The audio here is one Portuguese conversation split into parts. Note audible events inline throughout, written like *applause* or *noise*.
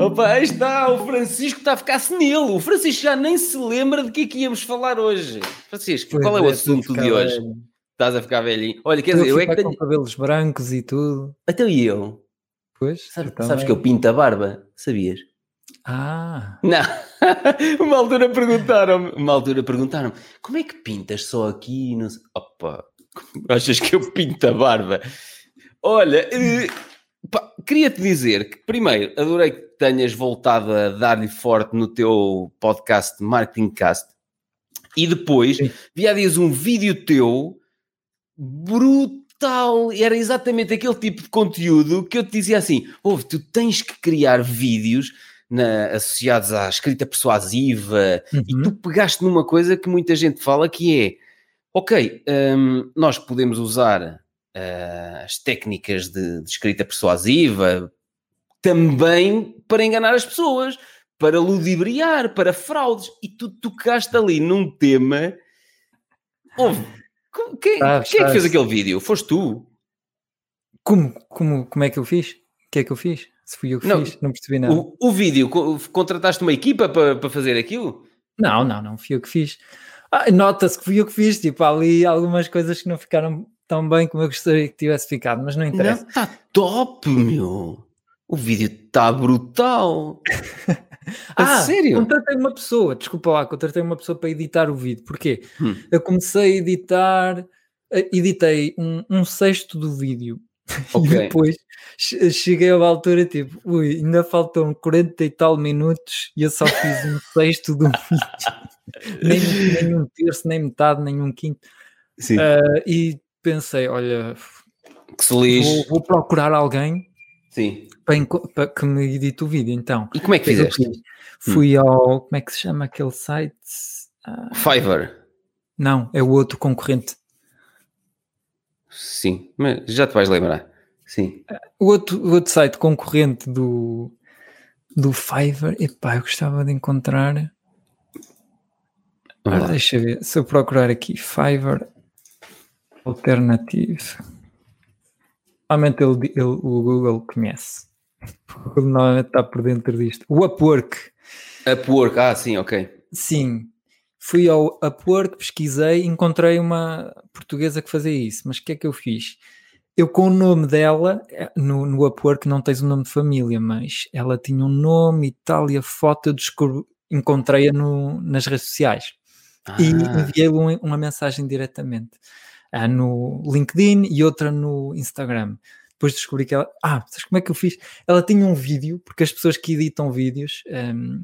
Opa, aí está, o Francisco está a ficar senil. O Francisco já nem se lembra de que é que íamos falar hoje. Francisco, Pois qual é o é, assunto ficar de hoje? velho. Estás a ficar velhinho. Olha, quer Estou dizer, eu é que tenho. cabelos brancos e tudo. Até e eu. Pois, Sabes, eu sabes que também. eu pinto a barba? Sabias? Ah, Não. *laughs* uma altura perguntaram-me, uma altura perguntaram-me, como é que pintas só aqui? Não sei. Opa, achas que eu pinto a barba? Olha, pá, queria-te dizer que, primeiro, adorei que tenhas voltado a dar-lhe forte no teu podcast Marketing Cast. E depois, vi há dias um vídeo teu brutal. Era exatamente aquele tipo de conteúdo que eu te dizia assim: ouve, tu tens que criar vídeos na- associados à escrita persuasiva e uhum. tu pegaste numa coisa que muita gente fala que é ok, hum, nós podemos usar ah, as técnicas de, de escrita persuasiva também para enganar as pessoas, para ludibriar, para fraudes, e tu tocaste ali num tema. Ouve, co- quem, quem é que fez aquele vídeo? Foste tu? como, como, como é que eu fiz? O que é que eu fiz? Se fui eu que Não, fiz, não percebi nada. O, o vídeo, co- contrataste uma equipa para, para fazer aquilo? Não, não, não fui eu que fiz. Ah, Nota-se que fui eu que fiz, tipo, há ali algumas coisas que não ficaram tão bem como eu gostaria que tivesse ficado, mas não Não, interessa. está top, meu. O vídeo está brutal. *laughs* A Ah, sério? contratei uma pessoa, desculpa lá, contratei uma pessoa para editar o vídeo. Porquê? Hum. Eu comecei a editar, eh, editei um, um sexto do vídeo *laughs* Ok. e depois che- cheguei a uma altura tipo, ui, ainda faltam 40 e tal minutos e eu só fiz um *laughs* sexto do vídeo. nem, nem um terço, nem metade, nem um quinto. Sim. Ah, e pensei, olha, que se lixe. vou, vou procurar alguém Sim. para, para que me edite o vídeo. Então, E como é que fizeste? fiz? Fui ao, como é que se chama aquele site? Ah, Fiverr. não, é o outro concorrente. Sim, mas já te vais lembrar. Sim. O outro, o outro site concorrente do, do Fiverr, epá, eu gostava de encontrar. Lá. deixa eu ver, se eu procurar aqui Fiverr Alternative. Normalmente ele, ele- o Google conhece. O Google normalmente está por dentro disto. O Upwork, Upwork, ah, sim, ok. sim. Fui ao Upwork, pesquisei, encontrei uma portuguesa que fazia isso. Mas o que é que eu fiz? Eu com o nome dela, eh, no, no Upwork não tens o nome de família, mas ela tinha um nome e tal, e a foto eu descobri- encontrei-a nas redes sociais. e Ah, enviei-lhe um- uma mensagem diretamente ah, no LinkedIn e outra no Instagram. Depois descobri que ela. Ah, sabes como é que eu fiz? Ela tinha um vídeo, porque as pessoas que editam vídeos ahm,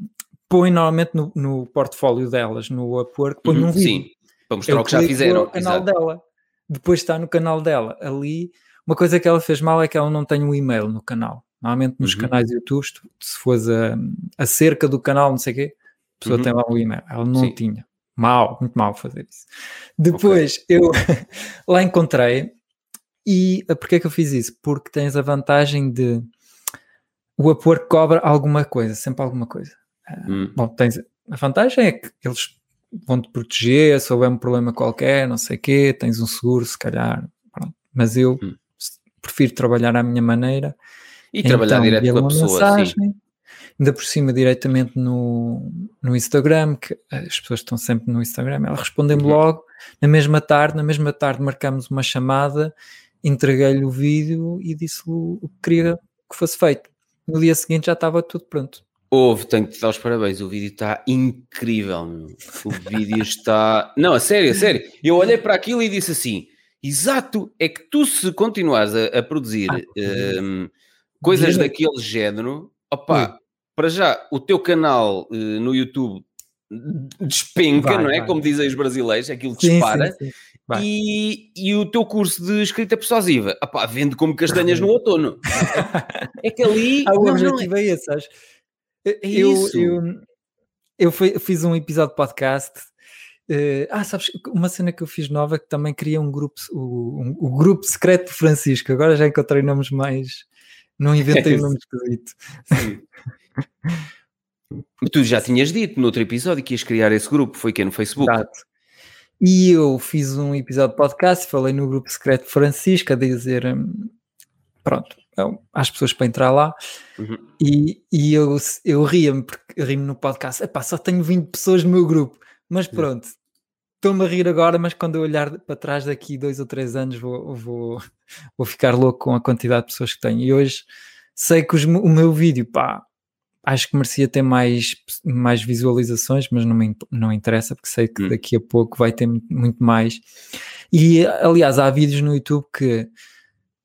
põem normalmente no, no portfólio delas, no Upwork, põem uhum, um vídeo. sim. Para mostrar Eu o que já fizeram. no canal exato. dela. Depois está no canal dela. Ali, uma coisa que ela fez mal é que ela não tem um e-mail no canal. Normalmente nos Uhum. canais YouTube, se- fores a, a cerca do canal, não sei o quê, a pessoa Uhum. tem lá um e-mail. Ela não Sim. tinha. Mal, muito mal fazer isso. Depois eu *laughs* lá encontrei e ah, porquê é que eu fiz isso? Porque tens a vantagem de o Upwork cobra alguma coisa, sempre alguma coisa. Hum, Bom, tens, a vantagem é que eles vão-te proteger se houver um problema qualquer, não sei o quê, tens um seguro, se calhar. pronto. Mas eu Hum. prefiro trabalhar à minha maneira. E trabalhar Então, direto enviei-lhe com a pessoa, sim. Ainda por cima, diretamente no, no Instagram, que as pessoas estão sempre no Instagram, ela respondeu-me Uhum. logo, na mesma tarde, na mesma tarde marcamos uma chamada, entreguei-lhe o vídeo e disse-lhe o que queria que fosse feito. No dia seguinte já estava tudo pronto. Houve, tenho que te dar os parabéns. O vídeo está incrível, meu. O vídeo está. *laughs* Não, a sério, a sério. Eu olhei para aquilo e disse assim: exato, é que tu, se continuares a, a produzir Ah, hum, coisas Dinheiro. daquele género, opá, para já, o teu canal eh, no YouTube despenca, Vai, não é? vai. Como dizem os brasileiros, aquilo Sim, dispara. sim, sim. E, e o teu curso de escrita persuasiva, opá, vende como castanhas no *laughs* outono. É que ali. Ah, o não, não, objetivo é esse, sabes? É eu, isso. eu, eu fui- fiz um episódio de podcast. eh, ah, sabes, uma cena que eu fiz nova que também queria um grupo, o, um- o grupo secreto de Francisco. Agora já encontrei nomes mais. Não inventei um nome esquisito. Sim. *laughs* Tu já tinhas dito no outro episódio que ias criar esse grupo, foi que no Facebook? Exato. E eu fiz um episódio de podcast, falei no grupo secreto de Francisco a dizer: hum, pronto, às pessoas para entrar lá Uhum. e, e eu, eu ria-me, porque ri-me no podcast, epá, só tenho 20 pessoas no meu grupo, mas pronto, estou-me a rir agora, mas quando eu olhar para trás daqui dois ou três anos vou, vou, vou ficar louco com a quantidade de pessoas que tenho. E hoje sei que os, o meu vídeo, pá, acho que merecia ter mais, mais visualizações, mas não me não interessa, porque sei que Hum. daqui a pouco vai ter muito, mais. E aliás, há vídeos no YouTube que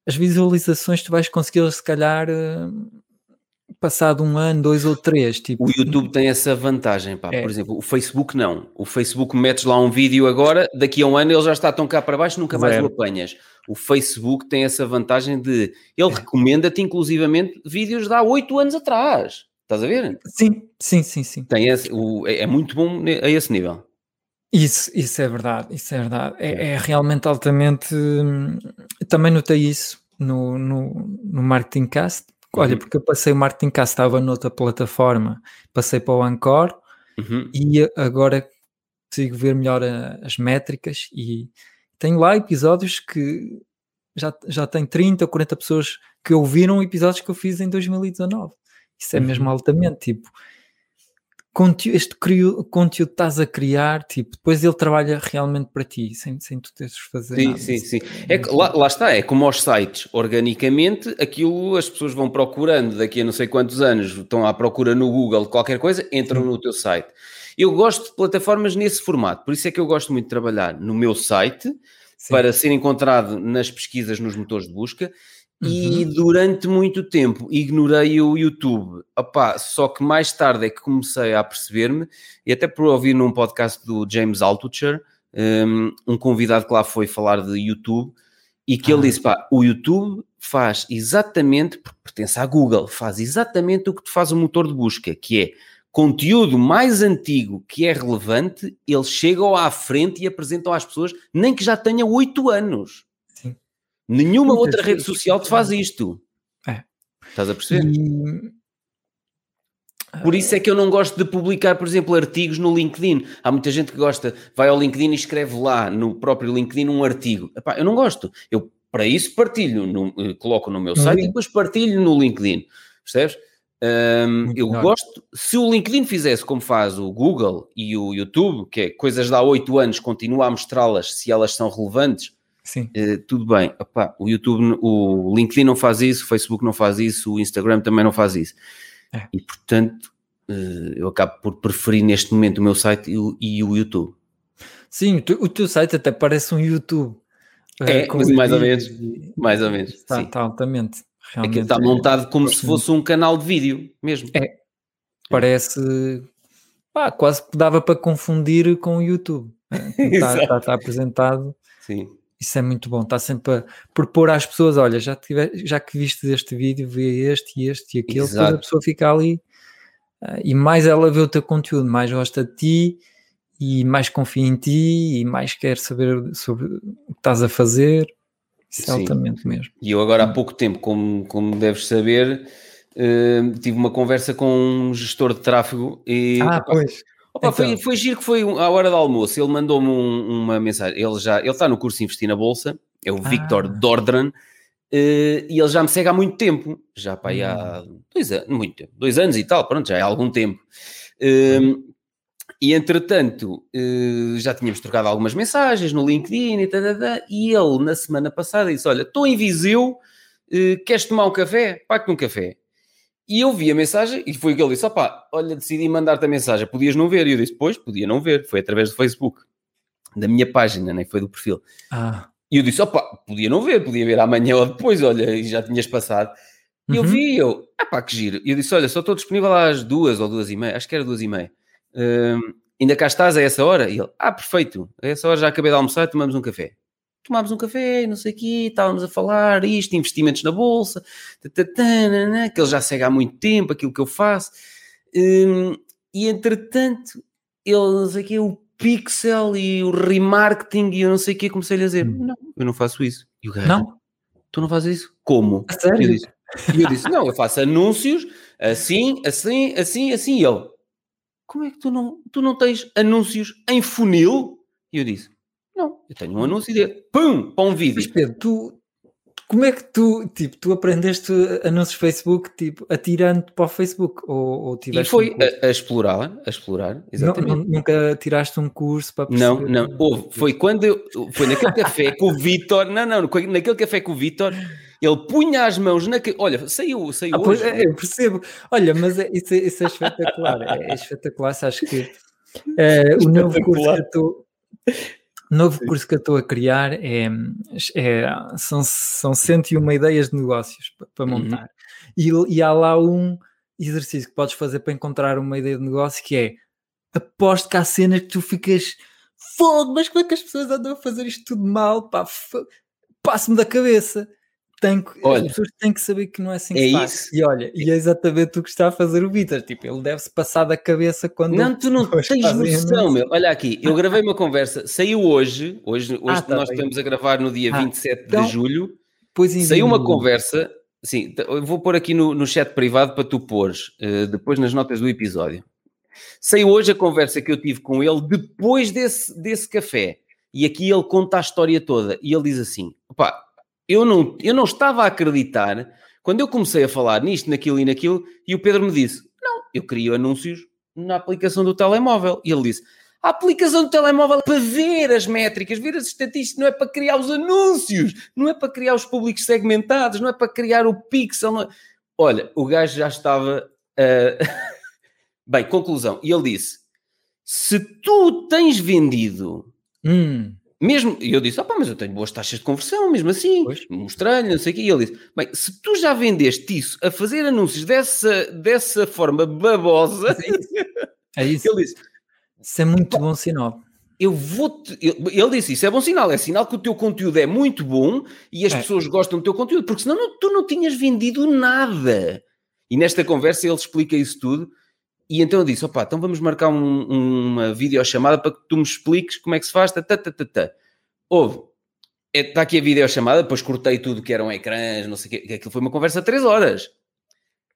as visualizações tu vais conseguir se calhar eh, passado um ano, dois ou três. Tipo, O YouTube tem essa vantagem, pá. É. Por exemplo, o Facebook não. O Facebook metes lá um vídeo agora, daqui a um ano ele já está tão cá para baixo, nunca mais Zero. o apanhas. O Facebook tem essa vantagem de ele recomenda-te inclusivamente vídeos de há oito anos atrás. Estás a ver? Sim, sim, sim, sim. Tem esse, o- é, é muito bom a esse nível. Isso, isso é verdade, isso é verdade. É, é realmente altamente. hum, Também notei isso no, no, no Marketing Cast. Olha, Uhum. porque eu passei o Marketing Cast, estava noutra plataforma, passei para o Anchor Uhum. e agora consigo ver melhor a- as métricas e tenho lá episódios que já, já tem 30 ou 40 pessoas que ouviram episódios que eu fiz em 2019. Isso é mesmo Uhum. altamente, tipo, este crio- conteúdo que estás a criar, tipo, depois ele trabalha realmente para ti, sem, sem tu teres de fazer Sim, nada. sim, sim. é É lá, lá está, é como aos sites, organicamente, aquilo as pessoas vão procurando daqui a não sei quantos anos, estão à procura no Google qualquer coisa, entram Sim. no teu site. Eu gosto de plataformas nesse formato, por isso é que eu gosto muito de trabalhar no meu site, Sim. para ser encontrado nas pesquisas nos motores de busca. E Uhum. durante muito tempo ignorei o YouTube. Opá, só que mais tarde é que comecei a perceber-me, e até por ouvir num podcast do James Altucher, um, um convidado que lá foi falar de YouTube, e que ele Ah. disse: pá, o YouTube faz exatamente, porque pertence à Google, faz exatamente o que te faz o motor de busca, que é conteúdo mais antigo que é relevante, eles chegam à frente e apresentam às pessoas, nem que já tenha oito anos. Nenhuma Muitas outra rede social te faz isto. É. Estás a perceber? E- Por isso é que eu não gosto de publicar, por exemplo, artigos no LinkedIn. Há muita gente que gosta, vai ao LinkedIn e escreve lá no próprio LinkedIn um artigo. Epá, eu não gosto. Eu, para isso, partilho, no- eh, coloco no meu No site link. e depois partilho no LinkedIn. Percebes? Muito eu melhor. gosto, se o LinkedIn fizesse como faz o Google e o YouTube, que é coisas de há oito anos, continua a mostrá-las se elas são relevantes, Sim. eh, tudo bem. Epá, o YouTube, o LinkedIn não faz isso, o Facebook não faz isso, o Instagram também não faz isso. É. E portanto, eh, eu acabo por preferir neste momento o meu site e o, e o YouTube. Sim, o teu, o teu site até parece um YouTube. É, eh, mas os mais ou menos, mais ou menos, Está, está altamente. Aquilo Realmente está é- montado como se gosto fosse um canal de vídeo mesmo. É. parece pá, quase que dava para confundir com o YouTube. Está, está- está apresentado. Sim. Isso é muito bom. Está sempre a propor às pessoas: olha, já, tive, já que viste este vídeo, vê este e este e aquele. Depois a Exato. pessoa fica ali ah, e mais ela vê o teu conteúdo, mais gosta de ti e mais confia em ti e mais quer saber sobre o que estás a fazer. Isso é altamente mesmo. E eu agora há pouco tempo, como, como deves saber, eh, tive uma conversa com um gestor de tráfego e Ah, epá, pois. Opa, foi, Então. foi giro que foi à hora do almoço. Ele mandou-me um- uma mensagem. Ele já ele está no curso Investir na Bolsa, é o Victor Ah. Dordran, eh, e ele já me segue há muito tempo. Já aí há dois anos, muito tempo, dois anos e tal, pronto, já é há algum tempo. Eh, e entretanto, eh, já tínhamos trocado algumas mensagens no LinkedIn e tal, e ele na semana passada disse: Olha, estou em Viseu, eh, queres tomar um café? Pague-te um café. E eu vi a mensagem e foi o que ele disse: opá, olha, decidi mandar-te a mensagem, podias não ver? E eu disse: pois, podia não ver, foi através do Facebook, da minha página, nem foi do perfil. Ah, E eu disse: opá, podia não ver, podia ver amanhã ou depois, olha, e já tinhas passado. E eu Uhum. vi, e eu, ah pá, que giro. E eu disse: olha, só estou disponível às duas ou duas e meia, acho que era duas e meia. Hum, ainda cá estás a essa hora? E ele: ah, perfeito, a essa hora já acabei de almoçar, tomamos um café. Tomámos um café, não sei o quê, estávamos a falar isto, investimentos na bolsa, tatatana, que ele já segue há muito tempo, aquilo que eu faço. Hum, e entretanto, ele, não sei o quê, o pixel e o remarketing e eu não sei o quê, comecei-lhe a dizer: Hum. não, eu não faço isso. E o gajo, não? tu não fazes isso? Como? A E eu sério? disse, e eu disse, não, eu faço anúncios assim, assim, assim, assim. E ele, como é que tu não, tu não tens anúncios em funil? E eu disse, não, eu tenho um anúncio de pum, para um Mas vídeo. Pedro, tu, Como é que tu, tipo, tu aprendeste anúncios Facebook, tipo, atirando para o Facebook? Ou, ou e foi um a, a, explorar, a explorar, exatamente. Não, nunca tiraste um curso para perceber? Não, não, houve, foi quando eu, foi naquele café com o *laughs* Vitor, não, não, naquele café com o Vitor, ele punha as mãos na. Olha, saiu, saiu. Ah, pois, é, eu percebo. Olha, mas é, isso, é, isso é espetacular. É, é espetacular. Acho que é, o *laughs* novo curso que eu estou. Novo curso que eu estou a criar é, é, são, são 101 ideias de negócios para, uhum. montar. Uhum. E, e há lá um exercício que podes fazer para encontrar uma ideia de negócio que é aposto que há cenas que tu ficas fogo, mas como é que as pessoas andam a fazer isto tudo mal? Pá, passo-me da cabeça. Tem que, olha, as pessoas têm que saber que não é assim que é faz. Isso. E olha, e é exatamente o que está a fazer o Vitor. Tipo, ele deve-se passar da cabeça quando. Não, tu não tens noção, meu. Olha aqui, eu gravei uma conversa, saiu hoje, hoje, hoje ah, tá nós bem. estamos a gravar no dia ah, 27 então, de julho. Pois saiu uma conversa, sim, eu vou pôr aqui no, no chat privado para tu pôres, uh, depois nas notas do episódio. Saiu hoje a conversa que eu tive com ele depois desse, desse café. E aqui ele conta a história toda. E ele diz assim: opá, eu não, eu não estava a acreditar quando eu comecei a falar nisto, naquilo e naquilo, e o Pedro me disse: Não, eu crio anúncios na aplicação do telemóvel. E ele disse: A aplicação do telemóvel é para ver as métricas, ver as estatísticas, não é para criar os anúncios, não é para criar os públicos segmentados, não é para criar o pixel. É... Olha, o gajo já estava. Uh... *laughs* Bem, conclusão. E ele disse: Se tu tens vendido. Hum mesmo, e eu disse, pá, mas eu tenho boas taxas de conversão, mesmo assim, mostrei-lhe, não sei o quê, e ele disse, bem, se tu já vendeste isso a fazer anúncios dessa, dessa forma babosa, é isso, é isso. ele disse, isso é muito bom sinal. Eu vou ele disse, isso é bom sinal, é sinal que o teu conteúdo é muito bom e as é. pessoas gostam do teu conteúdo, porque senão não, tu não tinhas vendido nada. E nesta conversa ele explica isso tudo, e então eu disse: opá, então vamos marcar um, uma videochamada para que tu me expliques como é que se faz. Tá, tá, tá, tá. Houve. Está é, aqui a videochamada, depois cortei tudo que eram ecrãs, não sei o quê. Aquilo foi uma conversa de 3 horas.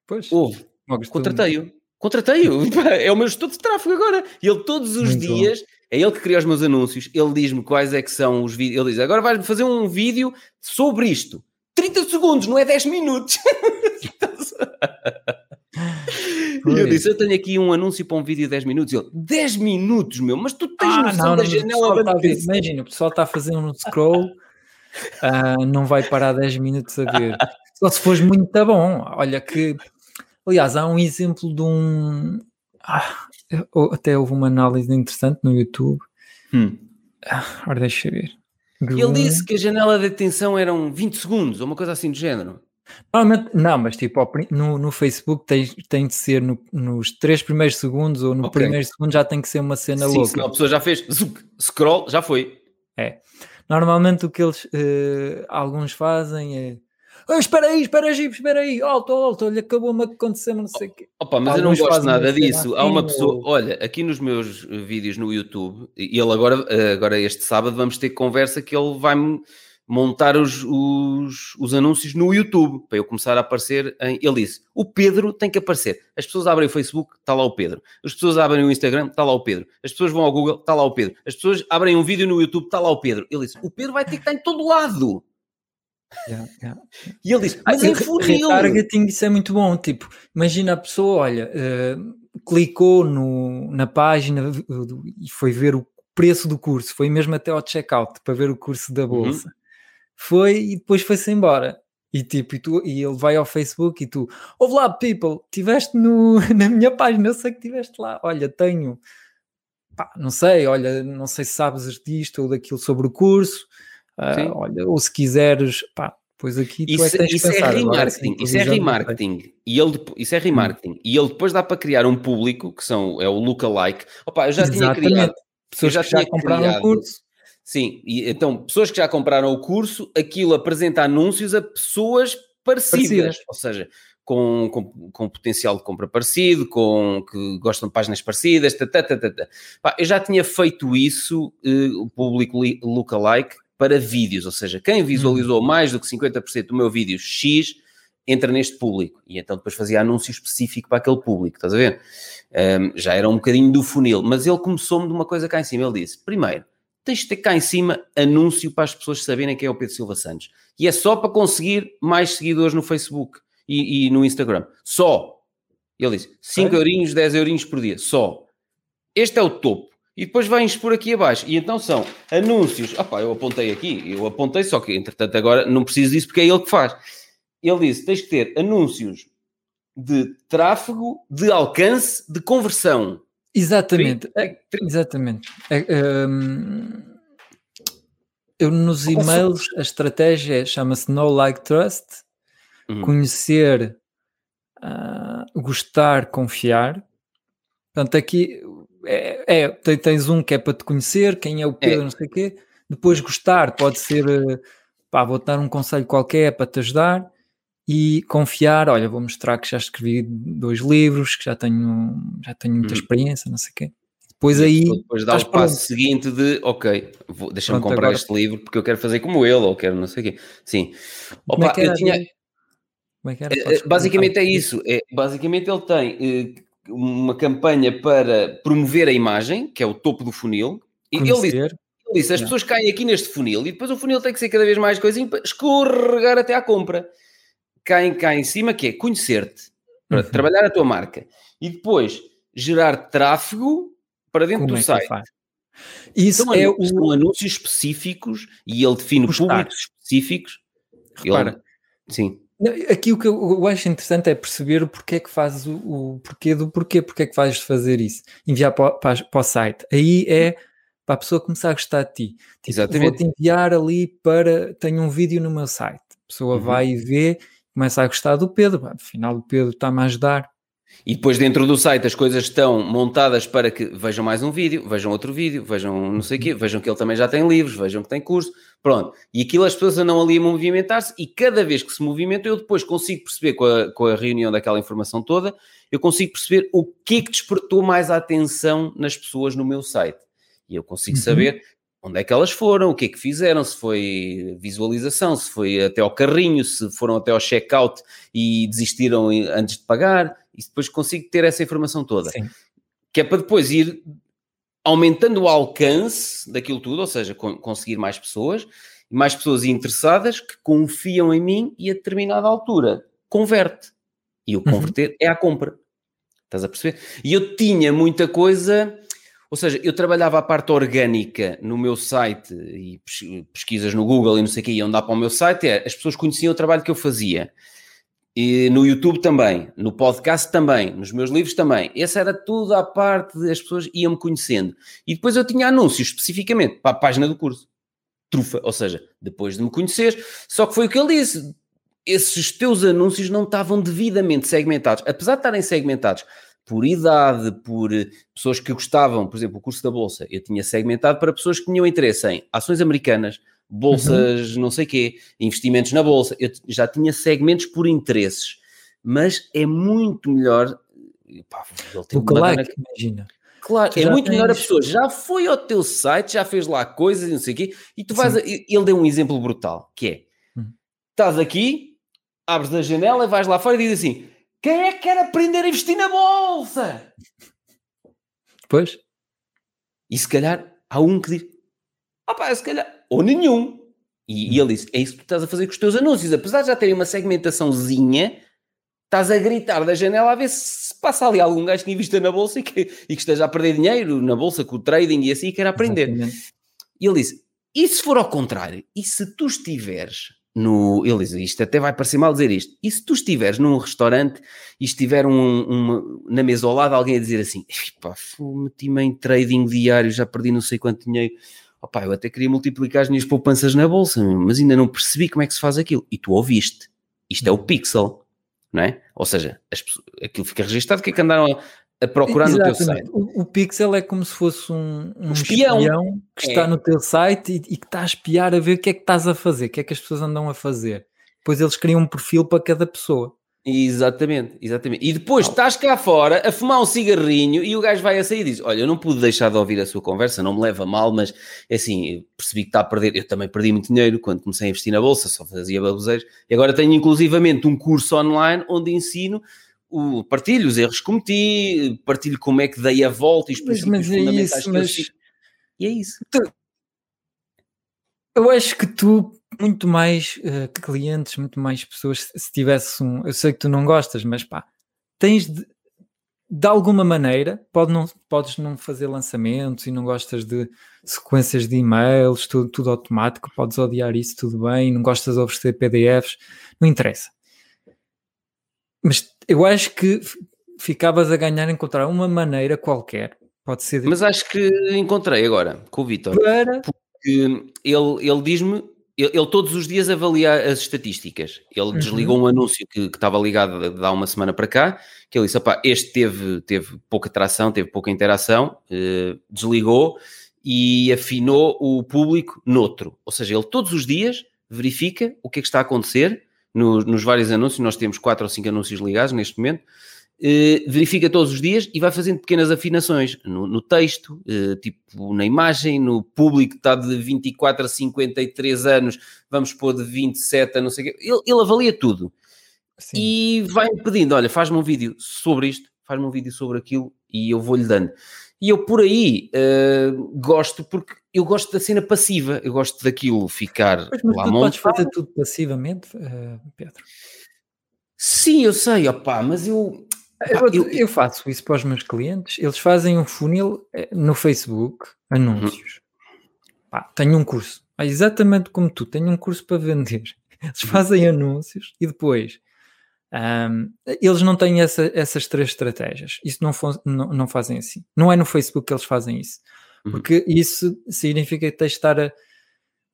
Pois. Houve. Contratei-o. Contratei-o. *laughs* É o meu gestor de tráfego agora. E ele todos os Muito dias, bom. é ele que cria os meus anúncios. Ele diz-me quais é que são os vídeos. Ele diz: agora vais-me fazer um vídeo sobre isto. 30 segundos, não é 10 minutos. *laughs* E eu disse: Eu tenho aqui um anúncio para um vídeo de 10 minutos. E ele: 10 minutos, meu, mas tu tens ah, noção não, da não, janela da Imagina, o pessoal está a fazer um scroll, uh, não vai parar 10 minutos a ver. Só se fores muito bom. Olha que, aliás, há um exemplo de um. Ah, até houve uma análise interessante no YouTube. Hum. Ah, ora, deixa eu ver. Ele disse que a janela de atenção eram 20 segundos, ou uma coisa assim do género. Normalmente, não, mas tipo, no, no Facebook tem, tem de ser no, nos três primeiros segundos ou no okay. primeiro segundo já tem que ser uma cena Sim, louca. a pessoa já fez scroll, já foi. É. Normalmente o que eles uh, alguns fazem é oh, espera aí, espera aí, espera aí, alto, alto, olha, acabou-me acontecer, não sei o quê. Opa, mas alguns eu não gosto nada disso. Há uma pessoa, ou... olha, aqui nos meus vídeos no YouTube, e ele agora, eh, agora este sábado vamos ter conversa que ele vai-me montar os, os, os, anúncios no YouTube, para eu começar a aparecer em... Ele disse, o Pedro tem que aparecer. As pessoas abrem o Facebook, está lá o Pedro. As pessoas abrem o Instagram, está lá o Pedro. As pessoas vão ao Google, está lá o Pedro. As pessoas abrem um vídeo no YouTube, está lá o Pedro. Ele disse, o Pedro vai ter que estar em todo lado. Yeah, yeah. E ele disse, mas ah, em funil. Retargeting, isso é muito bom. Tipo, imagina a pessoa, olha, uh, clicou no, na página e foi ver o preço do curso, foi mesmo até ao checkout para ver o curso da uhum. bolsa. Uhum foi e depois foi-se embora. E tipo, e, tu, e ele vai ao Facebook e tu, ouve lá, people, estiveste *laughs* na minha página, eu sei que estiveste lá. Olha, tenho, pá, não sei, olha, não sei se sabes disto ou daquilo sobre o curso. Uh, olha, ou se quiseres, pá, pois aqui isso, tu é isso é remarketing, isso é remarketing. E ele, isso é remarketing. Hum. E ele depois dá para criar um público que são, é o lookalike. Opa, eu já Exatamente. tinha criado. Pessoas já que já compraram o curso Sim, e então pessoas que já compraram o curso, aquilo apresenta anúncios a pessoas parecidas, parecidas. ou seja, com, com, com, potencial de compra parecido, com que gostam de páginas parecidas, tata, tata, tata. Pá, eu já tinha feito isso, uh, o público lookalike, para vídeos, ou seja, quem visualizou hum. mais do que 50% do meu vídeo X entra neste público, e então depois fazia anúncio específico para aquele público, estás a ver? Um, já era um bocadinho do funil, mas ele começou-me de uma coisa cá em cima, ele disse, primeiro, tens de ter cá em cima anúncio para as pessoas saberem quem é o Pedro Silva Santos. E é só para conseguir mais seguidores no Facebook e, e no Instagram. Só. Ele disse 5 é? eurinhos, 10 eurinhos por dia. Só. Este é o topo. E depois vens por aqui abaixo. E então são anúncios. Opá, eu apontei aqui. Eu apontei, só que entretanto agora não preciso disso porque é ele que faz. Ele disse, tens que ter anúncios de tráfego, de alcance, de conversão. Exatamente, é, exatamente. É, um, eu nos e-mails a estratégia chama-se No Like Trust, uhum. conhecer, uh, gostar, confiar. Portanto, aqui é, é, tens um que é para te conhecer, quem é o Pedro, é. não sei o quê. Depois gostar pode ser, pá, vou dar um conselho qualquer para te ajudar e confiar, olha, vou mostrar que já escrevi dois livros, que já tenho, já tenho muita hum. experiência, não sei o quê. Depois e aí. Depois dá o passo seguinte de, ok, deixa-me comprar agora... este livro porque eu quero fazer como ele, ou quero não sei o quê. Sim. Opa, é eu tinha. É era, eh, basicamente é isso. É, basicamente ele tem eh, uma campanha para promover a imagem, que é o topo do funil. E ele disse, ele disse as pessoas caem aqui neste funil e depois o funil tem que ser cada vez mais coisinho para escorregar até à compra caem cá em cima, que é conhecer-te, para uhum. trabalhar a tua marca e depois gerar tráfego para dentro Como do é site. Isso são é anúncios, o... anúncios específicos e ele define Gostar. públicos específicos. Repara, ele... sim. Aqui o que eu acho interessante é perceber o porquê que fazes o, o porquê do porquê, porque é que vais fazer isso, enviar para, para, para, o site. Aí é para a pessoa começar a gostar de ti. Tipo, Exatamente. Vou-te enviar ali para. Tenho um vídeo no meu site. A pessoa uhum. vai e vê começa a gostar do Pedro, afinal o Pedro está-me a ajudar. E depois dentro do site as coisas estão montadas para que vejam mais um vídeo, vejam outro vídeo, vejam não sei o quê, vejam que ele também já tem livros, vejam que tem curso, pronto. E aquilo as pessoas andam ali a movimentar-se e cada vez que se movimentam eu depois consigo perceber com a, com a reunião daquela informação toda, eu consigo perceber o que é que despertou mais a atenção nas pessoas no meu site. E eu consigo uhum. saber onde é que elas foram, o que é que fizeram, se foi visualização, se foi até ao carrinho, se foram até ao checkout e desistiram antes de pagar, e depois consigo ter essa informação toda. Sim. Que é para depois ir aumentando o alcance daquilo tudo, ou seja, conseguir mais pessoas, mais pessoas interessadas que confiam em mim e a determinada altura converte. E o uhum. converter uhum. é a compra. Estás a perceber? E eu tinha muita coisa ou seja, eu trabalhava a parte orgânica no meu site e pesquisas no Google e não sei o que, iam dar para o meu site, é, as pessoas conheciam o trabalho que eu fazia. E no YouTube também, no podcast também, nos meus livros também. Essa era tudo à parte, as pessoas iam-me conhecendo. E depois eu tinha anúncios especificamente para a página do curso. Trufa, ou seja, depois de me conhecer. Só que foi o que ele disse. Esses teus anúncios não estavam devidamente segmentados. Apesar de estarem segmentados por idade, por eh, pessoas que gostavam, por exemplo, o curso da Bolsa, eu tinha segmentado para pessoas que tinham interesse em ações americanas, bolsas, uhum. não sei quê, investimentos na Bolsa, eu já tinha segmentos por interesses, mas é muito melhor. Pá, o que like, imagina. Claro, tu é muito tens... melhor a pessoa já foi ao teu site, já fez lá coisas e não sei o quê, e tu vais. A, ele deu um exemplo brutal, que é: hum. estás aqui, abres a janela e vais lá fora e diz assim: quem é que quer aprender a investir na bolsa? Pois. E se calhar há um que diz: ah pá, se calhar, ou nenhum. E, e, ele disse: é isso que tu estás a fazer com os teus anúncios. Apesar de já terem uma segmentaçãozinha, estás a gritar da janela a ver se passa ali algum gajo que invista na bolsa e que, e que esteja a perder dinheiro na bolsa com o trading e assim e quer aprender. Exatamente. E ele disse: e se for ao contrário? E se tu estiveres no. Ele diz isto, até vai parecer mal dizer isto. E se tu estiveres num restaurante e estiver um, uma, na mesa ao lado alguém a dizer assim: pá, meti-me em trading diário, já perdi não sei quanto dinheiro. Opá, eu até queria multiplicar as minhas poupanças na bolsa, mas ainda não percebi como é que se faz aquilo. E tu ouviste. Isto é o pixel, não é? Ou seja, as, aquilo fica registado, o que é que andaram a, procurar Exatamente. no teu site. O, o, pixel é como se fosse um, um espião. espião. que é. está no teu site e, e, que está a espiar a ver o que é que estás a fazer, o que é que as pessoas andam a fazer. Depois eles criam um perfil para cada pessoa. Exatamente, exatamente. E depois estás cá fora a fumar um cigarrinho e o gajo vai a sair e diz: Olha, eu não pude deixar de ouvir a sua conversa, não me leva mal, mas é assim, percebi que está a perder. Eu também perdi muito dinheiro quando comecei a investir na bolsa, só fazia baboseiros. E agora tenho inclusivamente um curso online onde ensino o, partilho os erros que cometi, partilho como é que dei a volta e mas, mas é isso, mas... E é isso. Tu, Eu acho que tu, muito mais uh, clientes, muito mais pessoas, se tivesse um. Eu sei que tu não gostas, mas pá, tens de, de alguma maneira, pode não, podes não fazer lançamentos e não gostas de sequências de e-mails, tudo, tudo automático, podes odiar isso, tudo bem, não gostas de oferecer PDFs, não interessa. Mas eu acho que ficavas a ganhar encontrar uma maneira qualquer, pode ser. Mas acho que encontrei agora com o Vitor. Para... Porque ele, ele diz-me ele, ele, todos os dias avalia as estatísticas. Ele uhum. desligou um anúncio que, que, estava ligado há uma semana para cá, que ele disse, este teve, teve pouca tração, teve pouca interação, eh, desligou e afinou o público noutro. Ou seja, ele todos os dias verifica o que é que está a acontecer no, nos vários anúncios, nós temos quatro ou cinco anúncios ligados neste momento, eh, verifica todos os dias e vai fazendo pequenas afinações no, no texto, eh, tipo na imagem, no público que está de 24 a 53 anos, vamos pôr de 27 a não sei o quê. Ele, ele avalia tudo. Sim. E vai pedindo: olha, faz-me um vídeo sobre isto, faz-me um vídeo sobre aquilo e eu vou-lhe dando. E eu por aí uh, gosto, porque eu gosto da cena passiva, eu gosto daquilo ficar pois, mas lá tu podes fazer tudo passivamente, uh, Pedro? Sim, eu sei, opá, mas eu eu, eu, eu, faço isso para os meus clientes. Eles fazem um funil eh, no Facebook, anúncios. Uhum. Pá, tenho um curso, exatamente como tu, tenho um curso para vender. Eles uhum. fazem anúncios e depois um, eles não têm essa, essas três estratégias. Isso não, não, não, fazem assim. Não é no Facebook que eles fazem isso. Uhum. Porque isso significa que tens de estar a,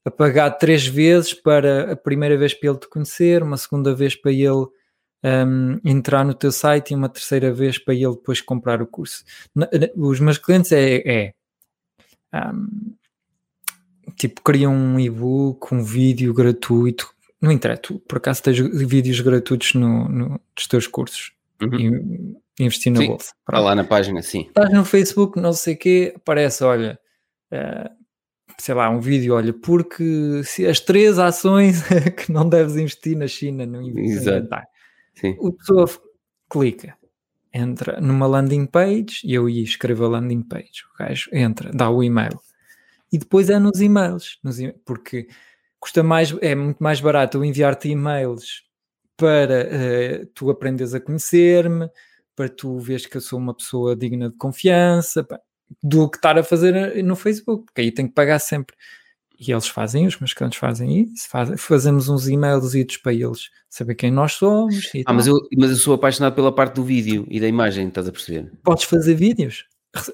a pagar três vezes para a primeira vez para ele te conhecer, uma segunda vez para ele um, entrar no teu site e uma terceira vez para ele depois comprar o curso. Os meus clientes é, é um, tipo, criam um e-book, um vídeo gratuito. Não interessa, tu por acaso tens vídeos gratuitos no, no, dos teus cursos uhum. e investir na sim, bolsa. Está lá na página, sim. Estás no Facebook, não sei o quê, aparece, olha, uh, sei lá, um vídeo, olha, porque se as três ações *laughs* que não deves investir na China não Exato. Sim. O pessoa clica, entra numa landing page e eu ia escrever a landing page. O gajo entra, dá o e-mail. E depois é nos e-mails, nos e porque custa mais, é muito mais barato eu enviar-te e-mails para uh, tu aprenderes a conhecer-me, para tu veres que eu sou uma pessoa digna de confiança, pá, do que estar a fazer eh, no Facebook, porque aí tem que pagar sempre. E eles fazem, os meus clientes fazem isso, faz, fazemos uns e-mails para eles saber quem nós somos. ah, mas eu, mas eu sou apaixonado pela parte do vídeo e da imagem, estás a perceber? Podes fazer vídeos.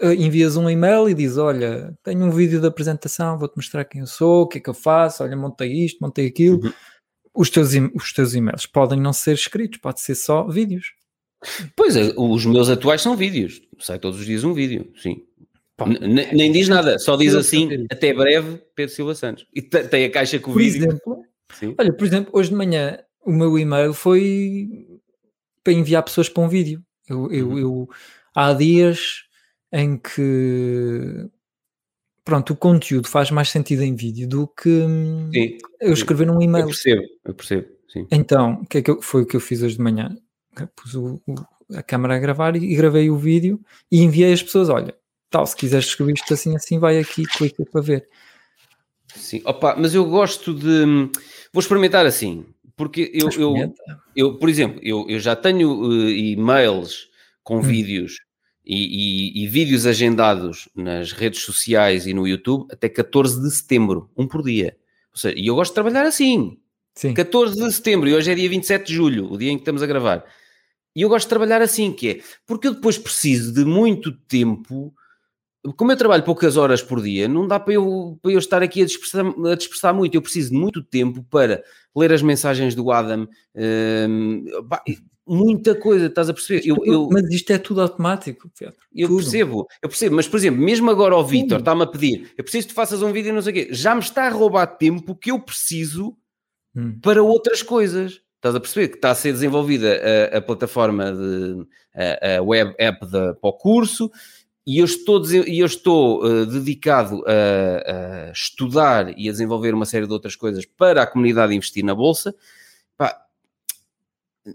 Eh, envias um e-mail e dizes: Olha, tenho um vídeo da apresentação, vou-te mostrar quem eu sou, o que é que eu faço, olha, montei isto, montei aquilo. Uhum. Os, teus, os teus e-mails podem não ser escritos, pode ser só vídeos. Pois é, os meus atuais são vídeos. Sai todos os dias um vídeo, sim. Nem diz nada, só diz assim, até breve, Pedro Silva Santos. E tem a caixa com o por vídeo. Exemplo, Sim. Olha, por exemplo, hoje de manhã o meu e-mail foi para enviar pessoas para um vídeo. Eu, eu, uhum. eu, há dias em que pronto, o conteúdo faz mais sentido em vídeo do que sim, eu escrever num e-mail. Eu percebo, eu percebo. Sim. Então, o que é que eu, foi o que eu fiz hoje de manhã? Pus o, o, a câmera a gravar e, e, gravei o vídeo e enviei às pessoas: olha, tal, se quiseres escrever isto assim, assim, vai aqui, clica para ver. Sim, opa, mas eu gosto de. Vou experimentar assim, porque eu, eu, eu, por exemplo, eu, eu já tenho uh, e-mails com hum. vídeos e, e, e, vídeos agendados nas redes sociais e no YouTube até 14 de setembro, um por dia. Ou seja, e eu gosto de trabalhar assim. Sim. 14 de setembro, e hoje é dia 27 de julho, o dia em que estamos a gravar. E eu gosto de trabalhar assim, que é porque eu depois preciso de muito tempo como eu trabalho poucas horas por dia, não dá para eu, para eu estar aqui a dispersar, a dispersar muito. Eu preciso de muito tempo para ler as mensagens do Adam. Hum, muita coisa, estás a perceber? Eu, eu, mas isto é tudo automático, Pedro. Eu tudo. percebo, eu percebo. Mas, por exemplo, mesmo agora ao Vitor está-me a pedir, eu preciso que tu faças um vídeo não sei o quê. Já me está a roubar tempo que eu preciso hum. para outras coisas. Estás a perceber que está a ser desenvolvida a, a plataforma de a, a web app da, para o curso, e eu estou, e eu estou uh, dedicado a, a, estudar e a desenvolver uma série de outras coisas para a comunidade investir na Bolsa. Pá,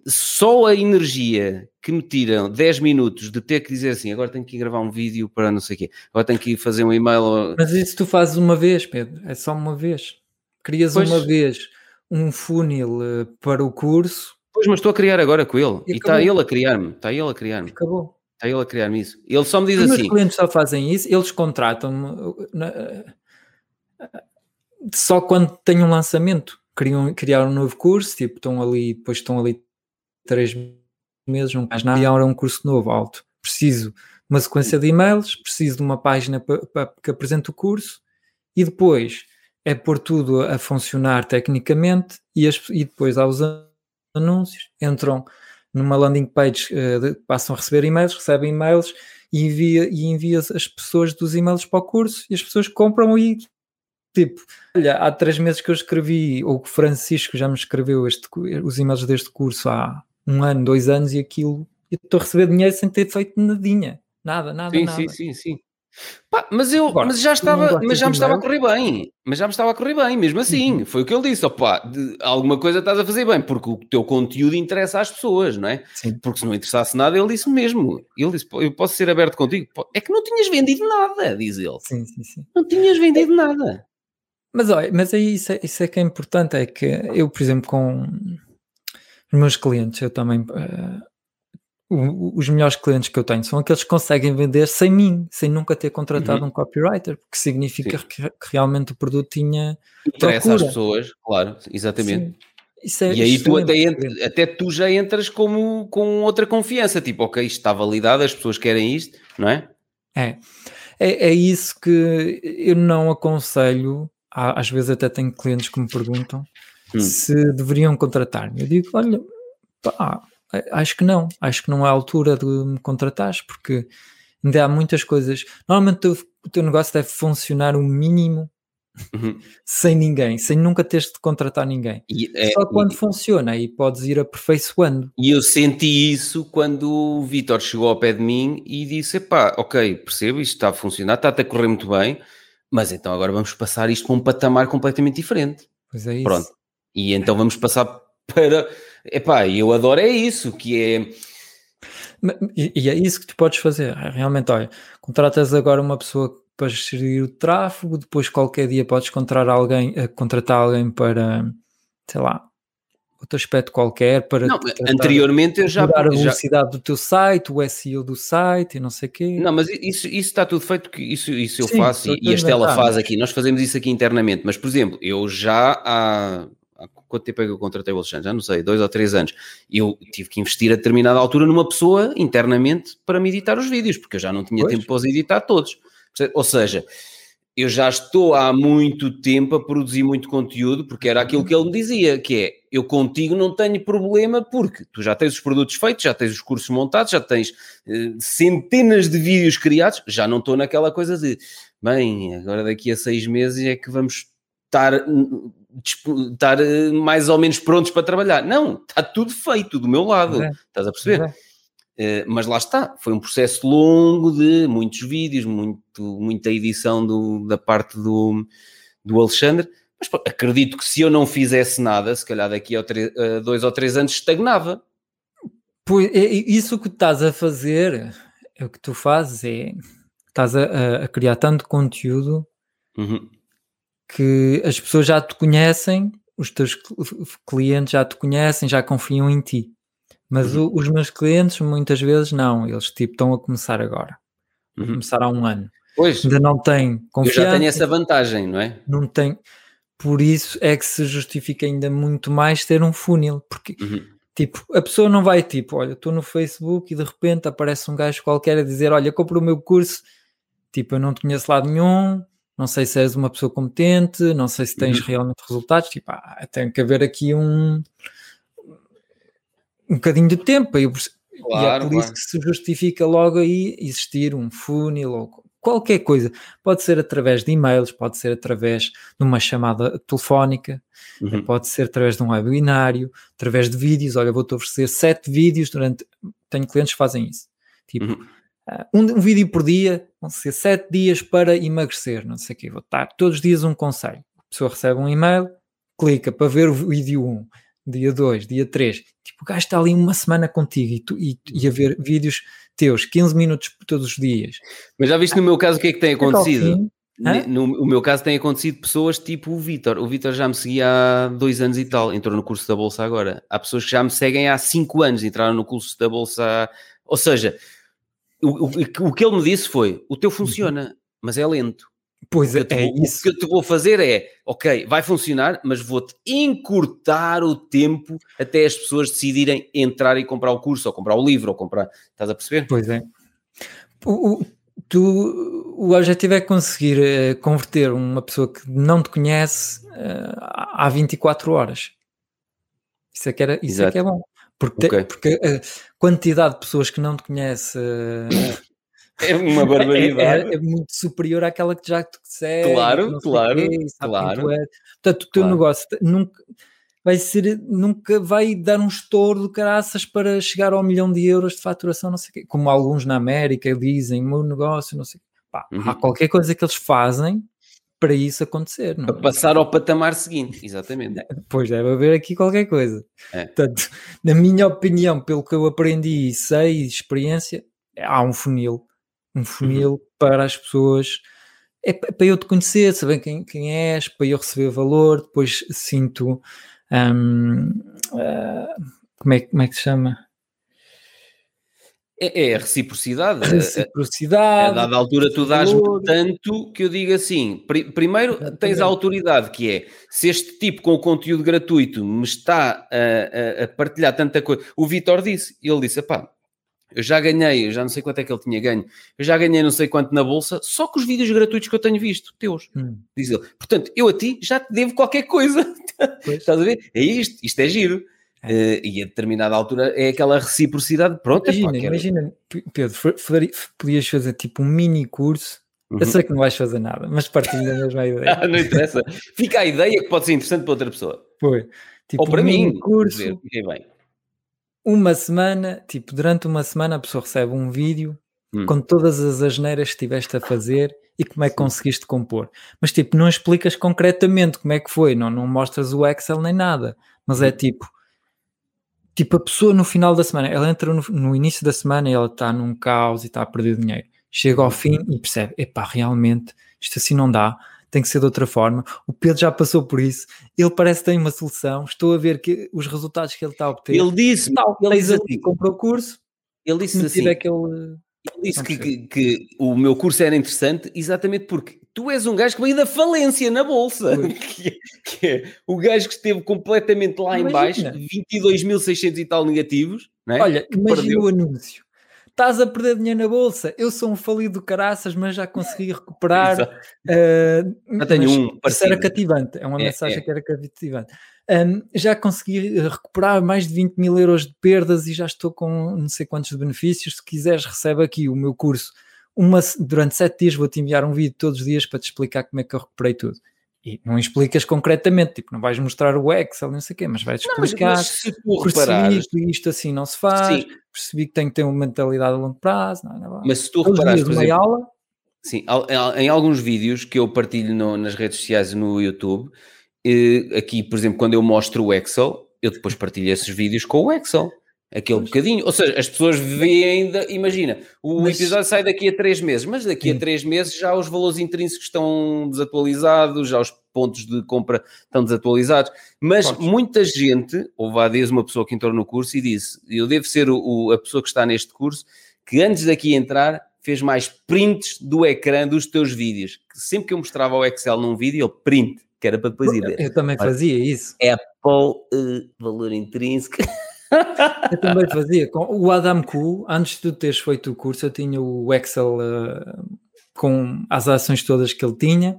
só a energia que me tiram 10 minutos de ter que dizer assim, agora tenho que ir gravar um vídeo para não sei o quê, agora tenho que ir fazer um e-mail. Mas isso tu fazes uma vez, Pedro, é só uma vez. Crias Pois. uma vez um funil eh, para o curso Pois, mas estou a criar agora com ele. E E está ele a criar-me. Está ele a criar-me. acabou. Está ele a criar-me isso. Ele só me diz Os assim. clientes só fazem isso, eles contratam-me só quando têm um lançamento. Criam, criar um novo curso, tipo, estão ali, depois estão ali três meses, não faz nada, e agora um curso novo, alto. Preciso de uma sequência de e-mails, preciso de uma página que apresente o curso, e depois é pôr tudo a funcionar tecnicamente, e, as- e depois há os an- anúncios, entram numa landing page, de- passam a receber e-mails, recebem e-mails e envia, e envia as pessoas dos e-mails para o curso e as pessoas compram e tipo, olha, há três meses que eu escrevi, ou que o Francisco já me escreveu este, os e-mails deste curso há um ano, dois anos e aquilo, e estou a receber dinheiro sem ter feito nadinha, nada, nada, Sim, nada. sim, sim, sim. Pá, mas eu Agora, mas já estava, mas já me estava a correr bem. Mas já me estava a correr bem, mesmo assim. Uhum. Foi o que ele disse. Opá, de- alguma coisa estás a fazer bem, porque o teu conteúdo interessa às pessoas, não é? Sim. Porque se não interessasse nada, ele disse mesmo. Ele disse: "Pô, Eu posso ser aberto contigo. É que não tinhas vendido nada, diz ele. Sim, sim, sim. Não tinhas vendido nada. Mas olha, mas aí isso é, isso é que é importante, é que eu, por exemplo, com meus clientes, eu também o- os melhores clientes que eu tenho são aqueles que conseguem vender sem mim, sem nunca ter contratado Uhum. um copywriter, porque significa que, que realmente o produto tinha Interessa às Procura. pessoas, claro, exatamente. É E aí tu até, até tu já entras como, com outra confiança, tipo, ok, isto está validado, as pessoas querem isto, não é? É. É, é isso que eu não aconselho. Às vezes até tenho clientes que me perguntam Hum. se deveriam contratar-me. Eu digo, olha, pá, acho que não. Acho que não é a altura de me contratares, porque ainda há muitas coisas. Normalmente o teu, o teu negócio deve funcionar o mínimo Uhum. *laughs* sem ninguém, sem nunca teres de contratar ninguém. E, é, Só quando e- funciona aí podes ir aperfeiçoando. E eu senti isso quando o Vitor chegou ao pé de mim e disse: Epá, ok, percebo, isto está a funcionar, está-te a correr muito bem, mas então agora vamos passar isto para um patamar completamente diferente. Pois é isso. Pronto. E então vamos passar para. Epá, eu adoro é isso, que é. E, e é isso que tu podes fazer. Realmente, olha, contratas agora uma pessoa para gerir o tráfego, depois qualquer dia podes contratar alguém, eh, contratar alguém para, sei lá, outro aspecto qualquer, para Não, anteriormente eu já. mudar a já velocidade do teu site, o SEO do site e não sei o quê. não, mas isso, isso está tudo feito, que isso, isso eu Sim, faço e, e a Estela inventar, faz aqui. Nós fazemos isso aqui internamente, mas por exemplo, eu já há. Quanto tempo é que eu contratei o Alexandre? Já não sei, dois ou três anos. Eu tive que investir a determinada altura numa pessoa internamente para me editar os vídeos, porque eu já não tinha Pois. tempo para os editar todos. Ou seja, eu já estou há muito tempo a produzir muito conteúdo, porque era aquilo que ele me dizia, que é, eu contigo não tenho problema, porque tu já tens os produtos feitos, já tens os cursos montados, já tens eh, centenas de vídeos criados, já não estou naquela coisa de, bem, agora daqui a seis meses é que vamos estar, hum, estar eh, mais ou menos prontos para trabalhar. Não, está tudo feito do meu lado, é, estás a perceber? é. Eh, mas lá está, foi um processo longo de muitos vídeos, muito, muita edição do- da parte do, do Alexandre. Mas pô, acredito que se eu não fizesse nada, se calhar daqui a a dois ou três anos estagnava. Pois, é- isso que estás a fazer, é o que tu fazes é estás a, a- a criar tanto conteúdo Uhum. Que as pessoas já te conhecem, os teus cl- clientes já te conhecem, já confiam em ti. Mas Uhum. o- os meus clientes muitas vezes não, eles tipo estão a começar agora, Uhum. começar há um ano. Pois, Ainda não têm eu confiança, já tenho essa vantagem, não é? não têm. Por isso é que se justifica ainda muito mais ter um funil, porque Uhum. tipo, a pessoa não vai tipo, olha, estou no Facebook e de repente aparece um gajo qualquer a dizer, olha, compra o meu curso, tipo, eu não te conheço lado nenhum, não sei se és uma pessoa competente, não sei se tens Uhum. realmente resultados, tipo, ah, tem que haver aqui um um bocadinho de tempo, e, perce- e é Claro, por isso claro. que se justifica logo aí existir um funil ou qualquer coisa, pode ser através de e-mails, pode ser através de uma chamada telefónica, Uhum. Pode ser através de um webinário, através de vídeos. Olha, vou-te oferecer sete vídeos durante. Tenho clientes que fazem isso. Tipo, Uhum. Ah, um, um vídeo por dia, vão ser sete dias para emagrecer. Não sei o quê. Vou dar todos os dias um conselho. A pessoa recebe um e-mail, clica para ver o vídeo 1, dia 2, dia 3. Tipo, o gajo está ali uma semana contigo e, tu, e, e a ver vídeos teus, 15 minutos todos os dias. Mas já viste no meu caso o que é que tem ao acontecido? no, no meu caso tem acontecido pessoas tipo o Vitor. O Vitor já me seguia há dois anos e tal, entrou no curso da Bolsa agora. Há pessoas que já me seguem há cinco anos, entraram no curso da Bolsa. Ou seja, o, o, o que ele me disse foi: o teu uhum. funciona, mas é lento. Pois é, é isso. O que eu te vou fazer é, ok, vai funcionar, mas vou-te encurtar o tempo até as pessoas decidirem entrar e comprar o curso, ou comprar o livro, ou comprar. Estás a perceber? Pois é. O, o, tu, o objetivo é conseguir uh, converter uma pessoa que não te conhece uh, há 24 horas. Isso é que, era, isso é, que é bom. Porque, okay. porque a quantidade de pessoas que não te conhece *laughs* é uma barbaridade. É, é, é, muito superior àquela que já te segue. Claro, claro, quê, claro. Portanto, o teu claro. negócio nunca vai ser, nunca vai dar um estouro de caraças para chegar ao milhão de euros de faturação, não sei o quê. Como alguns na América dizem, o meu negócio, não sei o quê. Pá, uhum. Há qualquer coisa que eles fazem para isso acontecer. Não? Para é? passar ao patamar seguinte, exatamente. *laughs* Pois deve haver aqui qualquer coisa. É. Portanto, na minha opinião, pelo que eu aprendi e sei, experiência, há um funil um funil uhum. para as pessoas. É para eu te conhecer, saber quem, quem és, para eu receber valor, depois sinto. Um, uh, como, é, como é que se chama? É, é a reciprocidade. Reciprocidade. A, dada altura, tu dás-me tanto que eu digo assim: pr primeiro tens a autoridade, que é se este tipo com o conteúdo gratuito me está a, a, a partilhar tanta coisa. O Vitor disse, ele disse: pá, eu já ganhei, eu já não sei quanto é que ele tinha ganho, eu já ganhei não sei quanto na bolsa, só com os vídeos gratuitos que eu tenho visto, teus, hum. diz ele. Portanto, eu a ti já te devo qualquer coisa. *laughs* Estás a ver? É isto, isto é giro. É. Uh, e a determinada altura é aquela reciprocidade. Pronto, imagina, é imagina Pedro, podias fazer tipo um mini curso. Uhum. Eu sei que não vais fazer nada, mas partilha da mesma *laughs* ideia. não interessa. Fica a ideia que pode ser interessante para outra pessoa. Foi. Tipo, Ou para um mim, curso. Dizer, bem uma semana, tipo, durante uma semana a pessoa recebe um vídeo hum. com todas as asneiras que estiveste a fazer e como é que conseguiste compor. Mas tipo, não explicas concretamente como é que foi, não, não mostras o Excel nem nada, mas é hum. tipo, tipo a pessoa no final da semana, ela entra no, no início da semana e ela está num caos e está a perder dinheiro. Chega ao fim e percebe, epá, realmente, isto assim não dá, tem que ser de outra forma. O Pedro já passou por isso, ele parece que tem uma solução. Estou a ver que os resultados que ele está a obter. Ele disse, tal, ele disse assim, comprou o curso. Ele disse assim, aquele, ele disse que, que, que, o meu curso era interessante exatamente porque tu és um gajo que veio da falência na bolsa, *laughs* que é, que é, o gajo que esteve completamente lá imagina. em baixo, 22.600 e tal negativos. É? Olha, imagina perdeu. o anúncio estás a perder dinheiro na bolsa. Eu sou um falido de caraças, mas já consegui *laughs* recuperar. uh, já tenho um. Isso era cativante, é uma é, mensagem é. que era cativante. Um, já consegui recuperar mais de 20 mil euros de perdas e já estou com não sei quantos benefícios. Se quiseres, recebe aqui o meu curso. Uma, durante sete dias vou-te enviar um vídeo todos os dias para te explicar como é que eu recuperei tudo. E não explicas concretamente, tipo, não vais mostrar o Excel, não sei o quê, mas vais explicar. Não, mas, se tu reparares... que isto assim não se faz, Sim. percebi que tem que ter uma mentalidade a longo prazo. Não, não, mas se tu reparares, por exemplo, aula... Sim, em alguns vídeos que eu partilho no, nas redes sociais no YouTube, eh, aqui, por exemplo, quando eu mostro o Excel, eu depois partilho esses vídeos com o Excel aquele bocadinho. Ou seja, as pessoas veem ainda, imagina, o mas... episódio sai daqui a três meses, mas daqui a três meses já os valores intrínsecos estão desatualizados, já os pontos de compra estão desatualizados. Mas muita gente, houve há dias uma pessoa que entrou no curso e disse: Eu devo ser o, o, a pessoa que está neste curso que antes daqui entrar fez mais prints do ecrã dos teus vídeos. Sempre que eu mostrava o Excel num vídeo, ele print, que era para depois ir ver. Eu também fazia isso. Apple, uh, valor intrínseco. *laughs* Eu também fazia. Com o Adam Ku, antes de teres feito o curso, eu tinha o Excel uh, com as ações todas que ele tinha.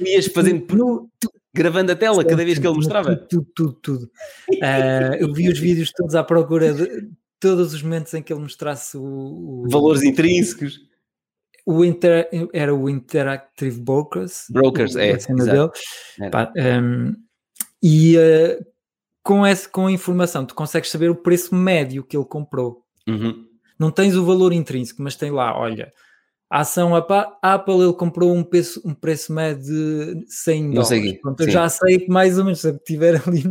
E ias fazendo no, gravando a tela cada vez que ele mostrava? Tudo, tudo, tudo. Uh, eu vi os vídeos todos à procura de todos os momentos em que ele mostrasse o, o valores intrínsecos. O inter, era o Interactive Brokers. Brokers, é. Dele. Pá, um, e uh, com, esse, com a informação, tu consegues saber o preço médio que ele comprou. Uhum. Não tens o valor intrínseco, mas tem lá, olha, a ação Apple ele comprou um preço, um preço médio de 100 dólares. Pronto, eu já sei que mais ou menos, se tiver *laughs* ali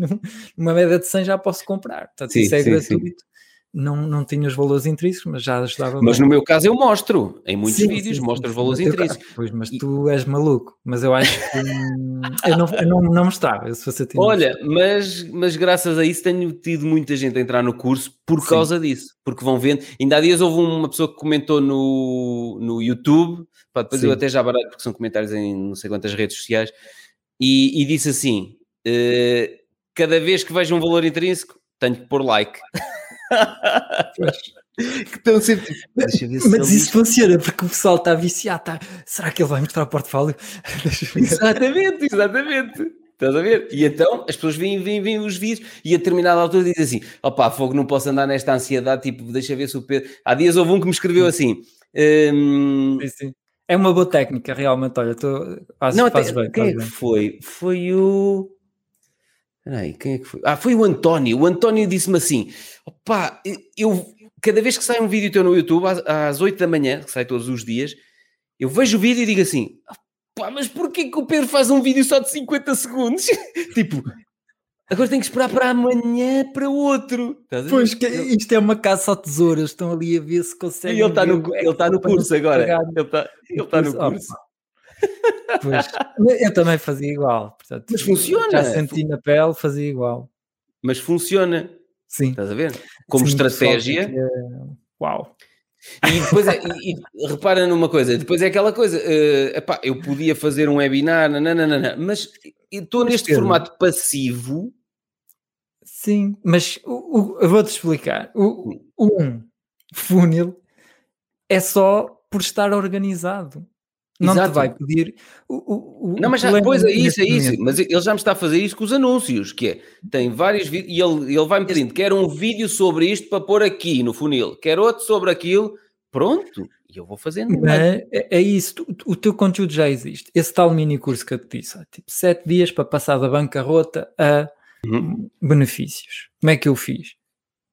numa média de 100 já posso comprar. Portanto, sim, isso é sim, gratuito. Sim. Não, não tinha os valores intrínsecos, mas já ajudava. Mas no meu caso eu mostro, em muitos sim, vídeos, sim, mostro sim, os valores intrínsecos. Pois, mas tu és maluco, mas eu acho que hum, eu, não, eu não, não mostrava. Se Olha, mas, mas graças a isso tenho tido muita gente a entrar no curso por causa disso, porque vão vendo. Ainda há dias houve uma pessoa que comentou no, no YouTube, pá, depois eu até já barato, porque são comentários em não sei quantas redes sociais, e, e disse assim: uh, cada vez que vejo um valor intrínseco, tenho que pôr like. Que estão sempre. Mas, mas isso funciona porque o pessoal está viciado. Tá... Será que ele vai mostrar o portfólio? *laughs* exatamente, exatamente. Estás a ver? E então as pessoas vêm, vêm, vêm os vídeos e a determinada altura dizem assim: opá, fogo, não posso andar nesta ansiedade. Tipo, deixa ver se o Pedro. Há dias houve um que me escreveu assim. Hum... Sim, sim. É uma boa técnica, realmente. Olha, tô... faz, não, faz bem. Quem é que foi? Foi o. Peraí, quem é que foi? Ah, foi o António. O António disse-me assim: opá, eu cada vez que sai um vídeo teu no YouTube, às, às 8 da manhã, que sai todos os dias, eu vejo o vídeo e digo assim: opá, mas porquê que o Pedro faz um vídeo só de 50 segundos? *laughs* tipo, agora tenho que esperar para amanhã para outro. Pois, que isto é uma caça ao tesouras, estão ali a ver se conseguem. E ele está no, ele está no curso agora. Ele está, ele está no curso. Pois, eu também fazia igual. Portanto, Mas funciona. Já senti na pele, fazia igual. Mas funciona. Sim. Estás a ver? Como Sim, estratégia. É... Uau. E depois é, e, e, repara numa coisa, depois é aquela coisa, uh, epá, eu podia fazer um webinar, nananana, mas estou neste Pedro, formato passivo. Sim, mas o, o, eu vou-te explicar. O, o um funil é só por estar organizado não Exato. te vai pedir o, o, não, mas já, pois é isso, é isso, mas ele já me está a fazer isso com os anúncios, que é, tem vários vídeos, e ele, ele vai-me pedindo, quer um vídeo sobre isto para pôr aqui no funil, quer outro sobre aquilo, pronto, e eu vou fazendo. É, é, isso, o, o teu conteúdo já existe, esse tal mini curso que eu te disse, tipo, sete dias para passar da bancarrota a uhum. benefícios, como é que eu fiz?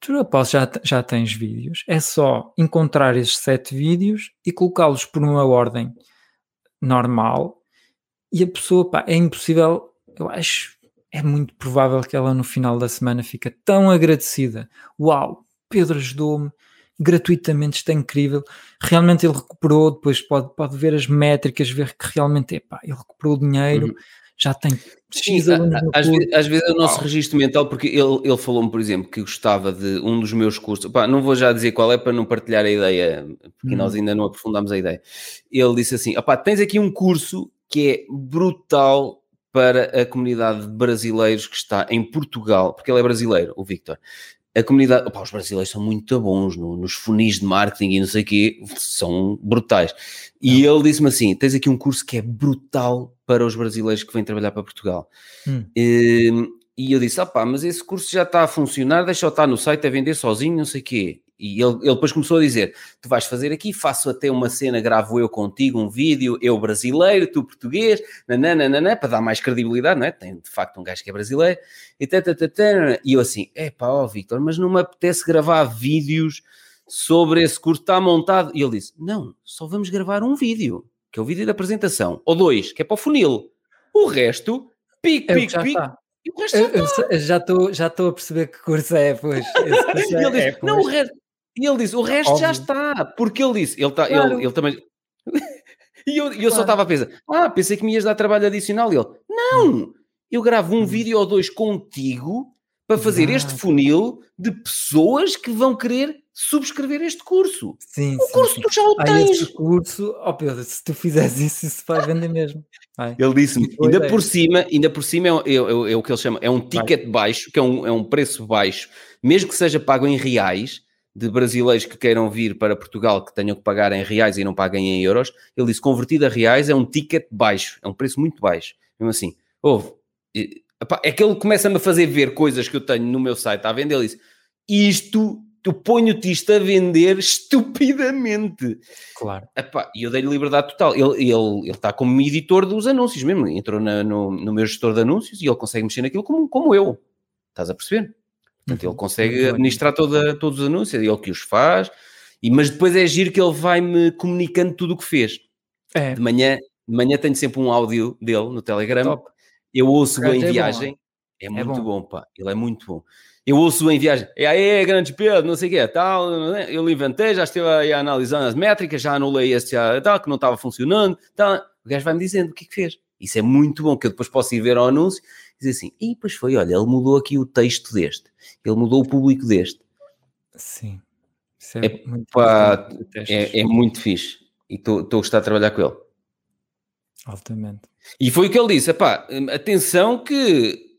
Tu após já, já tens vídeos, é só encontrar esses sete vídeos e colocá-los por uma ordem normal e a pessoa, pá, é impossível, eu acho, é muito provável que ela no final da semana fica tão agradecida. Uau, Pedro ajudou-me gratuitamente, isto é incrível. Realmente ele recuperou, depois pode, pode ver as métricas, ver que realmente, é pá, ele recuperou o dinheiro, uhum. já tem Sim, às, vezes, às, vezes é o nosso Uau. registro mental, porque ele, ele falou-me, por exemplo, que gostava de um dos meus cursos, pá, não vou já dizer qual é para não partilhar a ideia, porque hum. nós ainda não aprofundamos a ideia. Ele disse assim: opá, tens aqui um curso que é brutal para a comunidade de brasileiros que está em Portugal, porque ele é brasileiro, o Victor. A comunidade, opá, os brasileiros são muito bons no, nos funis de marketing e não sei o quê, são brutais. E ele disse-me assim: tens aqui um curso que é brutal para os brasileiros que vêm trabalhar para Portugal. Hum. E, ehm, e eu disse: ah pá, mas esse curso já está a funcionar, deixa eu estar no site a vender sozinho, não sei o quê. E ele, ele depois começou a dizer: Tu vais fazer aqui, faço até uma cena, gravo eu contigo um vídeo, eu brasileiro, tu português, nananana, para dar mais credibilidade, não é? Tem de facto um gajo que é brasileiro, e, tatatata, e eu assim: É pá, ó Victor, mas não me apetece gravar vídeos sobre esse curso, está montado. E ele disse: Não, só vamos gravar um vídeo que é o vídeo da apresentação, ou dois, que é para o funil. O resto, pique, pique, pique. E o resto eu, eu, já estou já estou a perceber que curso é, pois. *laughs* e ele disse, é, pois. não, o resto. E ele disse, o resto Óbvio. já está, porque ele disse, ele, tá, claro. ele, ele também. *laughs* e eu, eu claro. só estava a pensar, ah, pensei que me ias dar trabalho adicional. E ele, não, eu gravo um hum. vídeo ou dois contigo para fazer este funil de pessoas que vão querer subscrever este curso. Sim, o sim, curso sim. tu já o ah, tens. Este curso, oh Pedro, se tu fizeres isso, isso vai vender mesmo. Vai. Ele disse-me, ainda ideia. por cima, ainda por cima é, é, é, é, o que ele chama, é um ticket vai. baixo, que é um, é um preço baixo, mesmo que seja pago em reais, de brasileiros que queiram vir para Portugal, que tenham que pagar em reais e não paguem em euros, ele disse, convertido a reais é um ticket baixo, é um preço muito baixo. Mesmo assim, houve. É que ele começa-me a fazer ver coisas que eu tenho no meu site à venda, ele disse, isto eu ponho-te isto a vender estupidamente. Claro. E eu dei-lhe liberdade total. Ele, ele, ele está como editor dos anúncios mesmo. Entrou na, no, no meu gestor de anúncios e ele consegue mexer naquilo como, como eu. Estás a perceber? Portanto, ele uhum. consegue administrar toda, todos os anúncios, ele que os faz. E, mas depois é giro que ele vai-me comunicando tudo o que fez. É. De manhã, de manhã tenho sempre um áudio dele no Telegram. Top. Eu ouço em é viagem. Bom. É, é muito bom. bom, pá. Ele é muito bom. eu ouço em viagem, é aí, grande Pedro, não sei o quê, tal, eu levantei, já estive aí analisando as métricas, já anulei este, já, tal, que não estava funcionando, tal. o gajo vai-me dizendo o que é que fez. Isso é muito bom, que eu depois posso ir ver ao anúncio e dizer assim, e depois foi, olha, ele mudou aqui o texto deste, ele mudou o público deste. Sim. É, é, muito, pá, é, é muito fixe. E estou a gostar de trabalhar com ele. Altamente. E foi o que ele disse: pá, atenção que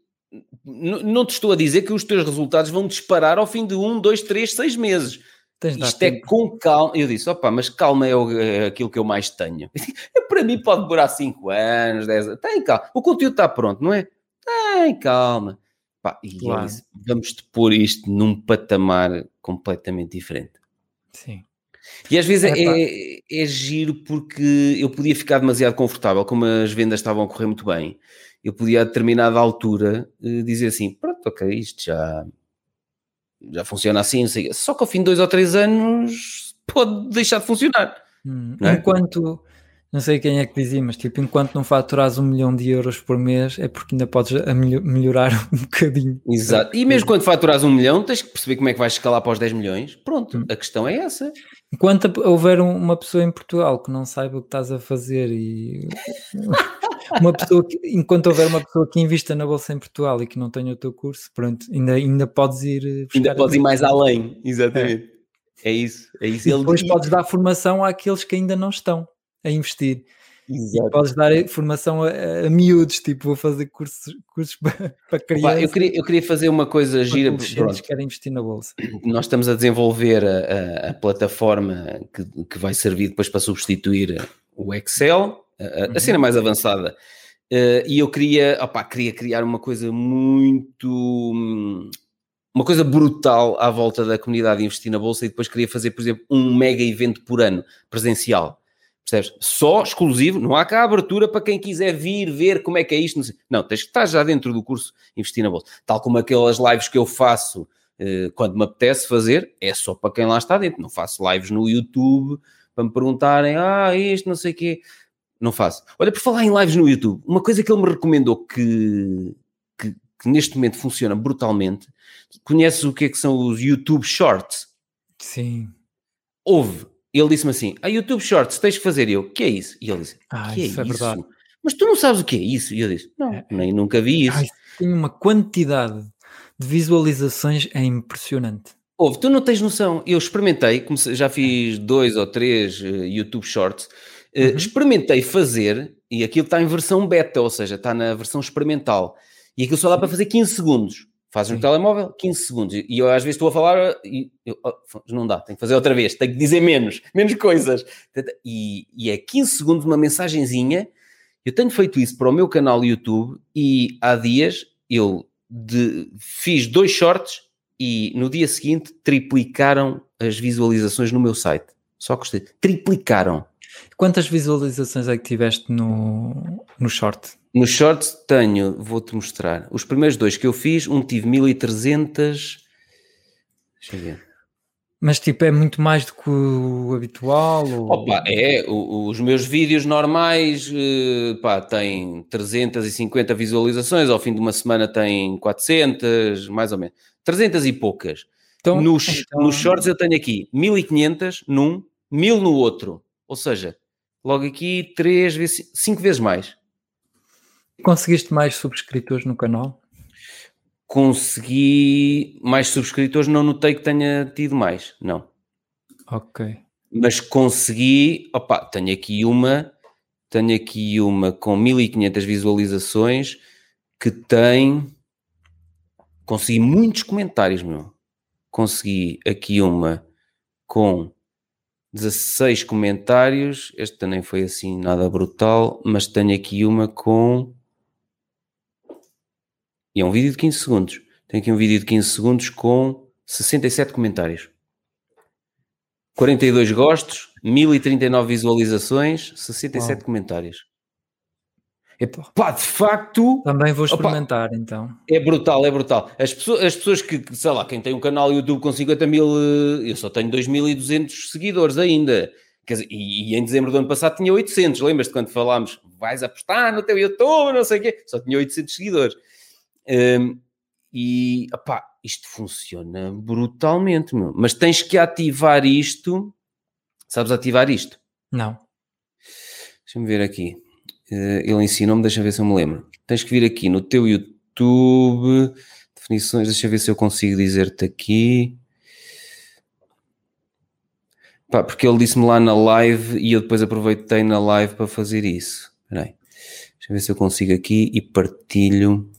não te estou a dizer que os teus resultados vão disparar ao fim de um, dois, três, seis meses. Tens Isto é com calma. Eu disse, opa, mas calma é, o, é aquilo que eu mais tenho. *laughs* Para mim pode demorar 5 anos, 10 anos. Tem calma. O conteúdo está pronto, não é? Tem calma. Pá, e claro. disse, vamos te pôr isto num patamar completamente diferente. Sim. E às vezes é, é, é, giro porque eu podia ficar demasiado confortável, como as vendas estavam a correr muito bem. Eu podia a determinada altura eh, dizer assim: pronto, ok, isto já, já funciona assim, só que ao fim de dois ou três anos pode deixar de funcionar. Hum, é? Enquanto, não sei quem é que dizia, mas tipo, enquanto não faturares um milhão de euros por mês, é porque ainda podes melhorar *laughs* um bocadinho. Exato. E mesmo quando faturares um milhão, tens que perceber como é que vais escalar para os 10 milhões. Pronto, hum. a questão é essa. Enquanto houver uma pessoa em Portugal que não saiba o que estás a fazer e *laughs* uma pessoa que, enquanto houver uma pessoa que invista na bolsa em Portugal e que não tenha o teu curso, pronto, ainda, ainda podes ir ainda podes ir mais além, exatamente. É, é isso, é isso. E depois podes dar formação àqueles que ainda não estão a investir. Exato. E podes dar formação a, a, miúdos, tipo, vou fazer cursos, cursos *laughs* para, para crianças. Opa, eu, queria, eu queria fazer uma coisa gira. Pronto. querem investir na bolsa. Nós estamos a desenvolver a, a, a plataforma que, que vai servir depois para substituir o Excel, a, uhum. cena mais avançada. Uh, e eu queria, opa, queria criar uma coisa muito. Uma coisa brutal à volta da comunidade de investir na bolsa e depois queria fazer, por exemplo, um mega evento por ano presencial Percebes? Só exclusivo, não há cá abertura para quem quiser vir ver como é que é isto. Não, tens que estar já dentro do curso Investir na Bolsa. Tal como aquelas lives que eu faço eh, quando me apetece fazer, é só para quem lá está dentro. Não faço lives no YouTube para me perguntarem, ah, isto, não sei o quê. Não faço. Olha, por falar em lives no YouTube, uma coisa que ele me recomendou que, que, que neste momento funciona brutalmente, conheces o que é que são os YouTube Shorts? Sim. Houve ele disse-me assim: a YouTube Shorts tens que fazer. E eu, que é isso? E ele disse: ah, que é isso? É verdade. Mas tu não sabes o que é isso? E eu disse: não, é, nem nunca vi isso. Ai, tem uma quantidade de visualizações, é impressionante. Houve, tu não tens noção. Eu experimentei, já fiz dois ou três uh, YouTube Shorts. Uh, uhum. Experimentei fazer, e aquilo está em versão beta, ou seja, está na versão experimental. E aquilo só dá para fazer 15 segundos. Fazes no telemóvel, 15 segundos. E eu às vezes estou a falar e eu, oh, não dá, tenho que fazer outra vez, tenho que dizer menos, *laughs* menos coisas. E, e é 15 segundos uma mensagenzinha. Eu tenho feito isso para o meu canal YouTube e há dias eu de, fiz dois shorts e no dia seguinte triplicaram as visualizações no meu site. Só gostei. Triplicaram. Quantas visualizações é que tiveste no, no short? No shorts tenho, vou-te mostrar. Os primeiros dois que eu fiz, um tive 1300. Deixa eu ver. Mas tipo, é muito mais do que o habitual? Ou... Opa, é, os meus vídeos normais eh, pá, têm 350 visualizações, ao fim de uma semana tem 400, mais ou menos. 300 e poucas. Então, nos, então... nos shorts eu tenho aqui 1500 num, 1000 no outro. Ou seja, logo aqui 3 vezes, 5 vezes mais. Conseguiste mais subscritores no canal? Consegui mais subscritores, não notei que tenha tido mais, não. Ok. Mas consegui, opa, tenho aqui uma, tenho aqui uma com 1500 visualizações que tem, consegui muitos comentários, meu. Consegui aqui uma com 16 comentários, este também foi assim nada brutal, mas tenho aqui uma com e é um vídeo de 15 segundos. Tem aqui um vídeo de 15 segundos com 67 comentários. 42 gostos, 1039 visualizações, 67 Uau. comentários. Pá, de facto. Também vou experimentar opa, então. É brutal, é brutal. As pessoas, as pessoas que, sei lá, quem tem um canal YouTube com 50 mil, eh, eu só tenho 2.200 seguidores ainda. Quer dizer, e, e, em dezembro do ano passado tinha 800. Lembras-te quando falámos, vais apostar no teu YouTube, não sei o quê? Só tinha 800 seguidores. Um, e opá, isto funciona brutalmente, meu. Mas tens que ativar isto. Sabes ativar isto? Não. Deixa-me ver aqui. Uh, ele ensinou-me, deixa ver se eu me lembro. Tens que vir aqui no teu YouTube, definições, deixa ver se eu consigo dizer-te aqui. Pá, porque ele disse-me lá na live e eu depois aproveitei na live para fazer isso. Espera. Deixa ver se eu consigo aqui e partilho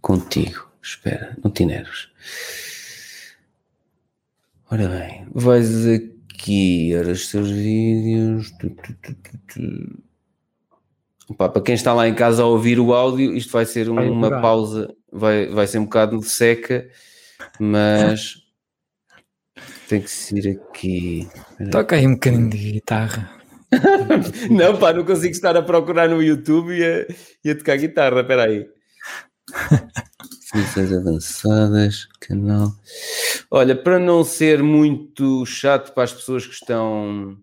contigo. Espera, não te nervos. Ora bem, vais aqui, ora, os teus vídeos. Tu, tu, tu, Opa, para quem está lá em casa a ouvir o áudio, isto vai ser um, uma pausa, vai, vai ser um bocado de seca, mas *laughs* tem que ser aqui. Toca aí um bocadinho de guitarra. *laughs* não, pá, não consigo estar a procurar no YouTube e a, e a tocar guitarra. Espera aí. *laughs* Funções avançadas, canal. Olha, para não ser muito chato para as pessoas que estão.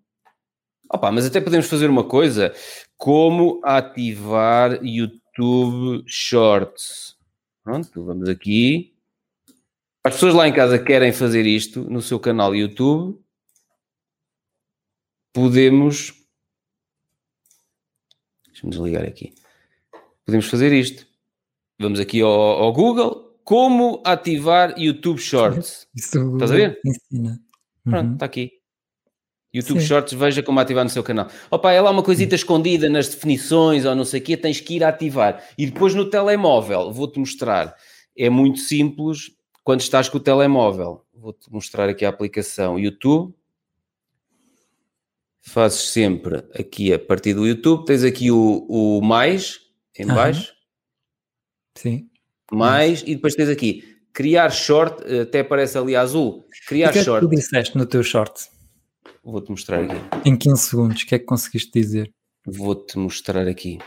Opa, mas até podemos fazer uma coisa: como ativar YouTube Shorts. Pronto, vamos aqui. As pessoas lá em casa querem fazer isto no seu canal YouTube. Podemos. Deixa-me desligar aqui. Podemos fazer isto. Vamos aqui ao, ao Google. Como ativar YouTube Shorts? Isso Estás a ver? Ensina. Pronto, Uhum. está aqui. YouTube Sim. Shorts, veja como ativar no seu canal. Opa, é lá uma coisita escondida nas definições ou não sei o quê, tens que ir ativar. E depois no telemóvel, vou-te mostrar. É muito simples quando estás com o telemóvel. Vou-te mostrar aqui a aplicação YouTube. Fazes sempre aqui a partir do YouTube, tens aqui o, o mais em baixo, Sim. mais, e depois tens aqui criar short, até aparece ali azul, O criar que é que short. tu disseste no teu short? Vou-te mostrar aqui. Em 15 segundos, o que é que conseguiste dizer? Vou-te mostrar aqui.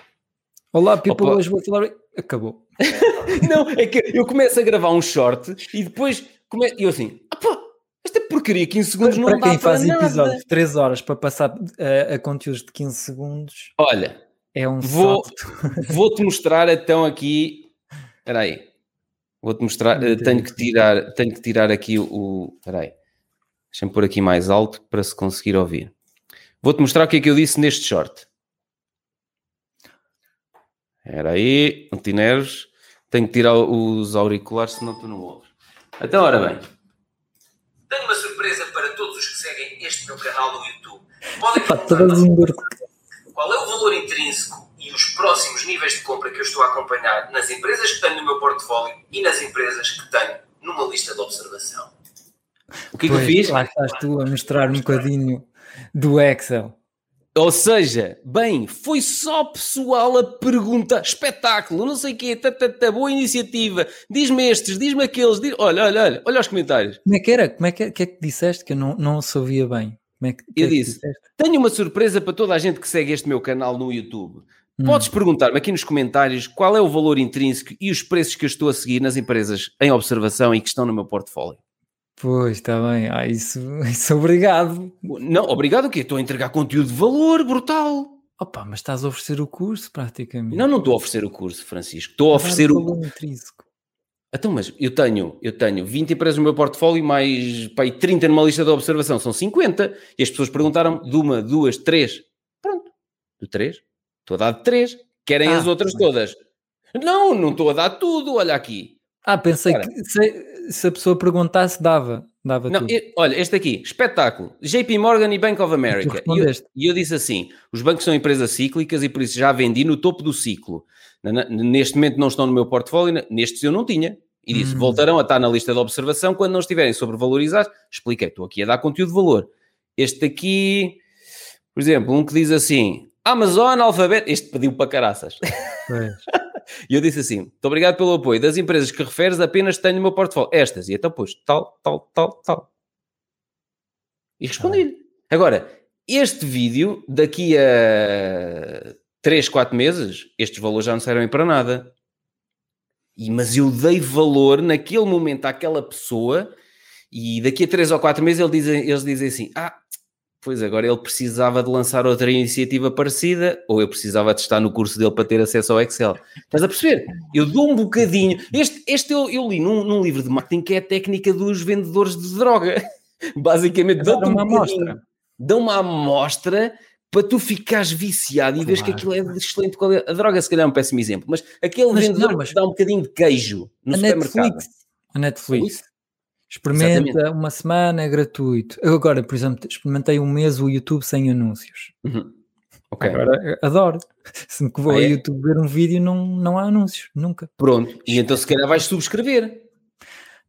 Olá, people, Opa. hoje vou falar. Acabou. *laughs* Não, é que eu começo a gravar um short e depois come... eu assim, "Ah, pá, esta porcaria 15 segundos não para dá quem para faz nada. de 3 horas para passar a, a conteúdos de 15 segundos, Olha, é um Vou- vou-te mostrar então aqui. Espera aí. Vou-te mostrar. Eh, tenho que tirar, tenho que tirar aqui o. Espera aí. Deixa-me pôr aqui mais alto para se conseguir ouvir. Vou-te mostrar o que é que eu disse neste short. Espera aí, não te nervos. Tenho que tirar os auriculares, senão tu não ouves. Então, ora bem. Tenho uma surpresa para todos os que seguem este meu canal no YouTube. Podem todas um qual é o valor intrínseco os próximos níveis de compra que eu estou a acompanhar nas empresas que tenho no meu portfólio e nas empresas que tenho numa lista de observação. O que é que eu fiz? Lá estás tu a mostrar um bocadinho do Excel. Ou seja, bem, foi só pessoal a perguntar, espetáculo, não sei o quê, tá, tá, tá, boa iniciativa, diz-me estes, diz-me aqueles, diz... olha, olha, olha, olha os comentários. Como é que era? Como é que, é- que é que disseste que eu não, não ouvia bem? Como é que, que Eu é que disse. disseste? Tenho uma surpresa para toda a gente que segue este meu canal no YouTube. Hum. Podes perguntar-me aqui nos comentários qual é o valor intrínseco e os preços que eu estou a seguir nas empresas em observação e que estão no meu portfólio. Pois, está bem. Ah, isso, *laughs* isso obrigado. Não, obrigado o quê? Estou a entregar conteúdo de valor brutal. Opa, mas estás a oferecer o curso praticamente. Não, não estou a oferecer o curso, Francisco. Estou a oferecer o... valor intrínseco. Então, mas eu tenho, eu tenho 20 empresas no meu portfólio, mais pá, aí 30 numa lista de observação, são 50. E as pessoas perguntaram de uma, duas, três. Pronto, de três. Estou a dar três. Querem Ah, as outras todas. Não, não estou a dar tudo, olha aqui. Ah, pensei Cara. que se, se a pessoa perguntasse, dava. Dava Não, tudo. e- olha, este aqui, espetáculo. JP Morgan e Bank of America. E eu, e eu disse assim: os bancos são empresas cíclicas e por isso já vendi no topo do ciclo. Neste momento não estão no meu portfólio, nestes eu não tinha. E disse: Hum. voltarão a estar na lista de observação quando não estiverem sobrevalorizados. Expliquei, estou aqui a dar conteúdo de valor. Este aqui, por exemplo, um que diz assim: Amazon, Alphabet. Este pediu para caraças. *laughs* E eu disse assim: muito obrigado pelo apoio. Das empresas que referes, apenas tenho no meu portfólio. Estas. E então, pois, tal, tal, tal, tal. E respondi-lhe. Agora, este vídeo, daqui a 3, 4 meses, estes valores já não servem para nada. E, mas eu dei valor naquele momento àquela pessoa e daqui a 3 ou 4 meses ele diz- eles dizem assim: Ah, Pois agora ele precisava de lançar outra iniciativa parecida, ou eu precisava de estar no curso dele para ter acesso ao Excel. Estás a perceber? Eu dou um bocadinho. Este, este eu, eu li num, num livro de marketing que é a técnica dos vendedores de droga. *laughs* Basicamente, dão uma um amostra. Dão uma amostra para tu ficares viciado e claro. vês que aquilo é de excelente qualidade. A droga, se calhar, é um péssimo exemplo, mas aquele mas, vendedor não, mas... dá um bocadinho de queijo no a supermercado. Netflix. A Netflix. Experimenta Exatamente. uma semana, é gratuito. Eu agora, por exemplo, experimentei um mês o YouTube sem anúncios. Uhum. Ok. Agora adoro. *laughs* Se me vou ah, ao é? YouTube ver um vídeo, não, não há anúncios, nunca. Pronto. E então se calhar vais subscrever.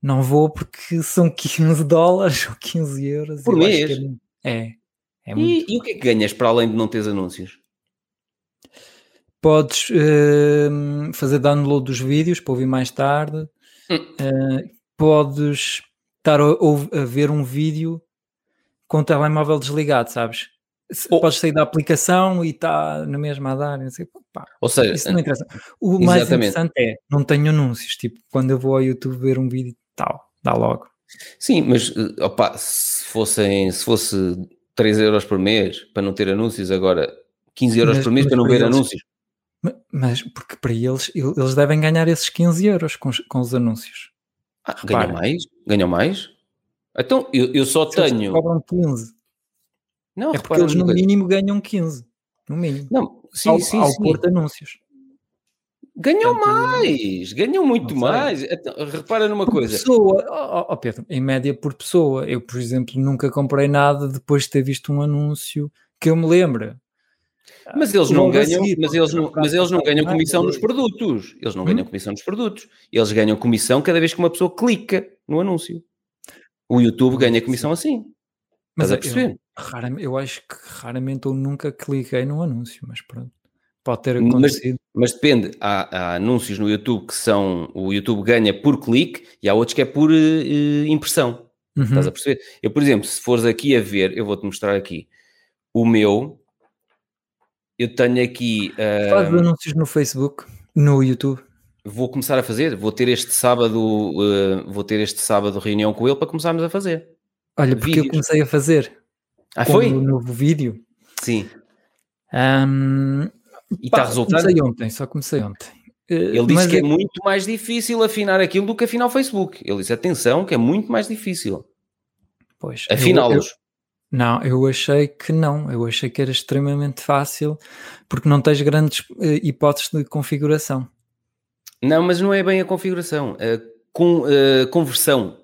Não vou porque são 15 *laughs* dólares ou 15 euros. Por mês? É, é, é e, e, o que é que ganhas para além de não teres anúncios? Podes uh, fazer download dos vídeos para ouvir mais tarde. Hum. Uh, podes estar a, a, ver um vídeo com o telemóvel desligado, sabes? Oh. Podes sair da aplicação e está na mesma a dar. Não sei, pá, Ou seja, isso não interessa. O mais interessante é não tenho anúncios. Tipo, quando eu vou ao YouTube ver um vídeo, tal, dá logo. Sim, mas eh, opa, se fossem, se fosse 3 euros por mês para não ter anúncios, agora 15 euros mas, por mês para não ver eles, anúncios. Mas porque para eles, eles devem ganhar esses 15 euros com, com os anúncios. Ah, ganham mais? Ganham mais? Então, eu, eu só Se tenho. cobram 15. Não, é porque eles no mínimo ganham 15. No mínimo. Não, sim, ao, sim, ao sim. pôr anúncios. Ganham mais, ganham muito mais. Então, repara numa por coisa. Pessoa, oh, oh, Pedro, em média por pessoa. Eu, por exemplo, nunca comprei nada depois de ter visto um anúncio que eu me lembro. Mas eles não ganham, mas eles não, mas eles não ganham comissão nos produtos. Eles não ganham hum? comissão nos produtos. Eles ganham comissão cada vez que uma pessoa clica no anúncio. O YouTube ganha comissão assim. Mas Estás a perceber? Eu, raramente, eu acho que raramente ou nunca cliquei no anúncio, mas pronto. Pode ter acontecido. Mas, mas depende. Há, há, anúncios no YouTube que são. O YouTube ganha por clique e há outros que é por uh, impressão. Uhum. Estás a perceber? Eu, por exemplo, se fores aqui a ver, eu vou-te mostrar aqui. O meu eu tenho aqui. Uh, Faz anúncios no Facebook, no YouTube. Vou começar a fazer. Vou ter este sábado, uh, vou ter este sábado reunião com ele para começarmos a fazer. Olha, porque Vídeos. eu comecei a fazer. Ah, foi? O novo vídeo. Sim. Um, e está resultando? Comecei ontem, só comecei ontem. Ele disse que é, é muito mais difícil afinar aquilo do que afinar o Facebook. Ele disse, atenção, que é muito mais difícil. Pois. Afiná-los. Não, eu achei que não. Eu achei que era extremamente fácil porque não tens grandes uh, hipóteses de configuração. Não, mas não é bem a configuração, a uh, conversão.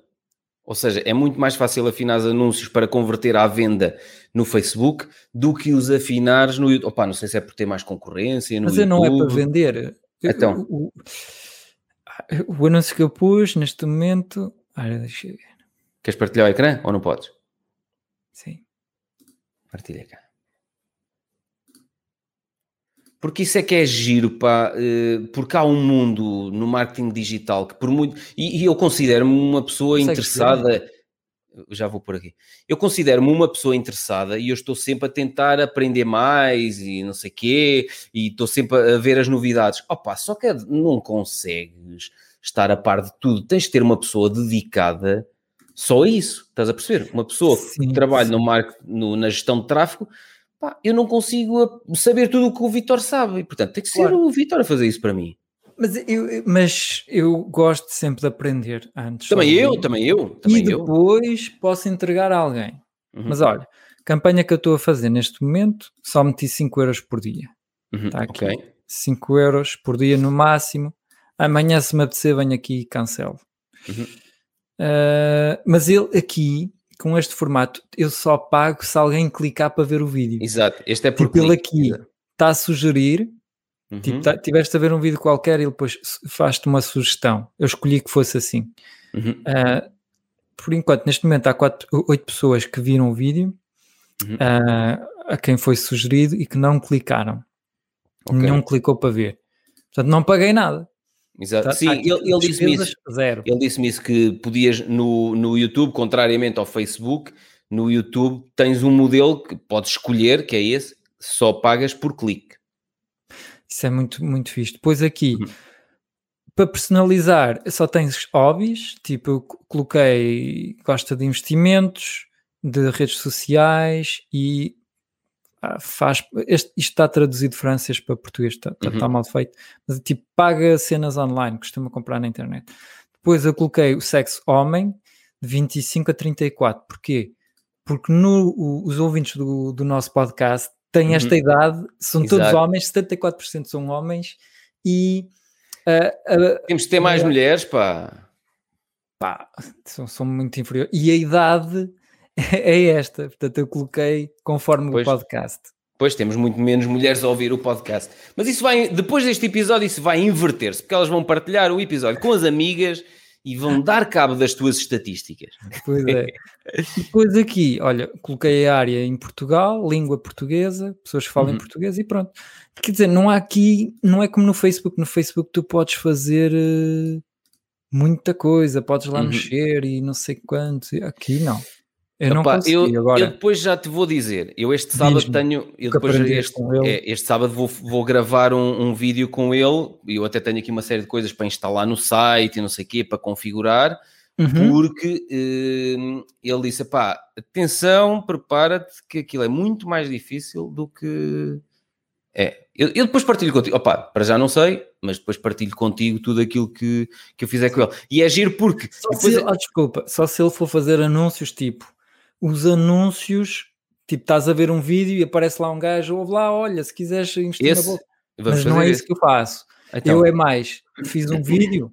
Ou seja, é muito mais fácil afinar os anúncios para converter à venda no Facebook do que os afinares no YouTube. Opa, não sei se é por ter mais concorrência no Mas YouTube. não é para vender. Então. O, o, o, anúncio que eu pus neste momento... Deixa eu ver. Queres partilhar o ecrã ou não podes? Partilha cá. Porque isso é que é giro, pá, eh, porque há um mundo no marketing digital que por muito... E, e eu considero-me uma pessoa interessada... Já vou por aqui. Eu considero-me uma pessoa interessada e eu estou sempre a tentar aprender mais e não sei quê, e estou sempre a ver as novidades. Opa, só que não consegues estar a par de tudo. Tens de ter uma pessoa dedicada só isso, estás a perceber? Uma pessoa sim, que trabalha no marketing, no, na gestão de tráfego, pá, eu não consigo saber tudo o que o Vitor sabe, e portanto tem que ser claro. o Vitor a fazer isso para mim. Mas eu, mas eu gosto sempre de aprender antes. Também eu, também eu. Também e depois eu. posso entregar a alguém. Uhum. Mas olha, campanha que eu estou a fazer neste momento, só meti 5 euros por dia. Uhum. Está aqui. Okay. 5 euros por dia no máximo. Amanhã, se me apetecer, venho aqui e cancelo. Uhum. Uh, mas ele aqui, com este formato, eu só pago se alguém clicar para ver o vídeo. Exato, este é por tipo, ele aqui está a sugerir, uhum. tipo, tá, tiveste a ver um vídeo qualquer e depois faz-te uma sugestão. Eu escolhi que fosse assim. Uhum. Uh, por enquanto, neste momento há quatro, oito pessoas que viram o vídeo uhum. uh, a quem foi sugerido e que não clicaram. Okay. Nenhum clicou para ver. Portanto, não paguei nada. Exato. Tá, Sim, tá, ele, ele disse-me isso. Zero. Ele disse-me isso que podias no, no YouTube, contrariamente ao Facebook, no YouTube tens um modelo que podes escolher, que é esse, só pagas por clique. Isso é muito, muito fixe. Depois aqui, uhum. para personalizar, só tens hobbies, tipo, eu coloquei gosta de investimentos, de redes sociais e faz. Este, isto está traduzido de francês para português, está, está, Uhum. está mal feito, mas tipo, paga cenas online, costuma comprar na internet. Depois eu coloquei o sexo homem de 25 a 34. Porquê? Porque no, o- os ouvintes do, do nosso podcast têm esta Uhum. idade, são todos Exato. homens, 74% são homens e ah, ah, Temos de ter mais É. mulheres, pá. pá, são, são muito inferiores. E a idade *laughs* é esta, portanto eu coloquei conforme Pois. o podcast. Pois temos muito menos mulheres a ouvir o podcast. Mas isso vai, depois deste episódio, isso vai inverter-se, porque elas vão partilhar o episódio com as amigas e vão *laughs* dar cabo das tuas estatísticas. Pois é. *laughs* Depois aqui, olha, coloquei a área em Portugal, língua portuguesa, pessoas que falam Uhum. português e pronto. Quer dizer, não há aqui, não é como no Facebook. No Facebook tu podes fazer eh, muita coisa, podes lá Uhum. mexer e não sei quanto. Aqui não. Eu não consegui eu, agora. eu depois já te vou dizer. Eu este sábado tenho. Eu depois este, é, este sábado vou, vou gravar um, um vídeo com ele. E eu até tenho aqui uma série de coisas para instalar no site e não sei o quê, para configurar. Uhum. Porque eh, ele disse: pá, atenção, prepara-te, que aquilo é muito mais difícil do que. É, eu, eu depois partilho contigo, opá, para já não sei, mas depois partilho contigo tudo aquilo que, que eu fizer com ele. E é giro porque Só depois se, ah, desculpa, só se ele for fazer anúncios tipo os anúncios, tipo, estás a ver um vídeo e aparece lá um gajo, ouve lá, olha, se quiseres investir esse, na bolsa. Mas não é esse. isso que eu faço. Então, Eu é mais, fiz um vídeo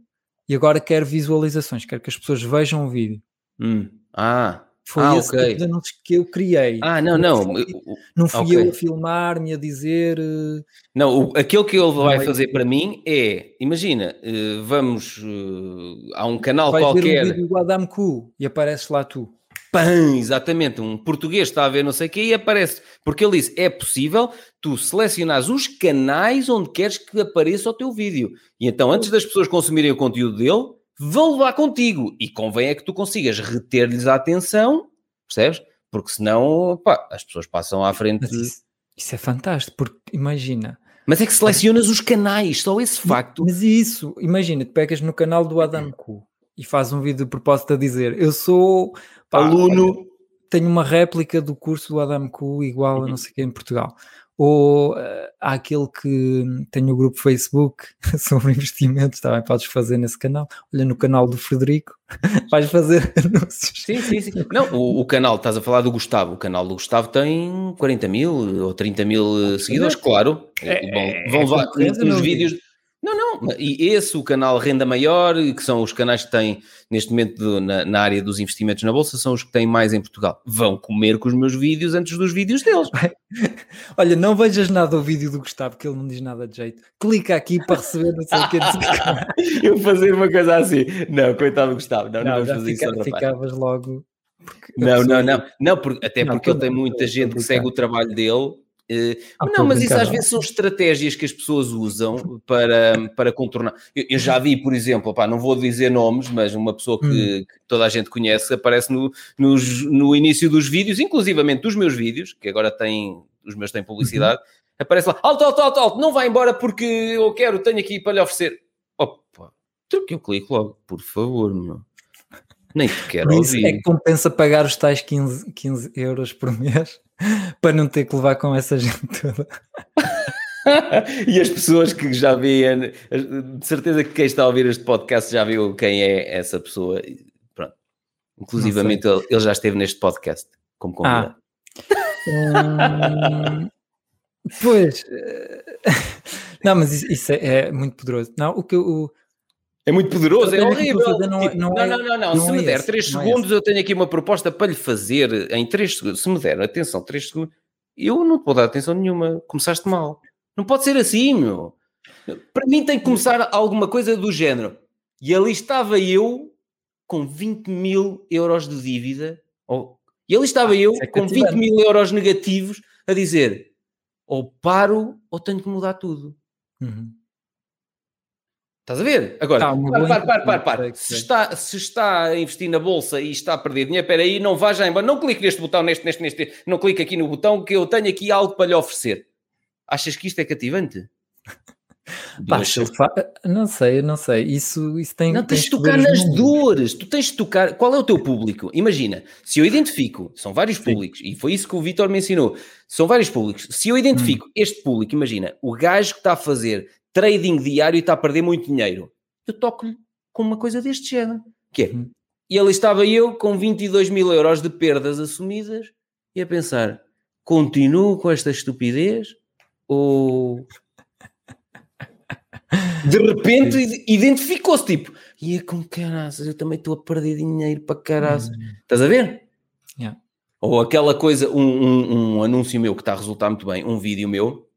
e agora quero visualizações, quero que as pessoas vejam o vídeo. hum, ah, Foi Ah, esse ok. tipo de anúncios que eu criei. ah, não, não, fui, o- não fui ok. eu a filmar-me a dizer. eh, não, o- aquilo que ele vai é fazer para mim é, imagina, eh, vamos, eh, há um canal ver qualquer, um vídeo do Adam Cu e apareces lá tu. Pam, exatamente, um português está a ver não sei o quê e aparece, porque ele disse, é possível tu selecionares os canais onde queres que apareça o teu vídeo, e então antes das pessoas consumirem o conteúdo dele, vão levar contigo, e convém é que tu consigas reter-lhes a atenção, percebes? Porque senão, pá, as pessoas passam à frente... Isso, isso é fantástico, porque imagina. Mas é que selecionas os canais, só esse facto. Mas isso, imagina, tu pegas no canal do Adam Cu e faz um vídeo de propósito a dizer: Eu sou pá, Aluno. tenho uma réplica do curso do Adam Cu igual a não sei quem em Portugal. Ou eh, há aquele que tem o grupo Facebook *laughs* sobre investimentos, também podes fazer nesse canal. Olha no canal do Frederico, *laughs* vais fazer *laughs* anúncios. Sim, sim, sim. Não, o, o canal, estás a falar do Gustavo, o canal do Gustavo tem 40 mil ou 30 mil seguidores, claro. É- vão, vão é levar concorrência, nos meu vídeos. Não, não, e esse, o canal Renda Maior, que são os canais que têm neste momento do- na, na área dos investimentos na Bolsa, são os que têm mais em Portugal. Vão comer com os meus vídeos antes dos vídeos deles. *laughs* Olha, não vejas nada o vídeo do Gustavo, que ele não diz nada de jeito. Clica aqui para receber não sei o que. *laughs* Eu fazer uma coisa assim. Não, coitado do Gustavo, não, não, Não, vamos fazer fica- isso. ficavas logo. Não, não, não, não, porque, até Não, porque ele tem muita gente que segue o trabalho dele. Ah, não, mas isso às vezes são estratégias que as pessoas usam para, para contornar. Eu, eu já vi, por exemplo, pá, não vou dizer nomes, mas uma pessoa que, Hum. que toda a gente conhece aparece no, nos- no início dos vídeos, inclusivamente dos meus vídeos, que agora têm, os meus têm publicidade, aparece lá, alto, alto, alto, alto, não vai embora porque eu quero, tenho aqui para lhe oferecer. Opa, que eu clico logo, por favor, meu. Nem te quero isso ouvir. é que compensa pagar os tais 15, 15 euros por mês *laughs* para não ter que levar com essa gente toda. *laughs* e as pessoas que já veem, de certeza que quem está a ouvir este podcast já viu quem é essa pessoa. Pronto. Inclusivamente ele, ele já esteve neste podcast como convidado. *laughs* Hum, pois. eh, Não, mas isso, isso é, é muito poderoso. Não, o que eu. É muito poderoso, é Eu horrível. fazer, não é- Tipo, não não, é- não, não, não, não Se é me der esse, 3 não é segundos, eu tenho aqui uma proposta para lhe fazer em 3 segundos. Se me der, atenção, 3 segundos, eu não te vou dar atenção nenhuma. Começaste mal. Não pode ser assim, meu. Para mim tem que começar alguma coisa do género. E ali estava eu com 20 mil euros de dívida. Ou, e ali estava eu isso é com 20 cativante. mil euros negativos a dizer ou paro ou tenho que mudar tudo. Uhum. Estás a ver? Agora, Tá, para, intenção, para. sei que Se, está, se está a investir na bolsa e está a perder dinheiro, espera aí, não vá já embora. Não clique neste botão, neste, neste, neste. Não clique aqui no botão que eu tenho aqui algo para lhe oferecer. Achas que isto é cativante? *laughs* Pá, fa... Não sei, não sei. Isso, isso tem. Não tens de tocar nas dores. Tu tens de tocar. Qual é o teu público? Imagina, se eu identifico, são vários Sim. públicos, e foi isso que o Vitor me ensinou. São vários públicos. Se eu identifico hum. este público, imagina, o gajo que está a fazer trading diário e está a perder muito dinheiro, eu toco-lhe com uma coisa deste género. Que é, hum. e ali estava eu com 22 mil euros de perdas assumidas e a pensar, continuo com esta estupidez ou *laughs* de repente identificou-se, tipo, e é com caraças, eu também estou a perder dinheiro para caraças. Uhum. Estás a ver? Yeah. Ou aquela coisa, um, um, um, anúncio meu que está a resultar muito bem, um vídeo meu,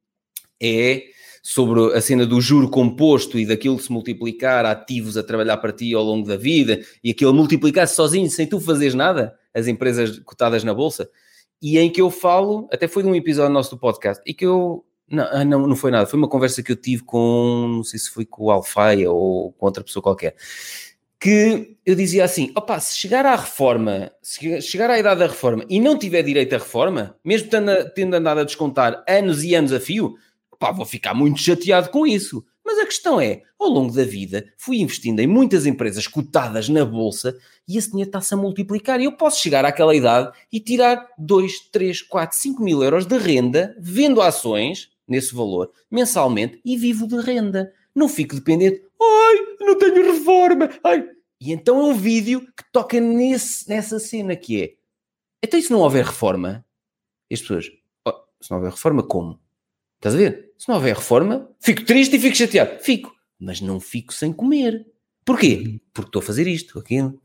é sobre a cena do juro composto e daquilo se multiplicar ativos a trabalhar para ti ao longo da vida e aquilo multiplicar-se sozinho sem tu fazeres nada, as empresas cotadas na bolsa, e em que eu falo, até foi num episódio nosso do podcast, e que eu não, ah, não, não foi nada. Foi uma conversa que eu tive com, não sei se foi com o Alfaia ou com outra pessoa qualquer, que eu dizia assim: opa, se chegar à reforma, se chegar à idade da reforma e não tiver direito à reforma, mesmo tendo, tendo andado a descontar anos e anos a fio, opa, vou ficar muito chateado com isso. Mas a questão é, ao longo da vida, fui investindo em muitas empresas cotadas na bolsa e esse dinheiro está-se a multiplicar. E eu posso chegar àquela idade e tirar 2, 3, 4, 5 mil euros de renda vendo ações nesse valor mensalmente e vivo de renda. Não fico dependente. Ai, não tenho reforma. Ai. E então é um vídeo que toca nesse, nessa cena que é. Então, e se não houver reforma? As pessoas, oh, se não houver reforma, como? Estás a ver? Se não houver reforma, fico triste e fico chateado. Fico, mas não fico sem comer. Porquê? Porque estou a fazer isto, aquilo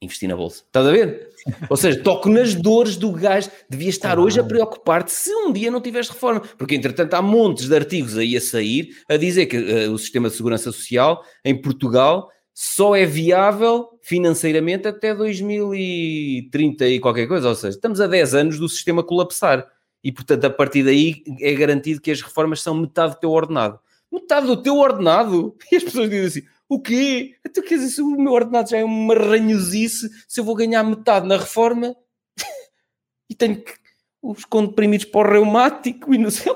investir na bolsa. Estás a ver? Ou seja, toco nas dores do gajo. Devia estar hoje a preocupar-te se um dia não tiveres reforma. Porque, entretanto, há montes de artigos aí a sair a dizer que uh, o sistema de segurança social em Portugal só é viável financeiramente até 2030 e qualquer coisa. Ou seja, estamos a 10 anos do sistema colapsar. E, portanto, a partir daí é garantido que as reformas são metade do teu ordenado. Metade do teu ordenado? E as pessoas dizem assim: o quê? Tu então, quer dizer, se o meu ordenado já é uma ranhosice, se eu vou ganhar metade na reforma *laughs* e tenho que os comprimidos para o reumático e não sei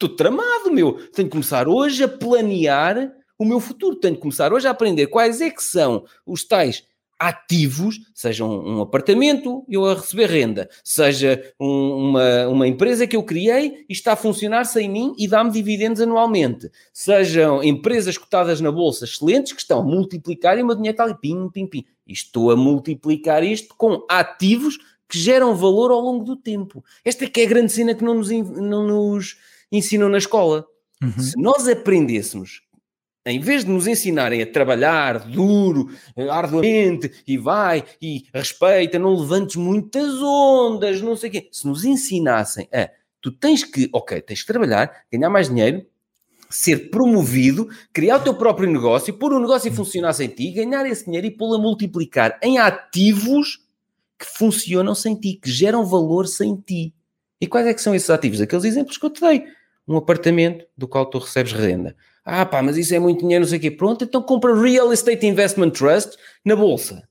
estou tramado, meu. Tenho que começar hoje a planear o meu futuro. Tenho que começar hoje a aprender quais é que são os tais ativos, seja um, um, apartamento, eu a receber renda, seja um, uma, uma empresa que eu criei e está a funcionar sem mim e dá-me dividendos anualmente, sejam empresas cotadas na bolsa excelentes que estão a multiplicar e o meu dinheiro está ali, pim, pim, pim. E estou a multiplicar isto com ativos que geram valor ao longo do tempo. Esta é que é a grande cena que não nos, não nos ensinam na escola. Uhum. Se nós aprendêssemos em vez de nos ensinarem a trabalhar duro, arduamente, e vai, e respeita, não levantes muitas ondas, não sei o quê. Se nos ensinassem a, tu tens que, ok, tens que trabalhar, ganhar mais dinheiro, ser promovido, criar o teu próprio negócio, pôr o negócio a funcionar sem ti, ganhar esse dinheiro e pô-lo a multiplicar em ativos que funcionam sem ti, que geram valor sem ti. E quais é que são esses ativos? Aqueles exemplos que eu te dei. Um apartamento do qual tu recebes renda ah, pá, mas isso é muito dinheiro, não sei o quê. Pronto, então compra Real Estate Investment Trust na bolsa,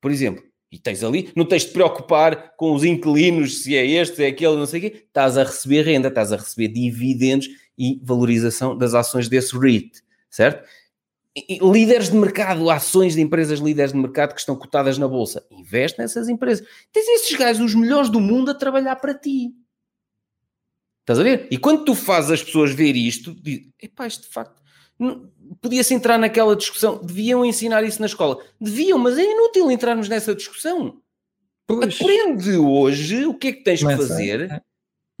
por exemplo. E tens ali, não tens de preocupar com os inquilinos, se é este, se é aquele, não sei o quê. Estás a receber renda, estás a receber dividendos e valorização das ações desse REIT, certo? E, líderes de mercado, ações de empresas líderes de mercado que estão cotadas na bolsa. Investe nessas empresas. Tens esses gajos, os melhores do mundo, a trabalhar para ti. Estás a ver? E quando tu fazes as pessoas ver isto, diz, epá, isto de facto, podia-se entrar naquela discussão, deviam ensinar isso na escola. Deviam, mas é inútil entrarmos nessa discussão. Pois. Aprende hoje o que é que tens que fazer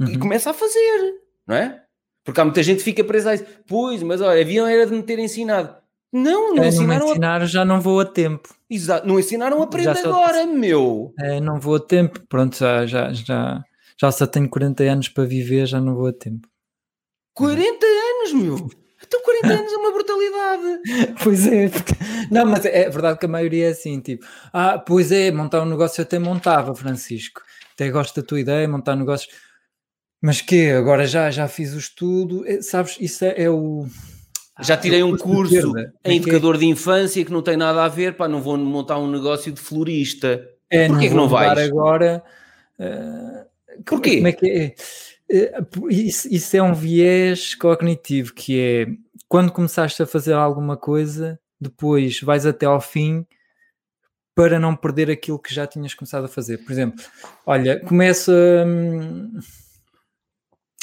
uhum. e começa a fazer, não é? Porque há muita gente que fica presa a isso. Pois, mas olha, haviam era de me ter ensinado. Não, não é, ensinaram. Não ensinaram, a... já não vou a tempo. Exato, não ensinaram, aprende agora, meu. É, não vou a tempo, pronto, já, já, já já só tenho 40 anos para viver, já não vou a tempo. 40 anos, meu! Então 40 anos é uma brutalidade. *laughs* pois é, porque... não, mas é verdade que a maioria é assim, tipo, ah, pois é, montar um negócio eu até montava, Francisco. Até gosto da tua ideia, montar negócios. Mas que agora já, já fiz o estudo, é, sabes, isso é, é o. Já tirei um curso em educador de infância que não tem nada a ver, pá, não vou montar um negócio de florista. É, Porquê não que não vais? agora. Uh, Porquê? Como é que é? Eh, isso, isso, é um viés cognitivo que é quando começaste a fazer alguma coisa, depois vais até ao fim para não perder aquilo que já tinhas começado a fazer. Por exemplo, olha, começa. Hum,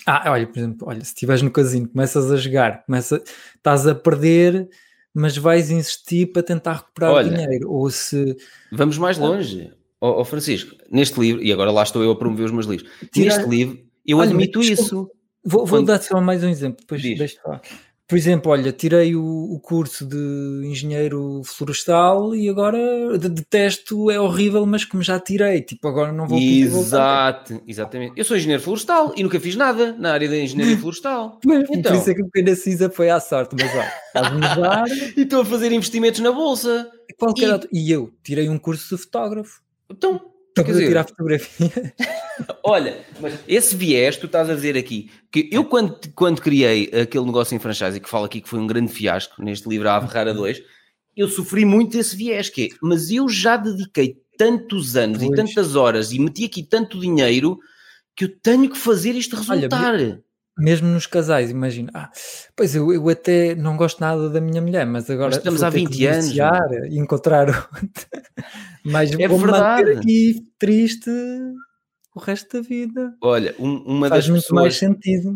ah, olha, por exemplo, olha, se estiveres no casino, começas a jogar, começa, estás a perder, mas vais insistir para tentar recuperar olha, o dinheiro. Ou se. Vamos mais longe. Ó oh, oh, Francisco, neste livro, e agora lá estou eu a promover os meus livros, Tira... neste livro eu olha, admito isso. Vou, vou Quando... dar só mais um exemplo, depois deixa falar. Por exemplo, olha, tirei o, o, curso de engenheiro florestal e agora detesto, é horrível, mas como já tirei, tipo, agora não vou Exato, exatamente. Eu sou engenheiro florestal e nunca fiz nada na área da engenharia *laughs* florestal. então. Por isso é que o pequeno cinza foi à sorte, mas olha, *laughs* e estou a fazer investimentos na bolsa. Qualquer e... e eu tirei um curso de fotógrafo. Então, Quer dizer, tirar fotografia. *laughs* Olha, mas esse viés tu estás a dizer aqui, que eu quando, quando criei aquele negócio em franchise que falo aqui que foi um grande fiasco neste livro A Ferrara 2, eu sofri muito esse viés, que é, mas eu já dediquei tantos anos pois. e tantas horas e meti aqui tanto dinheiro que eu tenho que fazer isto resultar. Olha, mesmo nos casais, imagina, ah, pois eu, eu até não gosto nada da minha mulher, mas agora mas estamos há 20 anos e encontrar *laughs* mas é vou verdade. aqui triste o resto da vida. Olha, um, uma Faz das muito pessoas, mais sentido.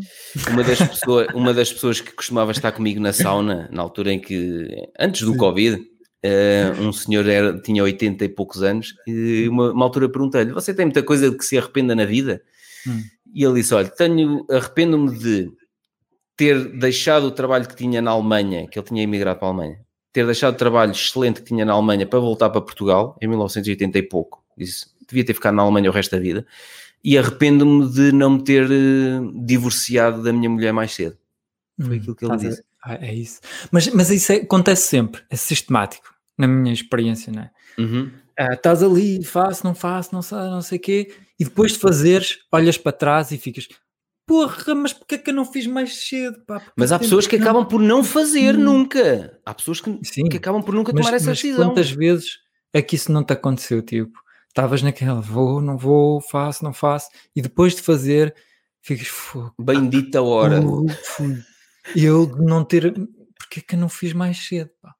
Uma das, pessoas, uma das pessoas que costumava estar comigo na sauna, na altura em que, antes do Sim. Covid, uh, um senhor era, tinha 80 e poucos anos, e uma, uma altura perguntei-lhe: Você tem muita coisa de que se arrependa na vida? Hum. E ele disse: Olha, tenho, arrependo-me de ter deixado o trabalho que tinha na Alemanha, que ele tinha emigrado para a Alemanha, ter deixado o trabalho excelente que tinha na Alemanha para voltar para Portugal em 1980 e pouco. Disse, devia ter ficado na Alemanha o resto da vida. E arrependo-me de não me ter uh, divorciado da minha mulher mais cedo. Foi hum, aquilo que ele disse. A, é isso. Mas, mas isso é, acontece sempre, é sistemático, na minha experiência, não é? Uhum. Ah, estás ali, faço, não faço, não sei, não sei o quê, e depois de fazeres, olhas para trás e ficas, porra, mas porquê é que eu não fiz mais cedo? Pá? Mas há pessoas que acabam por não fazer hum. nunca. Há pessoas que, Sim, que acabam por nunca mas, tomar essa mas decisão. Quantas vezes é que isso não te aconteceu? Tipo, estavas naquela, vou, não vou, faço, não faço, e depois de fazer, ficas. Bendita hora. Eu de não ter. Porquê é que eu não fiz mais cedo? Pá?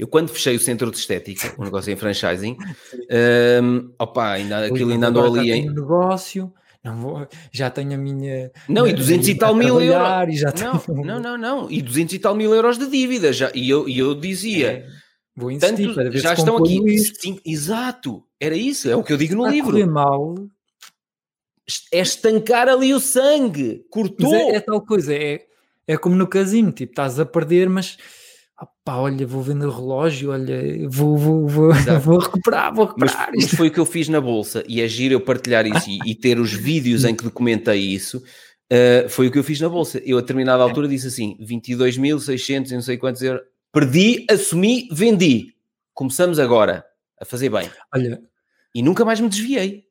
Eu, quando fechei o centro de estética, o um negócio em franchising, *laughs* um, opa, ainda, aquilo ainda andou ali em. negócio, não vou, já tenho a minha. Não, e 200 e tal mil euros. Já não, tenho... não, não, não, e 200 e tal mil euros de dívida. Já, e, eu, e eu dizia. É, vou insistir tanto, para ver já estão aqui. Cinco, exato, era isso, é o que eu digo no a livro. mal. É estancar ali o sangue, cortou. É, é, tal coisa, é, é como no casino, tipo, estás a perder, mas pá, olha, vou vender relógio, olha, vou, vou, vou, *laughs* vou recuperar, vou recuperar. Mas, mas, foi o que eu fiz na bolsa e é giro eu partilhar isso e, e, ter os vídeos em que documentei isso. Uh, foi o que eu fiz na bolsa. Eu a determinada altura disse assim: 22.600 não sei quantos euros. Perdi, assumi, vendi. Começamos agora a fazer bem. Olha, e nunca mais me desviei.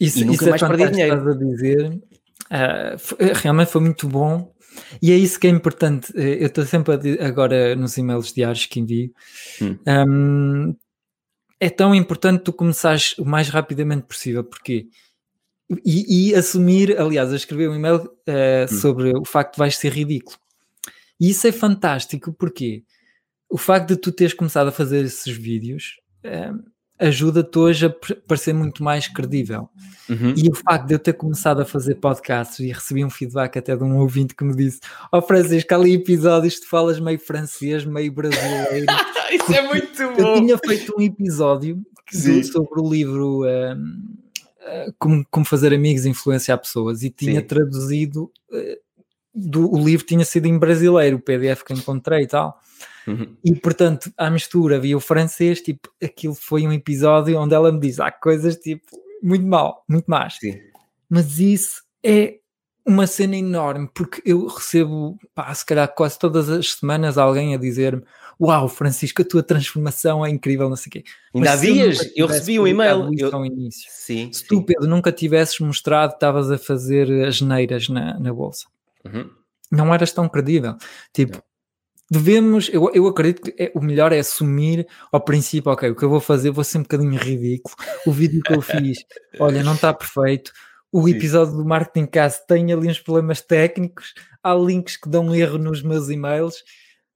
Isso, e nunca isso mais é perdi dinheiro. Estás a dizer, uh, foi, realmente foi muito bom e é isso que é importante. Eh, eu estou sempre a, agora nos e-mails diários que envio. Hum. Um, é tão importante tu começares o mais rapidamente possível, porque e, e assumir, aliás, a escrever um e-mail uh, hum. sobre o facto de vais ser ridículo. E isso é fantástico, porque o facto de tu teres começado a fazer esses vídeos ajuda-te hoje a parecer muito mais credível. Uhum. E o facto de eu ter começado a fazer podcasts e recebi um feedback até de um ouvinte que me disse: Ó oh, Francisco, ali episódios tu falas meio francês, meio brasileiro. *laughs* Isso é muito bom. Eu tinha feito um episódio sobre o livro um, uh, como, como Fazer Amigos e Influenciar Pessoas e tinha Sim. traduzido. Uh, do, o livro tinha sido em brasileiro, o PDF que encontrei e tal. Uhum. E portanto, à mistura havia o francês, tipo, aquilo foi um episódio onde ela me diz: há coisas tipo muito mal, muito más. Sim. Mas isso é uma cena enorme, porque eu recebo, pá, se calhar quase todas as semanas alguém a dizer-me: Uau, Francisco, a tua transformação é incrível, não sei o quê. Ainda há dias eu recebi um e-mail. Eu... Ao início. Sim, Se tu, Pedro, nunca tivesses mostrado que estavas a fazer as neiras na, na bolsa, uhum. não eras tão credível. Tipo, devemos, eu, eu acredito que é, o melhor é assumir ao princípio, ok, o que eu vou fazer, vou ser um bocadinho ridículo. O vídeo que eu fiz, *laughs* olha, não está perfeito. o Sim. episódio do Marketing Cast tem ali uns problemas técnicos, há links que dão erro nos meus e-mails.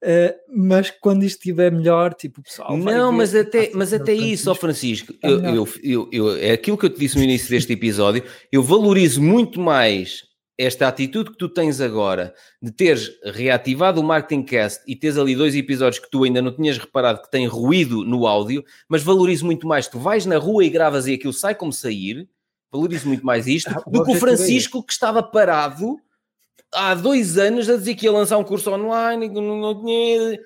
Uh, mas quando isto estiver melhor, tipo, pessoal. Não, mas até, mas até isso, ó Francisco, eu, eu, eu, eu, é aquilo que eu te disse no início deste episódio. Eu valorizo muito mais esta atitude que tu tens agora de teres reativado o Marketing Cast e teres ali dois episódios que tu ainda não tinhas reparado que têm ruído no áudio, mas valorizo muito mais. Tu vais na rua e gravas e aquilo sai como sair, valorizo muito mais isto *laughs* ah, do que o Francisco que estava parado há dois anos a dizer que ia lançar um curso online e que não tinha.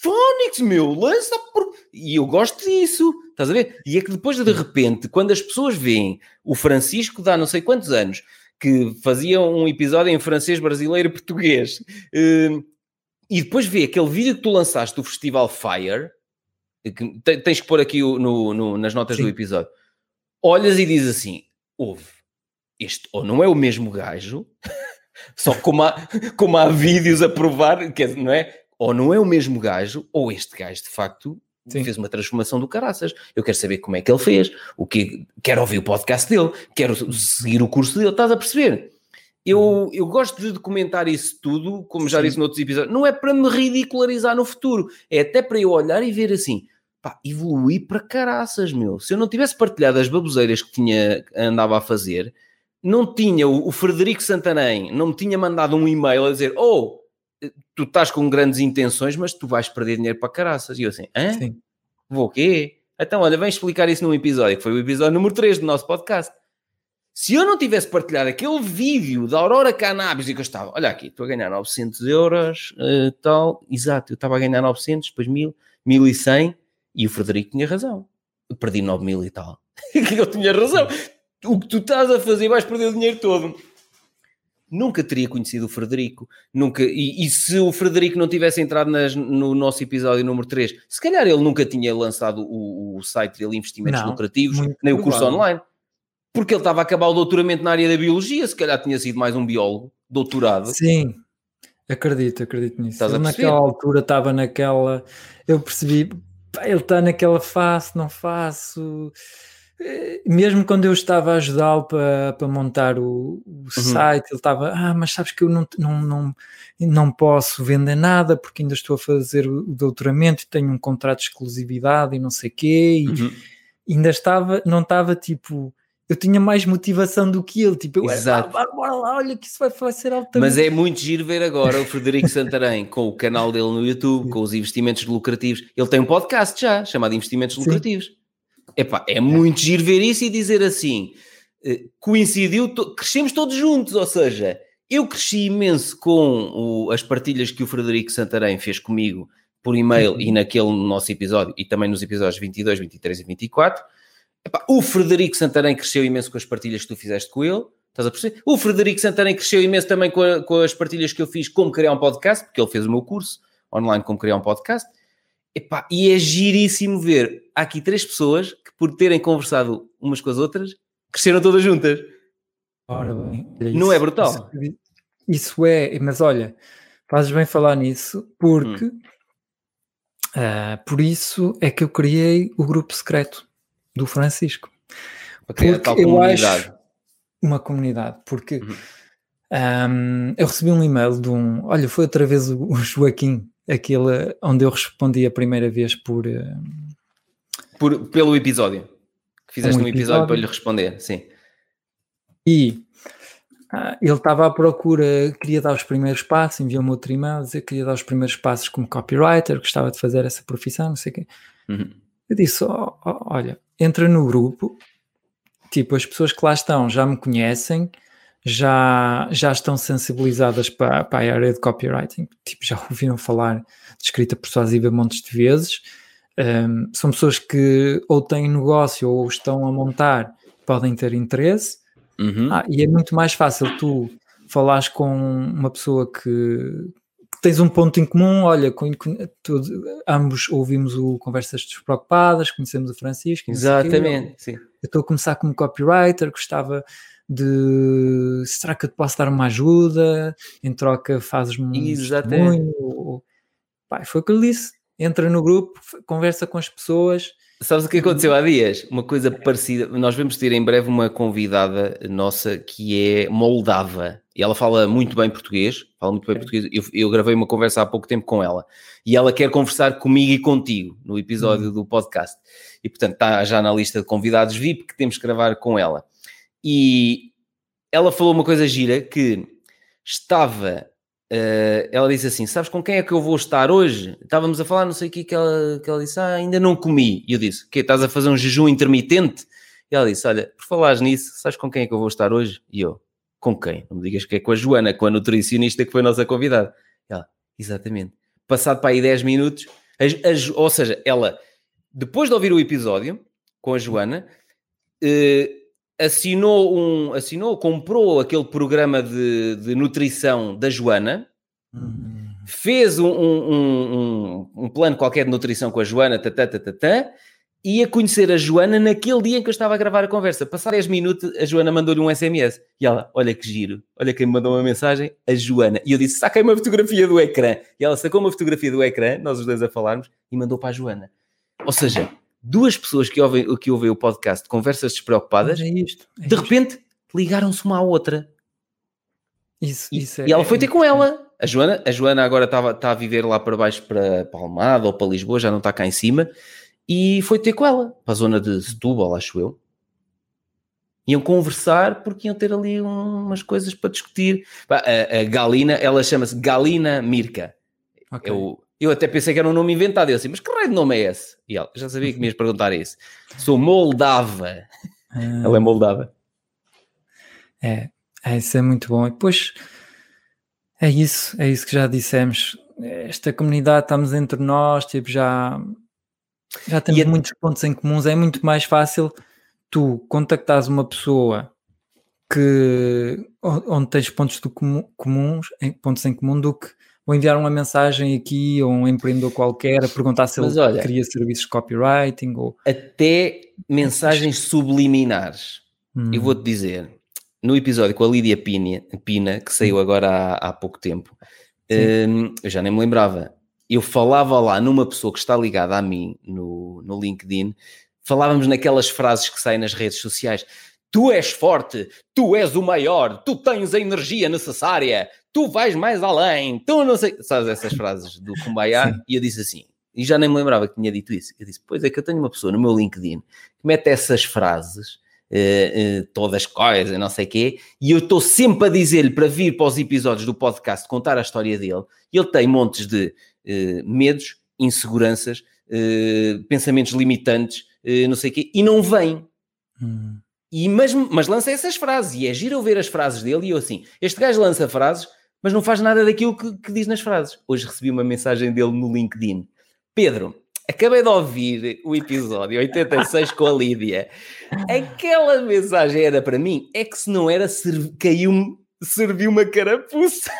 Fónix, meu, lança por... E eu gosto disso, estás a ver? E é que depois, de repente, quando as pessoas veem o Francisco dá não sei quantos anos que fazia um episódio em francês, brasileiro e português. Uh, e depois vê aquele vídeo que tu lançaste do Festival Fire, que tens que pôr aqui no, no, nas notas Sim. do episódio. Olhas e dizes assim: ouve, este ou não é o mesmo gajo, *laughs* só como há, *laughs* como há vídeos a provar, que não é? Ou não é o mesmo gajo, ou este gajo de facto Sim. fez uma transformação do caraças. Eu quero saber como é que ele fez, o que quero ouvir o podcast dele, quero seguir o curso dele, estás a perceber? Eu, uhum. eu gosto de documentar isso tudo, como já Sim. disse noutros episódios, não é para me ridicularizar no futuro, é até para eu olhar e ver assim, pá, evoluí para caraças, meu. Se eu não tivesse partilhado as baboseiras que tinha, andava a fazer, não tinha o, o Frederico Santarém, não me tinha mandado um e-mail a dizer, oh, tu estás com grandes intenções, mas tu vais perder dinheiro para caraças. E eu assim, hã? Sim. Vou o quê? Então, olha, vem explicar isso num episódio, que foi o episódio número 3 do nosso podcast. Se eu não tivesse partilhado aquele vídeo da Aurora Cannabis e que eu estava, olha aqui, estou a ganhar 900 euros, uh, tal, exato, eu estava a ganhar 900, depois 1000, 1100 e o Frederico tinha razão. Eu perdi 9000 e tal. *laughs* eu tinha razão. O que tu estás a fazer vais perder o dinheiro todo nunca teria conhecido o Frederico, nunca, e, e se o Frederico não tivesse entrado nas, no nosso episódio número 3, se calhar ele nunca tinha lançado o, o site dele Investimentos não, Lucrativos, nem o curso online, porque ele estava a acabar o doutoramento na área da biologia, se calhar tinha sido mais um biólogo, doutorado. Sim, acredito, acredito nisso. Ele naquela altura estava naquela, eu percebi, ele está naquela fase, não faço mesmo quando eu estava a ajudá-lo para, para montar o, o uhum. site, ele estava, ah, mas sabes que eu não, não, não, não posso vender nada porque ainda estou a fazer o, doutoramento e tenho um contrato de exclusividade e não sei o quê, e uhum. ainda estava, não estava tipo, eu tinha mais motivação do que ele, tipo, eu Exato. Era, bora lá, olha que isso vai, vai ser altamente. Mas é muito giro ver agora o Frederico *laughs* Santarém com o canal dele no YouTube, com os investimentos lucrativos, ele tem um podcast já, chamado Investimentos Sim. Epá, é muito giro ver isso e dizer assim, eh, coincidiu, crescemos todos juntos, ou seja, eu cresci imenso com o, as partilhas que o Frederico Santarém fez comigo por e-mail uhum. e naquele nosso episódio, e também nos episódios 22, 23 e 24. Epá, o Frederico Santarém cresceu imenso com as partilhas que tu fizeste com ele, estás a perceber? O Frederico Santarém cresceu imenso também com, a, com as partilhas que eu fiz como criar um podcast, porque ele fez o meu curso online como criar um podcast. Epá, e é giríssimo ver. Há aqui três pessoas que, por terem conversado umas com as outras, cresceram todas juntas. Ora bem, isso, não é brutal? Isso, isso, é, mas olha, fazes bem falar nisso, porque hum. uh, por isso é que eu criei o grupo secreto do Francisco. Porque tal comunidade. Acho, uma comunidade, porque uhum. um, eu recebi um e-mail de um. Olha, foi outra vez o, o Joaquim aquele onde eu respondi a primeira vez por, uh, por pelo episódio que fizeste um, um episódio, episódio, para lhe responder, sim. E ah, ele estava à procura, queria dar os primeiros passos, enviou-me outro e-mail, dizer que queria dar os primeiros passos como copywriter, gostava de fazer essa profissão, não sei o quê. Uhum. Eu disse: oh, oh, olha, entra no grupo, tipo, as pessoas que lá estão já me conhecem, já, já estão sensibilizadas para, para a área de copywriting, tipo, já ouviram falar de escrita persuasiva montes de vezes. Um, são pessoas que ou têm negócio ou estão a montar, podem ter interesse. Uhum. Ah, e é muito mais fácil tu falares com uma pessoa que, que tens um ponto em comum. Olha, com, ambos ouvimos o Conversas Despreocupadas, conhecemos o Francisco. Exatamente, sim. Eu estou a começar como copywriter, gostava de será que eu te posso dar uma ajuda? Em troca fazes-me um. Pai, foi o que eu disse. Entra no grupo, conversa com as pessoas. Sabes o que aconteceu há dias? Uma coisa parecida. Nós vamos ter em breve uma convidada nossa que é moldava. E ela fala muito bem português. Fala muito bem português. Eu, eu, gravei uma conversa há pouco tempo com ela. E ela quer conversar comigo e contigo no episódio uhum. do podcast. E portanto está já na lista de convidados VIP que temos que gravar com ela. E ela falou uma coisa gira que estava Uh, ela disse assim: Sabes com quem é que eu vou estar hoje? Estávamos a falar, não sei o que, que ela, que ela disse: Ah, ainda não comi. E eu disse: Que estás a fazer um jejum intermitente? E ela disse: Olha, por falares nisso, sabes com quem é que eu vou estar hoje? E eu: Com quem? Não me digas que é com a Joana, com a nutricionista que foi a nossa convidada. E ela: Exatamente. Passado para aí 10 minutos, a, a, ou seja, ela, depois de ouvir o episódio com a Joana, uh, assinou um, assinou, comprou aquele programa de, de nutrição da Joana, fez um, um, um, um, plano qualquer de nutrição com a Joana, tatá, tatá, ia conhecer a Joana naquele dia em que eu estava a gravar a conversa. Passar 10 minutos, a Joana mandou-lhe um SMS. E ela, olha que giro, olha quem me mandou uma mensagem, a Joana. E eu disse, saquei uma fotografia do ecrã. E ela sacou uma fotografia do ecrã, nós os dois a falarmos, e mandou para a Joana. Ou seja, duas pessoas que ouvem, que ouvem o podcast de Conversas Despreocupadas, é isto, é de repente ligaram-se uma à outra. Isso, e, isso é, e ela foi ter com ela. A Joana, a Joana agora está tá a viver lá para baixo, para, para Almada ou para Lisboa, já não está cá em cima, e foi ter com ela, para a zona de Setúbal, acho eu. Iam conversar porque iam ter ali umas coisas para discutir. A, a Galina, ela chama-se Galina Mirka. Okay. É o, eu até pensei que era um nome inventado. Eu assim, mas que raio de nome é esse? E ela, já sabia que me ias perguntar isso. Sou moldava. Ah, ela é moldava. É, é, isso é muito bom. E depois é isso, é isso que já dissemos. Esta comunidade, estamos entre nós, tipo, já, já temos e muitos pontos em comuns. É muito mais fácil tu contactares uma pessoa que onde tens pontos do comum, comuns, pontos em comum do que ou enviar uma mensagem aqui a um empreendedor qualquer a perguntar se Mas ele olha, queria serviços de copywriting ou até mensagens subliminares. Hum. Eu vou-te dizer, no episódio com a Lídia Pina, Pina que saiu hum. agora há, há pouco tempo, hum, eu já nem me lembrava. Eu falava lá numa pessoa que está ligada a mim no, no LinkedIn, falávamos naquelas frases que saem nas redes sociais. Tu és forte, tu és o maior, tu tens a energia necessária, tu vais mais além, tu não sei. Sabes essas frases do Kumbaya? E eu disse assim, e já nem me lembrava que tinha dito isso. Eu disse, pois é que eu tenho uma pessoa no meu LinkedIn que mete essas frases, uh, uh, todas coisas, não sei o quê, e eu estou sempre a dizer-lhe para vir para os episódios do podcast contar a história dele, e ele tem montes de uh, medos, inseguranças, pensamentos limitantes, não sei o quê, e não vem. Hum. E, mas, mas lança essas frases, e é giro ver as frases dele, e eu assim, este gajo lança frases mas não faz nada daquilo que, que diz nas frases. Hoje recebi uma mensagem dele no LinkedIn. Pedro, acabei de ouvir o episódio 86 com a Lídia. Aquela mensagem era para mim, é que se não era, caiu-me, serviu uma carapuça.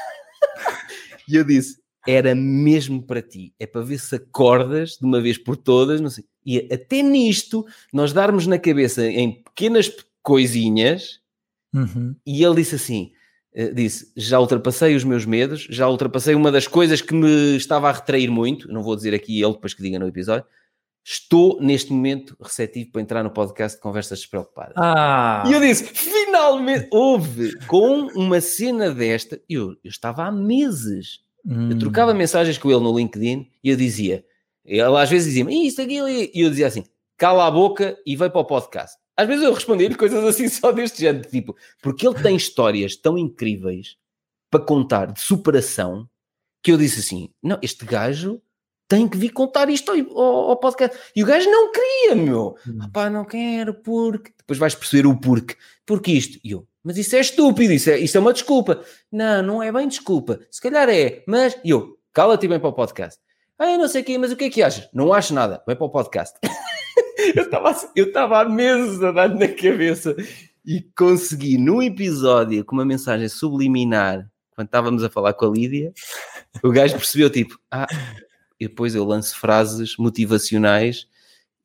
*laughs* e eu disse, era mesmo para ti. É para ver se acordas de uma vez por todas, não sei. E até nisto, nós darmos na cabeça em pequenas coisinhas, uhum. e ele disse assim: eh, disse: já ultrapassei os meus medos, já ultrapassei uma das coisas que me estava a retrair muito. Não vou dizer aqui ele depois que diga no episódio. Estou neste momento receptivo para entrar no podcast de Conversas Despreocupadas. Ah. E eu disse: finalmente houve com uma cena desta. Eu, eu estava há meses. Hum. Eu trocava mensagens com ele no LinkedIn e eu dizia: ele às vezes dizia-me isto, aquilo, e eu dizia assim: cala a boca e vai para o podcast. Às vezes eu respondi-lhe coisas assim só deste género, tipo, porque ele tem histórias tão incríveis para contar de superação que eu disse assim: não, este gajo tem que vir contar isto ao, ao, podcast. E o gajo não queria, meu. Hum. Pá, não quero, porque. Depois vais perceber o porquê. Porque isto. E eu, mas isso é estúpido, isso é, isso é uma desculpa. Não, não é bem desculpa. Se calhar é, mas. E eu, cala-te bem para o podcast. Ah, eu não sei o quê, mas o que é que achas? Não acho nada, vai para o podcast. *laughs* eu estava eu estava há meses a dar na cabeça e consegui num episódio com uma mensagem subliminar quando estávamos a falar com a Lídia, o gajo percebeu tipo, ah, e depois eu lanço frases motivacionais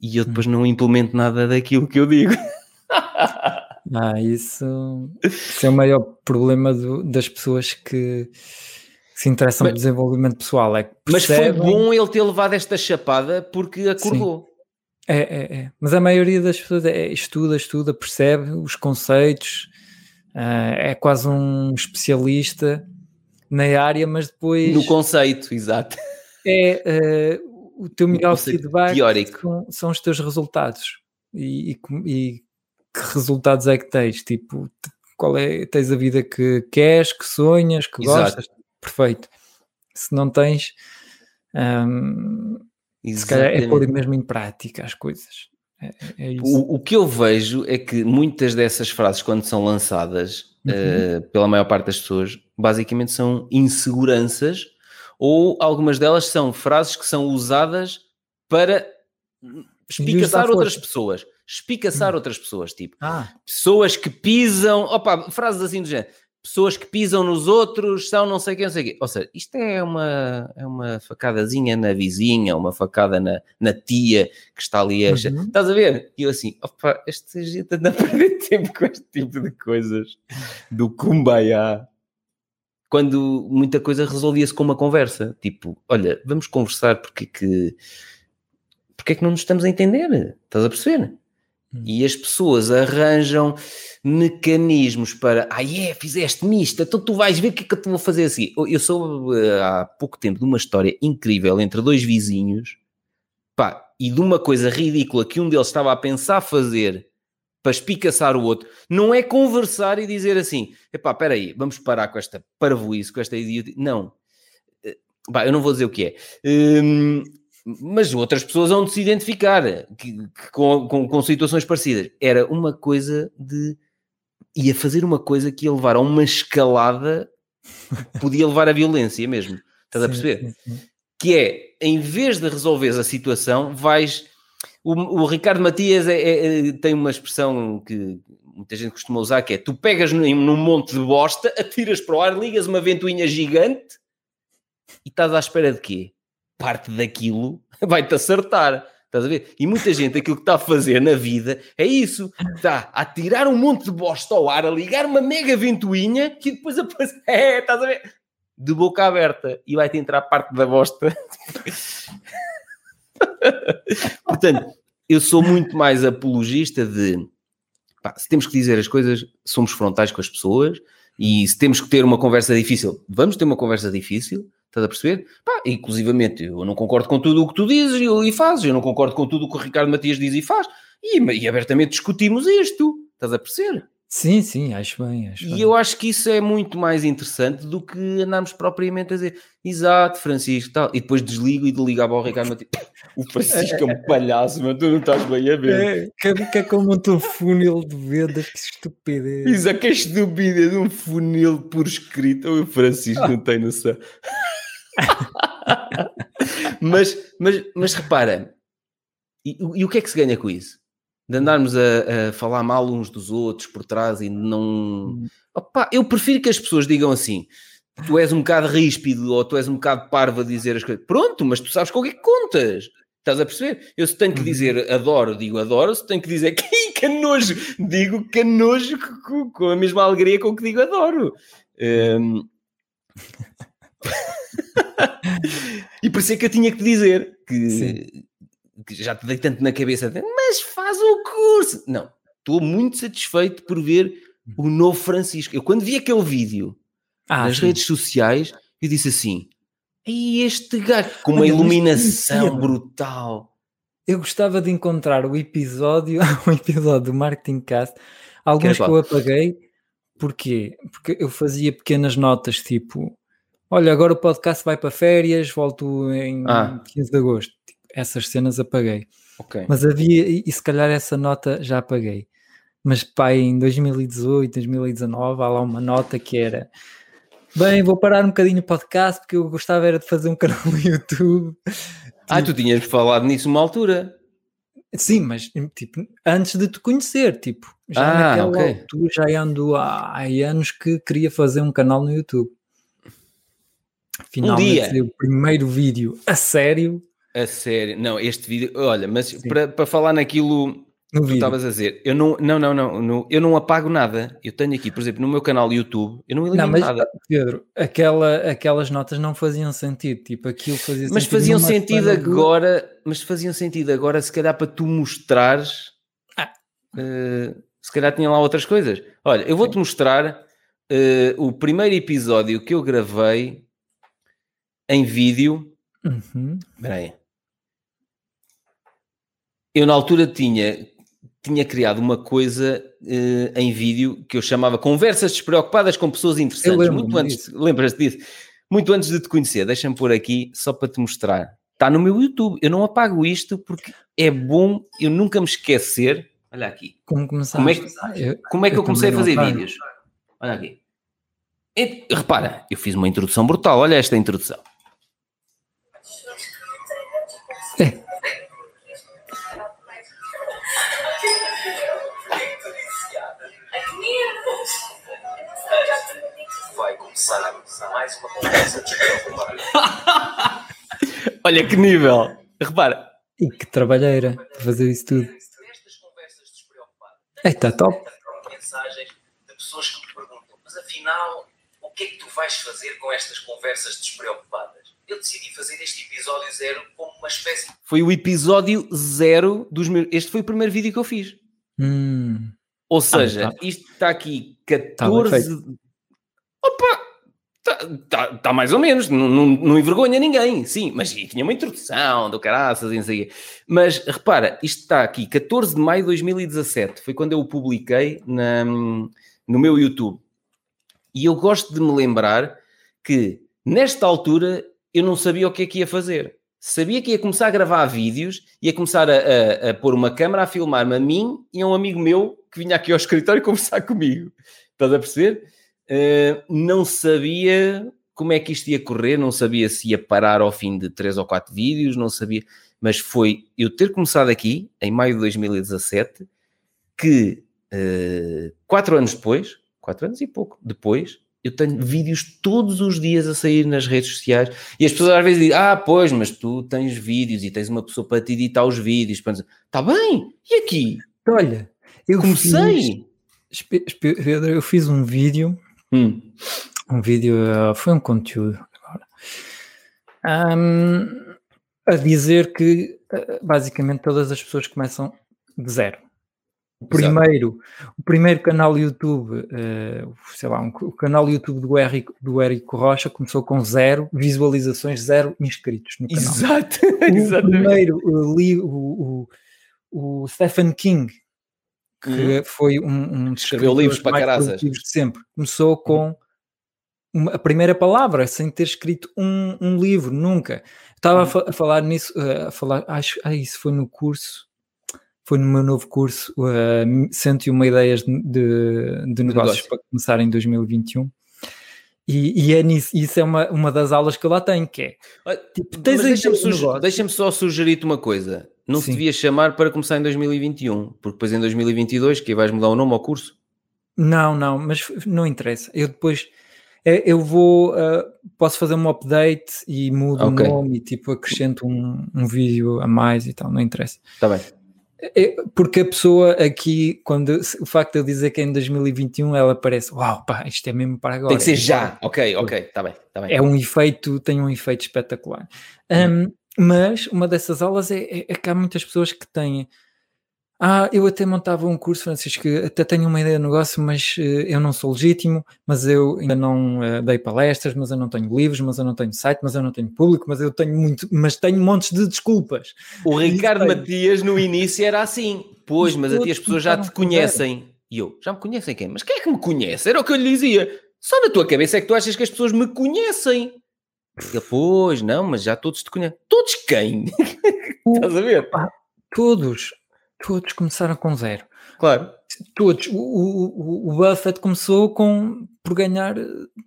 e eu depois não implemento nada daquilo que eu digo. *laughs* Ah, isso, isso é o maior problema do, das pessoas que se interessam mas, desenvolvimento pessoal. É percebem... Mas foi bom ele ter levado esta chapada porque acordou. Sim. É, é, é. Mas a maioria das pessoas é, estuda, estuda, percebe os conceitos, uh, é quase um especialista na área, mas depois. No conceito, exato. *laughs* É uh, o teu melhor feedback teórico. São, são, os teus resultados. E, e, e, que resultados é que tens? Tipo, qual é? Tens a vida que queres, que sonhas, que exato. gostas? Perfeito. Se não tens. Um, se calhar é pôr mesmo em prática as coisas. É, é o, o, que eu vejo é que muitas dessas frases, quando são lançadas uhum. uh, pela maior parte das pessoas, basicamente são inseguranças ou algumas delas são frases que são usadas para espicaçar outras pessoas. Espicaçar uhum. outras pessoas, tipo ah. pessoas que pisam, opa, frases assim do género pessoas que pisam nos outros são não sei quem, não sei quê. Ou seja, isto é uma, é uma facadazinha na vizinha, uma facada na, na tia que está ali a... Uhum. Estás a ver? E eu assim, opa, esta gente anda a perder *laughs* tempo com este tipo de coisas do kumbaya. Quando muita coisa resolvia-se com uma conversa. Tipo, olha, vamos conversar porque que... Porque é que não nos estamos a entender? Estás a perceber? E as pessoas arranjam mecanismos para, ah, é, fizeste-me isto, então tu vais ver o que é que eu te vou fazer assim. Eu sou eh, há pouco tempo de uma história incrível entre dois vizinhos, pá, e de uma coisa ridícula que um deles estava a pensar fazer para espicaçar o outro, não é conversar e dizer assim, epá, espera aí, vamos parar com esta parvoíce, com esta idiota. Não. Eh, pá, eu não vou dizer o que é. Hum, mas outras pessoas vão de se identificar que, que com, com, com situações parecidas. Era uma coisa de ia fazer uma coisa que ia levar a uma escalada podia levar à violência mesmo. Estás a perceber? Sim. Que é, em vez de resolveres a situação, vais. O, o Ricardo Matias é, é, é, tem uma expressão que muita gente costuma usar, que é tu pegas num, num monte de bosta, atiras para o ar, ligas uma ventoinha gigante e estás à espera de quê? Parte daquilo *laughs* vai-te acertar. Estás a ver? E muita gente aquilo que está a fazer na vida é isso. Está a tirar um monte de bosta ao ar, a ligar uma mega ventoinha que depois aparece. *laughs* É, estás a ver? De boca aberta e vai-te entrar parte da bosta. *laughs* Portanto, eu sou muito mais apologista de pá, se temos que dizer as coisas, somos frontais com as pessoas e se temos que ter uma conversa difícil, vamos ter uma conversa difícil Estás a perceber? Pá, inclusivamente, eu não concordo com tudo o que tu dizes e, e fazes, eu não concordo com tudo o que o Ricardo Matias diz e faz, e, e abertamente discutimos isto. Estás a perceber? Sim, sim, acho bem. Acho e bem. eu acho que isso é muito mais interessante do que andarmos propriamente a dizer exato, Francisco, tal, e depois desligo e desligava ao Ricardo Matias. O Francisco é um palhaço, mas tu não estás bem a ver. É, que, que é como um teu funil de vendas, que estupidez. Exato, que estupidez, um funil por escrito. O Francisco não tem noção. *laughs* mas, mas, mas repara, e, e, o que é que se ganha com isso? De andarmos a, a falar mal uns dos outros por trás e não. Hum. Opa, eu prefiro que as pessoas digam assim: tu és um bocado ríspido ou tu és um bocado parvo a dizer as coisas. Pronto, mas tu sabes com o que é que contas. Estás a perceber? Eu se tenho que uhum. dizer adoro, digo adoro. Se tenho que dizer que, *laughs* que nojo, digo que nojo com, a mesma alegria com que digo adoro. Um... *laughs* e por isso é que eu tinha que dizer que, que, já te dei tanto na cabeça, mas faz o curso. Não, estou muito satisfeito por ver o novo Francisco. Eu quando vi aquele vídeo ah, nas sim. redes sociais, eu disse assim: e este gajo com uma iluminação brutal. Eu gostava de encontrar o episódio, *laughs* o episódio do Marketing Cast, alguns que, que eu apaguei, porquê? Porque eu fazia pequenas notas tipo olha, agora o podcast vai para férias, volto em ah. 15 de agosto. Tipo, essas cenas apaguei. Okay. Mas havia, e se calhar essa nota já apaguei. Mas pá, em 2018, 2019, há lá uma nota que era bem, vou parar um bocadinho o podcast porque eu gostava era de fazer um *laughs* canal no YouTube. Ah, tu tinhas falado nisso uma altura. Sim, mas tipo, antes de te conhecer, tipo, já ah, naquela okay. altura já ando há, há anos que queria fazer um canal no YouTube. Finalmente um dia. o primeiro vídeo a sério. A sério. Não, este vídeo, olha, mas para, para falar naquilo No tu vídeo. estavas a dizer, eu não, não, não, não, não, eu não apago nada. Eu tenho aqui, por exemplo, no meu canal YouTube, eu não elimino Não, mas nada. Pedro, aquela, aquelas notas não faziam sentido. Tipo, aquilo fazia Mas sentido faziam numa sentido agora, mas faziam sentido agora, se calhar para tu mostrares. Ah. eh, se calhar tinha lá outras coisas. Olha, eu vou-te mostrar eh, o primeiro episódio que eu gravei em vídeo. Uhum. Espera aí. Eu na altura tinha, tinha criado uma coisa eh, em vídeo que eu chamava Conversas Despreocupadas com Pessoas Interessantes. Muito antes, lembras-te disso? Muito antes de te conhecer, deixa-me pôr aqui só para te mostrar. Está no meu YouTube. Eu não apago isto porque é bom eu nunca me esquecer. Olha aqui. Como começaste? Como é que- Eu- Como é que eu, Eu comecei a fazer vídeos? Olha aqui. E- repara, eu fiz uma introdução brutal. Olha esta introdução. Mais uma conversa despreocupada. *laughs* Olha que nível. Repara. E que trabalheira para fazer isso tudo. Nestas conversas despreocupadas, É, está top. mensagens de pessoas que me perguntam, mas afinal, o que é que tu vais fazer com estas conversas despreocupadas? Eu decidi fazer este episódio zero como uma espécie Foi o episódio zero dos meus. Este foi o primeiro vídeo que eu fiz. Hum, Ou seja, tá. isto está aqui Tá bem 14. Opa! Está tá, tá mais ou menos, não, não, não envergonha ninguém, sim, mas tinha uma introdução do caraças e não sei. Mas repara, isto está aqui, 14 de maio de 2017, foi quando eu o publiquei na, no meu YouTube. E eu gosto de me lembrar que nesta altura eu não sabia o que é que ia fazer. Sabia que ia começar a gravar vídeos, ia começar a, a, a pôr uma câmera a filmar-me a mim e a um amigo meu que vinha aqui ao escritório *laughs* conversar comigo. Estás a perceber? Uh, não sabia como é que isto ia correr, não sabia se ia parar ao fim de três ou quatro vídeos, não sabia, mas foi eu ter começado aqui, em maio de 2017, que uh, quatro anos depois, quatro anos e pouco depois, eu tenho vídeos todos os dias a sair nas redes sociais e as pessoas às vezes dizem, ah, pois, mas tu tens vídeos e tens uma pessoa para te editar os vídeos. Está bem, e aqui? olha, eu Comecei! fiz- Pedro, eu fiz um vídeo, Hum, um vídeo, uh, foi um conteúdo agora, Ahm, a dizer que uh, basicamente todas as pessoas começam de zero. O Exato. primeiro, o primeiro canal YouTube, uh, sei lá, um, o canal YouTube do Érico, do Érico Rocha começou com zero visualizações, zero inscritos no canal. exato, *laughs* O exatamente. primeiro uh, li, o, o, o Stephen King, que Uhum. foi um, um dos Escreveu livros para produtivos de sempre. Começou com uma- a primeira palavra, sem ter escrito um, um livro, nunca. Estava a, Uhum. a falar nisso, uh, a falar, acho, ah, isso foi no curso, foi no meu novo curso, uh, 101 ideias de, de, de negócios negócio. para começar em 2021. E, e é nisso, isso é uma, uma das aulas que eu lá tenho, que é tipo, tens Mas aí deixa-me deixa-me só sugerir-te uma coisa. Não se Sim. devia chamar para começar em 2021, porque depois em 2022 que vais mudar o nome ao curso. Não, não, mas não interessa. Eu depois eh, eu vou ah, posso fazer um update e mudo Ok. o nome e tipo acrescento um, um vídeo a mais e tal, não interessa. Está bem. É, porque a pessoa aqui, quando o facto de eu dizer que é em 2021, ela parece, uau, pá, isto é mesmo para agora. Tem que ser É já. Ok, ok. Está bem. Está bem. é um efeito, tem um efeito espetacular. Um, mas uma dessas aulas é, é, é que há muitas pessoas que têm. Ah, eu até montava um curso, Francisco, até tenho uma ideia de negócio, mas eh, eu não sou legítimo, mas eu ainda não eh, dei palestras, mas eu não tenho livros, mas eu não tenho site, mas eu não tenho público, mas eu tenho muito, mas tenho montes de desculpas. O Ricardo. Matias no início era assim. Pois, Mas a ti as pessoas já te conhecem. E eu, já me conhecem quem? Mas quem é que me conhece? Era o que eu lhe dizia. Só na tua cabeça é que tu achas que as pessoas me conhecem. Ele, pois, não, mas já todos te conhecem. Todos quem? *laughs* Estás a ver? Todos, todos começaram com zero. Claro. Todos. O, o, o- o Buffett começou com, por ganhar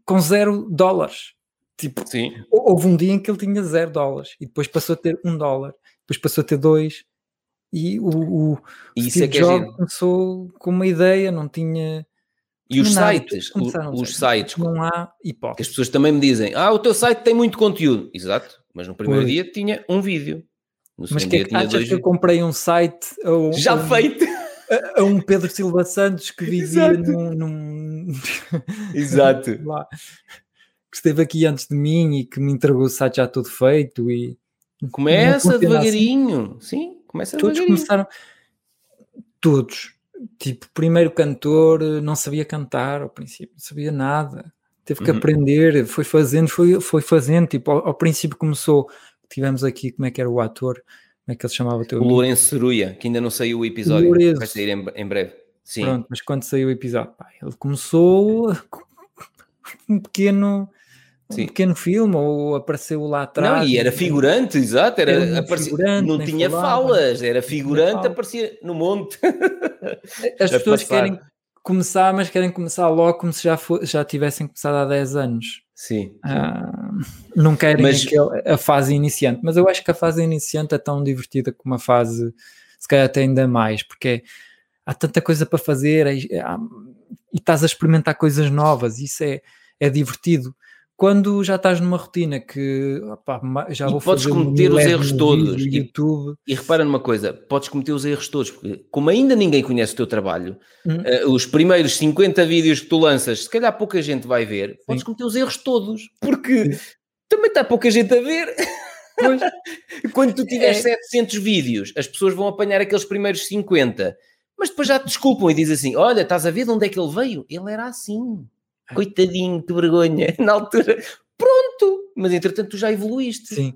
com zero dólares. Tipo, Sim. houve um dia em que ele tinha zero dólares e depois passou a ter um dólar, depois passou a ter dois. E o, o E Steve é é Jobs giro. começou com uma ideia, não tinha. E os nada, sites, o- os sites, Não há hipótese. as pessoas também me dizem, ah, o teu site tem muito conteúdo. Exato, mas no primeiro Pois. dia tinha um vídeo. No Mas que é que achas dois que eu comprei um site a um, Já feito! a- a um Pedro Silva Santos que vivia Exato. num, num- *laughs* Exato. *laughs* lá, que esteve aqui antes de mim e que me entregou o site já todo feito e Começa Não assim. devagarinho. Sim, começa todos devagarinho. começaram todos tipo primeiro cantor eh, não sabia cantar ao princípio não sabia nada teve que Uhum. aprender foi fazendo foi, foi fazendo tipo ao, ao princípio começou tivemos aqui como é que era o ator como é que ele se chamava o teu O? Lourenço Ceruia, que ainda não saiu o episódio. Lourenço. Vai sair em, em breve. Sim. Pronto, mas quando saiu o episódio, pá, ele começou *laughs* com um pequeno, um Sim. pequeno filme, ou apareceu lá atrás. Não, e era figurante, exato. Era, Era um figurante, não tinha falava. falas, era figurante, falas. aparecia no monte. As pessoas passar. querem começar, mas querem começar logo como se já, fo- já tivessem começado há 10 anos. Sim. Ah, não querem Mas- aquele- a fase iniciante, mas eu acho que a fase iniciante é tão divertida como a fase, se calhar até ainda mais, porque é- há tanta coisa para fazer é- há- e estás a experimentar coisas novas, isso é, é divertido. Quando já estás numa rotina que opá, já E vou podes fazer um cometer os erros todos, e- YouTube, E repara numa coisa, podes cometer os erros todos, porque como ainda ninguém conhece o teu trabalho, Hum. eh, os primeiros 50 vídeos que tu lanças, se calhar pouca gente vai ver, podes Sim. cometer os erros todos, porque também está pouca gente a ver. Pois. *laughs* Quando tu tiveres É. 700 vídeos, as pessoas vão apanhar aqueles primeiros 50, mas depois já te desculpam e dizem assim: Olha, estás a ver de onde é que ele veio? Ele era assim. Coitadinho, que vergonha, *laughs* na altura. Pronto, mas entretanto tu já evoluíste. Sim.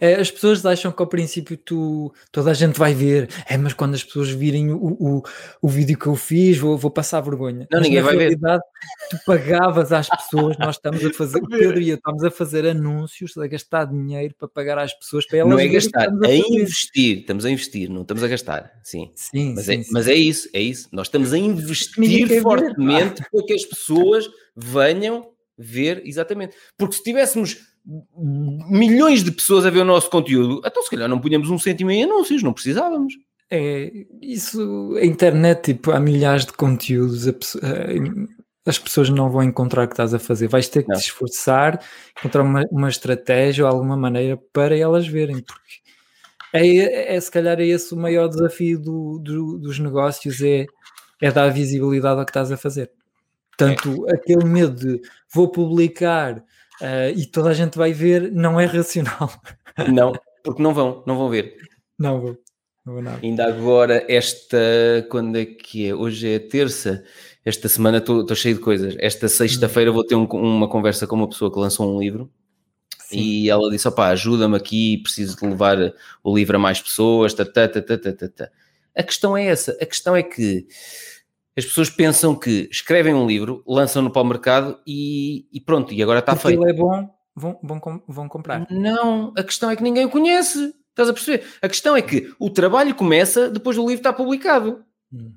É, as pessoas acham que ao princípio tu, toda a gente vai ver, é, mas quando as pessoas virem o, o, o vídeo que eu fiz, vou, vou passar vergonha. Não, mas ninguém vai ver. tu pagavas às pessoas, nós estamos a fazer, *laughs* Pedro e eu estamos a fazer anúncios, a gastar dinheiro para pagar às pessoas para elas Não é gastar, a é fazer. investir. Estamos a investir, não estamos a gastar. Sim. Sim, Mas, sim, é, sim. mas é isso, é isso. Nós estamos a investir quer ver, fortemente para que as pessoas venham ver, exatamente. Porque se tivéssemos milhões de pessoas a ver o nosso conteúdo, então se calhar não punhamos um cêntimo em anúncios, não precisávamos. É, isso, a internet, tipo, há milhares de conteúdos, a eh, as pessoas não vão encontrar o que estás a fazer. Vais ter que Não. te esforçar, encontrar uma, uma estratégia ou alguma maneira para elas verem, porque é, é se calhar é esse o maior desafio do- do- dos negócios, é, é dar visibilidade ao que estás a fazer. Portanto, aquele medo de vou publicar eh, e toda a gente vai ver, não é racional. *laughs* Não, porque não vão, não vão ver. Não vou. Não vou nada. Ainda agora, esta, quando é que é? Hoje é terça. Esta semana estou cheio de coisas. Esta sexta-feira vou ter um- uma conversa com uma pessoa que lançou um livro Sim. e ela disse: opá, ajuda-me aqui, preciso de levar o livro a mais pessoas. tá, tá, tá, tá, tá, tá." A questão é essa: a questão é que as pessoas pensam que escrevem um livro, lançam-no para o mercado e, e pronto, e agora está Porque feito. ele é bom, vão, vão, vão comprar. Não, a questão é que ninguém o conhece. Estás a perceber? A questão é que o trabalho começa depois do livro estar publicado. Hum.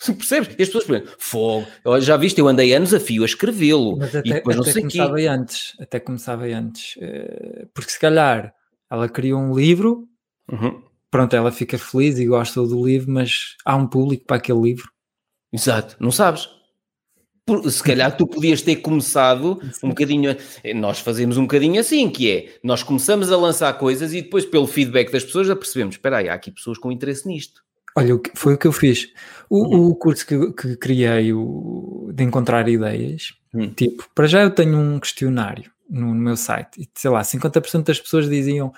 *laughs* Percebes? E as pessoas perguntam, fogo, já viste, eu andei anos a fio a escrevê-lo. Mas E até, depois não até sei o quê. começava antes, até começava antes, eh, porque se calhar ela criou um livro, Uhum. pronto, ela fica feliz e gosta do livro, mas há um público para aquele livro. Exato, não sabes? Por- se calhar tu podias ter começado um bocadinho. Nós fazemos um bocadinho assim, que é nós começamos a lançar coisas e depois, pelo feedback das pessoas, já percebemos: espera aí, há aqui pessoas com interesse nisto. Olha, foi o que eu fiz. O, Uhum. o curso que, que criei o, de encontrar ideias, Hum. tipo, para já eu tenho um questionário no, no meu site e sei lá, 50% das pessoas diziam: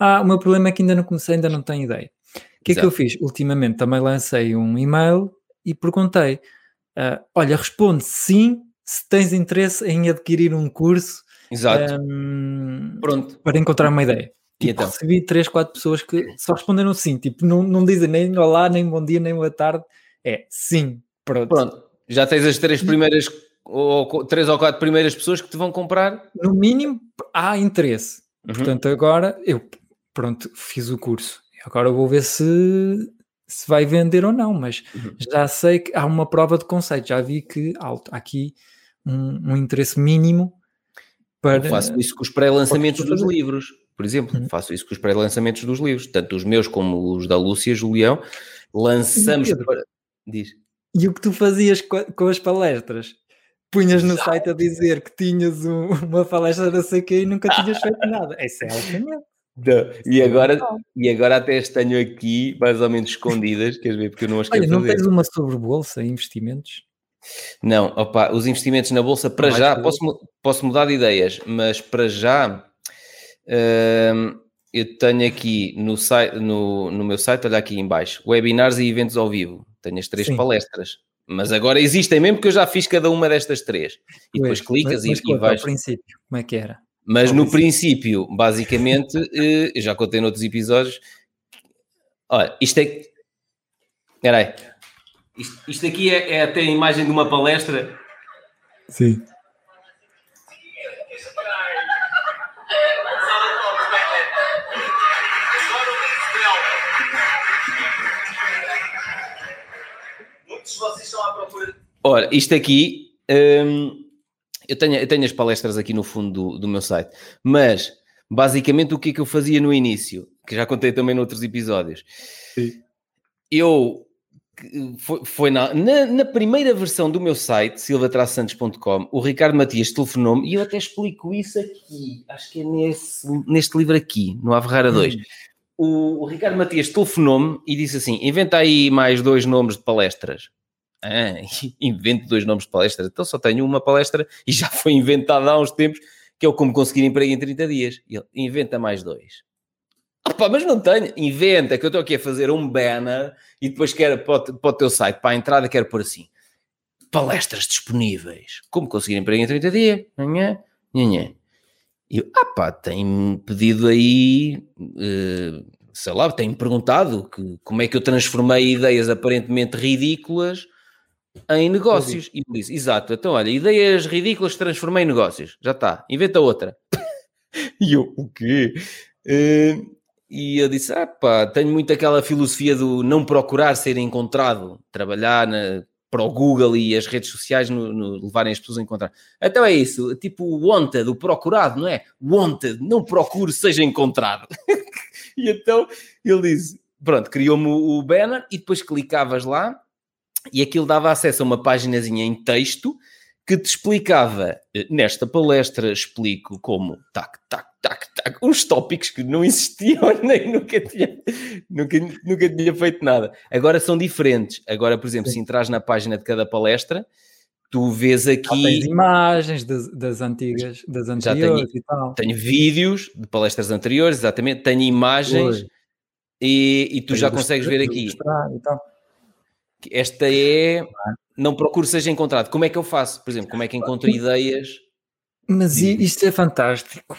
Ah, o meu problema é que ainda não comecei, ainda não tenho ideia. O que é que eu Exato. fiz? Ultimamente também lancei um e-mail e perguntei: ah, Olha, responde sim se tens interesse em adquirir um curso Exato. hum, Pronto. para encontrar uma ideia. Tipo, então? recebi 3, 4 pessoas que só responderam sim, tipo, não, não dizem nem olá, nem bom dia, nem boa tarde. É sim, pronto. Pronto. Já tens as três primeiras, ou três ou quatro primeiras pessoas que te vão comprar. No mínimo há interesse. Uhum. Portanto, agora eu pronto, fiz o curso. Agora vou ver se, se vai vender ou não, mas Uhum. já sei que há uma prova de conceito, já vi que há há aqui um, um interesse mínimo para. Eu faço isso com os pré-lançamentos dos livros, por exemplo. Uhum. Faço isso com os pré-lançamentos dos livros, tanto os meus como os da Lúcia Julião. Lançamos. Pedro? para- Diz. E o que tu fazias co- com, as palestras? Punhas no site a dizer que tinhas um- uma palestra não sei o quê e nunca tinhas feito nada. Isso é *laughs* altamente. Não, e, agora, e agora até as tenho aqui mais ou menos escondidas, queres ver? Porque eu não as quero Olha, não fazer. tens uma sobre bolsa, investimentos? Não, opa, os investimentos na bolsa para Não já, posso, posso mudar de ideias, mas para já hum, eu tenho aqui no, site, no, no meu site, olha aqui em baixo, webinars e eventos ao vivo. Tenho as três Sim. palestras, mas agora existem mesmo porque eu já fiz cada uma destas três. E depois Pois, clicas mas, e, mas e vais. ao princípio, como é que era? Mas no princípio. basicamente, *laughs* eh, eu já contei noutros episódios. Olha, isto é. Espera aí. Isto, isto aqui é, é até a imagem de uma palestra. Sim. Muitos de vocês estão à procura de Ora, isto aqui. hum, eu, tenho, eu tenho as palestras aqui no fundo do, do meu site, mas basicamente o que é que eu fazia no início, que já contei também noutros episódios. Sim. Eu. Foi, foi na, na, na primeira versão do meu site, silvatrasantos.com, o Ricardo Matias telefonou-me e eu até explico isso aqui. Acho que é nesse, neste livro aqui, no Averrara 2. Hum. O, o Ricardo Matias telefonou-me e disse assim: inventa aí mais dois nomes de palestras. Ah, *laughs* invento dois nomes de palestras. Então só tenho uma palestra e já foi inventada há uns tempos, que é o Como Conseguir Emprego em 30 Dias. E ele, inventa mais dois. Opa, mas não tenho. Inventa, que eu estou aqui a fazer um banner e depois quero para o, para o teu site, para a entrada, quero pôr assim: palestras disponíveis. Como conseguir emprego em 30 dias? Nhanhã, nhanhã. E eu, ah tem pedido aí, eh, sei lá, tem perguntado que, como é que eu transformei ideias aparentemente ridículas em negócios. E disse, exato, então olha, ideias ridículas transformei em negócios. Já está, inventa outra. *laughs* e eu, o quê? Eh, e eu disse, ah pá, tenho muito aquela filosofia do não procurar ser encontrado, trabalhar na- para o Google e as redes sociais no, no- levarem as pessoas a encontrar. Então é isso, tipo o wanted, o procurado, não é? Wanted, não procure, seja encontrado. *laughs* e então ele disse, pronto, criou-me o banner e depois clicavas lá e aquilo dava acesso a uma paginazinha em texto que te explicava, eh, nesta palestra explico como, tac, tac, tac, tac, uns tópicos que não existiam, *laughs* nem nunca tinha, nunca, nunca tinha feito nada. Agora são diferentes. Agora, por exemplo, se entras na página de cada palestra, tu vês Já aqui, imagens das, das antigas, das tenho- anteriores e tal. tenho vídeos de palestras anteriores, exatamente, tenho imagens Oi, e, e tu tens já consegues ver aqui. e tal. Esta é, não procuro seja encontrado. Como é que eu faço? Por exemplo, como é que encontro ideias? Mas isto é fantástico.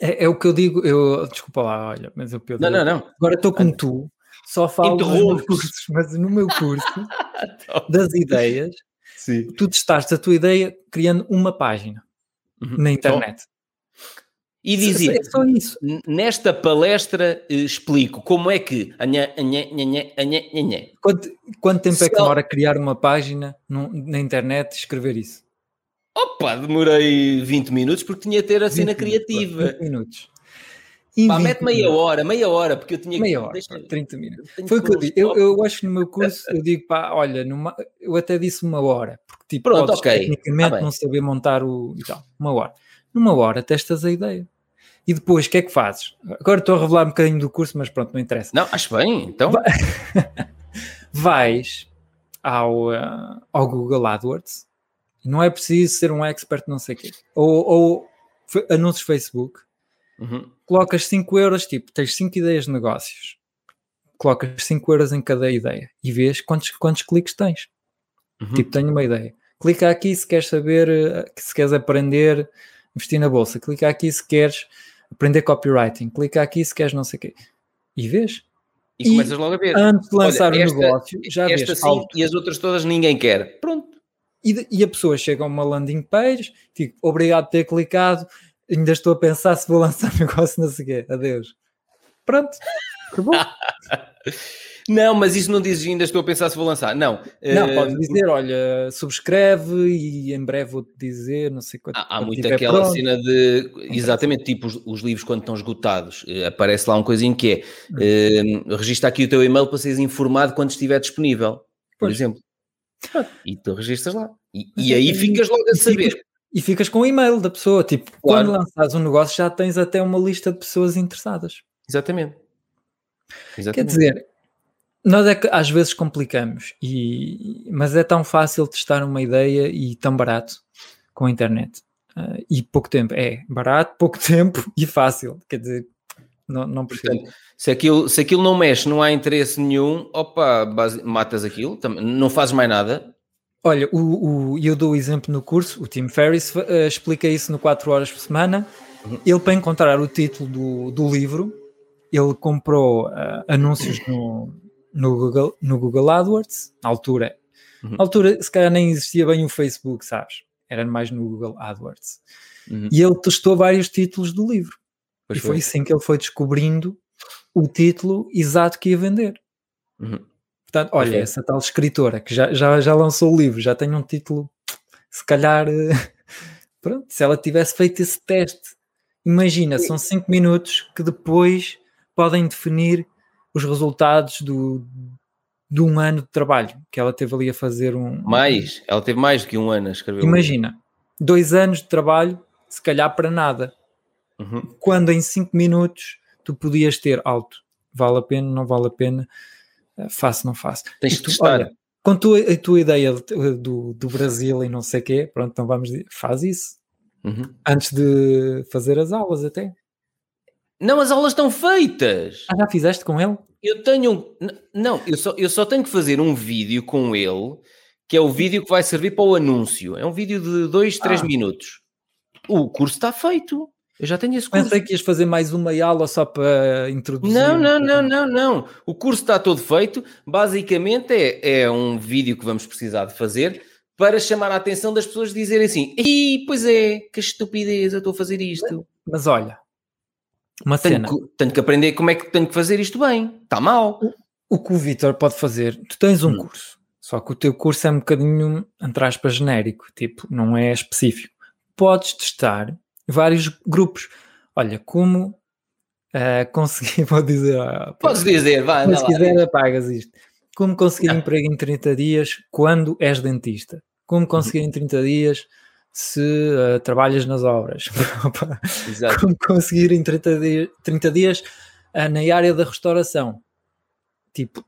É, é o que eu digo, eu, desculpa lá, olha, mas eu Pedro, Não, não, não. agora estou como tu, só falo nos cursos, mas no meu curso *laughs* das ideias, Sim. tu testaste a tua ideia criando uma página Uhum. na internet. E É dizia, só isso. Nesta palestra eh, explico como é que. Quanto, quanto tempo é que demora criar uma página num- na internet e escrever isso? Opa, demorei 20 minutos porque tinha de ter a cena 20 minutos, criativa. 20 minutos. Pá, 20 mete meia hora, meia hora, porque eu tinha Meia que. hora, deixa- 30 minutos. Foi o que eu digo. Eu, eu acho que no meu curso eu digo, pá, olha, numa, eu até disse uma hora, porque tipo, Pronto, podes ok, tecnicamente tá bem. não saber montar o e tal. Uma hora. Numa hora testas a ideia. E depois, o que é que fazes? Agora estou a revelar um bocadinho do curso, mas pronto, não interessa. Não, acho bem, então. *laughs* Vais ao, ah, ao Google AdWords, não é preciso ser um expert, não sei o quê, ou, ou anúncios Facebook, Uhum. colocas 5 euros, tipo, tens 5 ideias de negócios, colocas 5 euros em cada ideia e vês quantos, quantos cliques tens. Uhum. Tipo, tenho uma ideia. Clica aqui se queres saber, eh, se queres aprender a investir na bolsa. Clica aqui se queres aprender copywriting. Clica aqui se queres não sei o quê. E vês? E começas logo a ver. Antes de lançar Olha, o esta- negócio, já vês Esta sim alto. e as outras todas ninguém quer. Pronto. E, e a pessoa chega a uma landing page, tipo, obrigado por ter clicado, ainda estou a pensar se vou lançar *laughs* negócio, não sei o quê. Adeus. Pronto. *laughs* *laughs* Acabou. Não, mas isso não dizes ainda estou a pensar se vou lançar. Não. Não, eh, podes dizer, olha, subscreve e em breve vou-te dizer, não sei quanto. Há, há muito aquela pronto. cena de exatamente tipo os, os livros quando estão esgotados, eh, aparece lá um coisinho que é eh, registra aqui o teu e-mail para seres informado quando estiver disponível, por Pois. exemplo. E tu registras lá. E, e é aí ficas logo a saber. e ficas com o e-mail da pessoa. Tipo, claro. quando lanças um negócio, já tens até uma lista de pessoas interessadas. Exatamente. Exatamente. Quer dizer, nós é que às vezes complicamos, e, mas é tão fácil testar uma ideia e tão barato com a internet. Uh, e pouco tempo. É barato, *laughs* pouco tempo e fácil. Quer dizer, não, não percebo. Portanto, se aquilo, se aquilo não mexe, não há interesse nenhum, opa, base, matas aquilo, não fazes mais nada, Olha, o, o, eu dou o exemplo no curso, o Tim Ferriss uh, explica isso no 4 horas por semana. Uhum. Ele, para encontrar o título do, do livro, ele comprou uh, anúncios no, no, Google, no Google AdWords, na altura. Uhum. Na altura, se calhar nem existia bem o Facebook, sabes? Era mais no Google AdWords. Uhum. E ele testou vários títulos do livro. Pois e foi. foi assim que ele foi descobrindo o título exato que ia vender. Uhum. Portanto, olha, okay. essa tal escritora que já, já, já lançou o livro, já tem um título, se calhar, eh, *laughs* pronto, se ela tivesse feito esse teste, imagina, são cinco minutos que depois podem definir os resultados do, de um ano de trabalho que ela teve ali a fazer um. Mais, ela teve mais do que um ano a escrever. Imagina, dois anos de trabalho, se calhar para nada. Uhum. Quando em cinco minutos tu podias ter alto, vale a pena, não vale a pena eh, faço, não faço. Tens de testar. Olha, com tu, a tua ideia do, do Brasil e não sei o quê, pronto, então vamos, faz isso. Uhum. Antes de fazer as aulas até. Não, as aulas estão feitas. Ah, já fizeste com ele? Eu tenho. Não, eu só, eu só tenho que fazer um vídeo com ele, que é o vídeo que vai servir para o anúncio. É um vídeo de 2, 3 ah. minutos. O curso está feito. Eu já tenho esse curso. Pensei que ias fazer mais uma aula só para introduzir. Não, não, não, não, não. O curso está todo feito. Basicamente é, é um vídeo que vamos precisar de fazer para chamar a atenção das pessoas e dizerem assim: e pois é, que estupidez, eu estou a fazer isto. Mas olha, uma tenho cena. Que, tenho que aprender como é que tenho que fazer isto bem. Está mal. O, o que o Vitor pode fazer, tu tens um hum. curso, só que o teu curso é um bocadinho, entre aspas, genérico, tipo, não é específico. Podes testar vários grupos. Olha, como uh, conseguir, *laughs* vou dizer. Uh, Podes dizer, vai. Se quiser, apagas isto. Como conseguir não. emprego em 30 dias quando és dentista? Como conseguir em 30 dias se uh, trabalhas nas obras? *laughs* Como conseguir em 30 dias, 30 dias uh, na área da restauração? Tipo,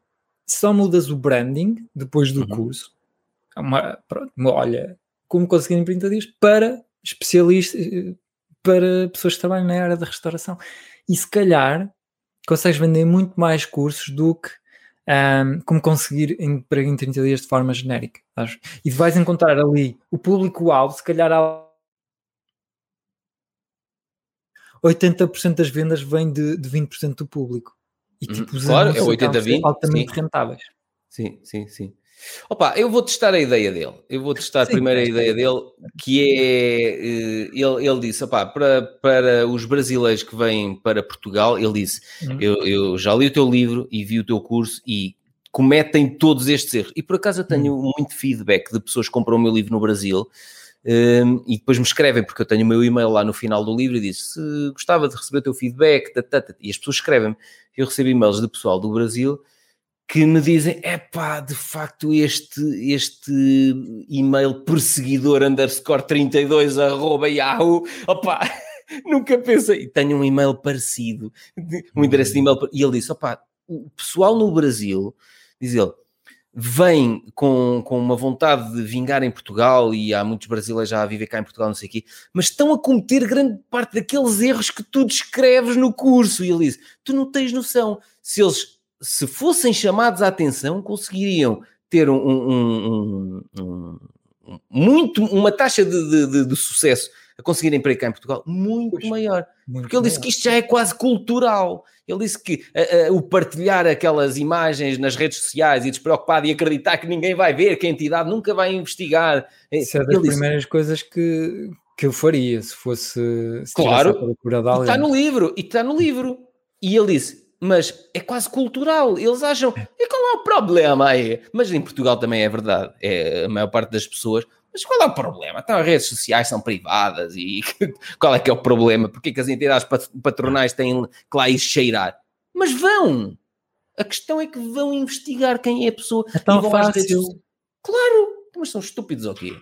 só mudas o branding depois do uhum. curso. Uma, pronto, olha, como conseguir em 30 dias para especialista, para pessoas que trabalham na área da restauração. E se calhar consegues vender muito mais cursos do que um, como conseguir emprego em 30 dias de forma genérica. Sabes? E vais encontrar ali o público-alvo, se calhar há 80% das vendas vem de, de 20% do público. E uhum. tipo, claro, é 80-20. Altamente sim. rentáveis. Sim, sim, sim. Opa, eu vou testar a ideia dele. Eu vou testar *laughs* Sim. primeiro a ideia dele, que é. Eh, ele, ele disse: opa, para, para os brasileiros que vêm para Portugal, ele disse: uhum. eu, eu, já li o teu livro e vi o teu curso e cometem todos estes erros. E por acaso eu tenho uhum. muito feedback de pessoas que compram o meu livro no Brasil. Um, ehm, e depois me escrevem, porque eu tenho o meu e-mail lá no final do livro e diz se gostava de receber o teu feedback, e as pessoas escrevem. Eu recebo e-mails de pessoal do Brasil que me dizem, é pá, de facto este, este e-mail perseguidor underscore 32 arroba yahoo, opá, *laughs* nunca pensei, tenho um e-mail parecido, um endereço de e-mail, e ele disse, opá, o pessoal no Brasil, diz ele, vem com, com uma vontade de vingar em Portugal e há muitos brasileiros já a viver cá em Portugal, não sei o quê, mas estão a cometer grande parte daqueles erros que tu descreves no curso. E ele diz: Tu não tens noção. Se eles se fossem chamados à atenção, conseguiriam ter um, um, um, um muito, uma taxa de, de, de, sucesso a conseguir emprego cá em Portugal muito pois, maior. Muito porque ele disse que isto já é quase cultural. Ele disse que o partilhar aquelas imagens nas redes sociais e despreocupado e acreditar que ninguém vai ver, que a entidade nunca vai investigar. Isso é das primeiras coisas que, que eu faria se fosse. Se claro, está no livro, e está no livro. E ele disse: mas é quase cultural. Eles acham, e qual é o problema aí? Mas em Portugal também é verdade, é a maior parte das pessoas. Mas qual é o problema? Então as redes sociais são privadas e *laughs* qual é que é o problema? Porque que as entidades patronais têm que lá ir cheirar? Mas vão! A questão é que vão investigar quem é a pessoa. É tão fácil. Claro! Mas são estúpidos ou quê?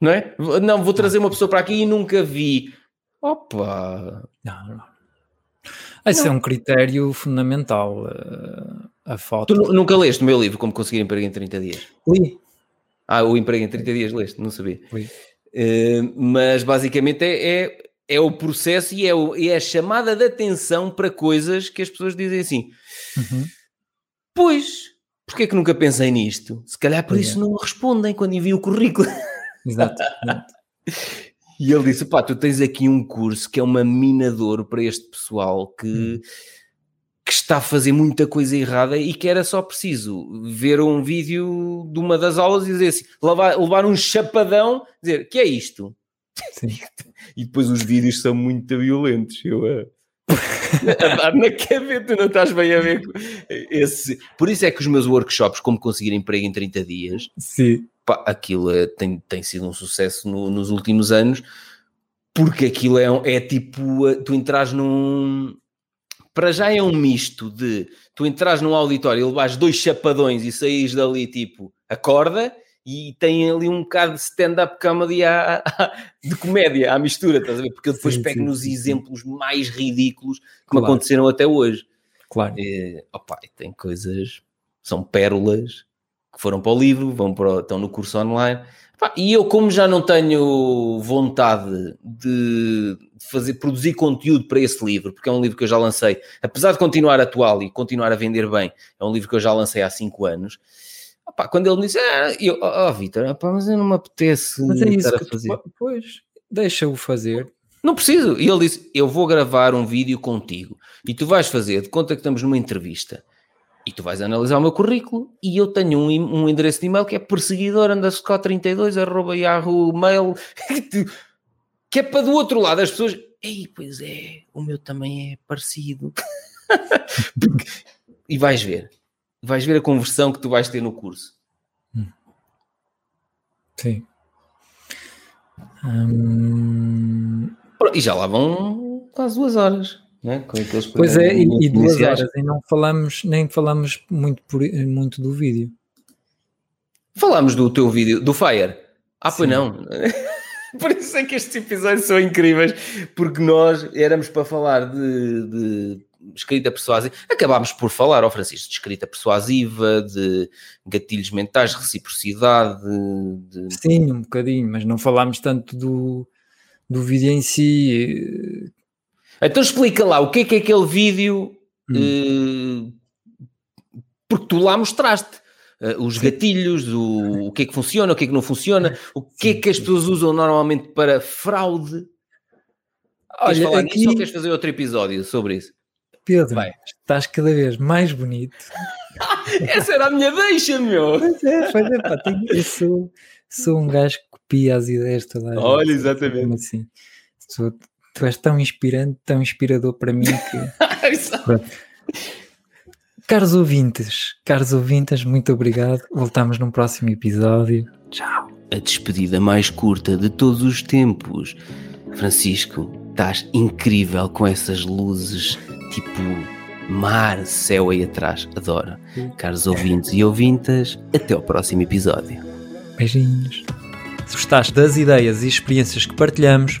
Não é? Não, vou trazer uma pessoa para aqui e nunca vi. Opa! Não, não. Esse é um critério fundamental. uh, a foto. Tu nu- nunca leste o meu livro, Como Conseguir Emprego em 30 Dias? Ui, Ah, o Emprego em 30 Dias leste, não sabia. ui. Eh, mas basicamente é, é, é o processo e é, o- é a chamada de atenção para coisas que as pessoas dizem assim: Uhum. Pois, porque é que nunca pensei nisto? Se calhar por isso é. não respondem quando enviam o currículo. Exato. exato. *laughs* E ele disse: pá, tu tens aqui um curso que é uma mina de ouro para este pessoal que, Hum. que está a fazer muita coisa errada e que era só preciso ver um vídeo de uma das aulas e dizer assim, levar, levar um chapadão, dizer, que é isto? Sim. *laughs* E depois os vídeos são muito violentos. Eu a, a dar na cabeça, tu não estás bem a ver. Esse. Por isso é que os meus workshops, como conseguir emprego em 30 dias, Sim. Pá, aquilo é- tem, tem sido um sucesso no- nos últimos anos, porque aquilo é, um- é tipo, uh, tu entras num... Para já é um misto de tu entras num auditório e levas dois chapadões e saís dali tipo, acorda e tem ali um bocado de stand-up comedy à- à- de comédia à mistura, estás a ver? Porque eu depois Sim, pego sim, nos sim, exemplos mais ridículos que Claro. me aconteceram até hoje. Claro. Eh, opa, e tem coisas, são pérolas que foram para o livro, vão para, estão no curso online. E eu, como já não tenho vontade de fazer, produzir conteúdo para esse livro, porque é um livro que eu já lancei, apesar de continuar atual e continuar a vender bem, é um livro que eu já lancei há 5 anos. Opá, quando ele me disse, ah, eu, oh, Vitor, mas eu não me apetece Mas é isso que tu, fazer. po- pois, deixa-o fazer. Não preciso. E ele disse: Eu vou gravar um vídeo contigo e tu vais fazer de conta que estamos numa entrevista e tu vais analisar o meu currículo e eu tenho um, um endereço de e-mail que é perseguidor underscore 32 arroba yahoo mail *laughs* que é para do outro lado. As pessoas ei, pois é, o meu também é parecido. *laughs* E vais ver vais ver a conversão que tu vais ter no curso. Sim. Hum, e já lá vão quase duas horas né? Pois é, e, e duas horas e não falamos, nem falamos muito, por, muito do vídeo. Falámos do teu vídeo, do Fire. Ah, pois Sim. não. *laughs* Por isso é que estes episódios são incríveis, porque nós éramos para falar de, de escrita persuasiva. Acabámos por falar, ao Francisco, de escrita persuasiva, de gatilhos mentais, reciprocidade, de... Sim, um bocadinho, mas não falámos tanto do, do vídeo em si. Então explica lá, o que é que é aquele vídeo... Hum. eh, porque tu lá mostraste. eh, os gatilhos, o, o que é que funciona, o que é que não funciona, o que é que as pessoas usam normalmente para fraude. Queres Olha, falar nisso ou aqui, queres fazer outro episódio sobre isso? Pedro, Vai. estás cada vez mais bonito. *laughs* Essa era a minha deixa, meu! Pois é, pois é, pá, tenho- eu sou, sou um gajo que copia as ideias toda a gente. Olha, exatamente. Mesmo Assim. Sou- tu és tão inspirante, tão inspirador para mim que. *laughs* Caros ouvintes, caros ouvintes, muito obrigado. Voltamos num próximo episódio. Tchau. a despedida mais curta de todos os tempos. Francisco, estás incrível com essas luzes, tipo mar, céu aí atrás. Adoro. Caros ouvintes e ouvintas, até ao próximo episódio. Beijinhos. Se gostaste das ideias e experiências que partilhamos,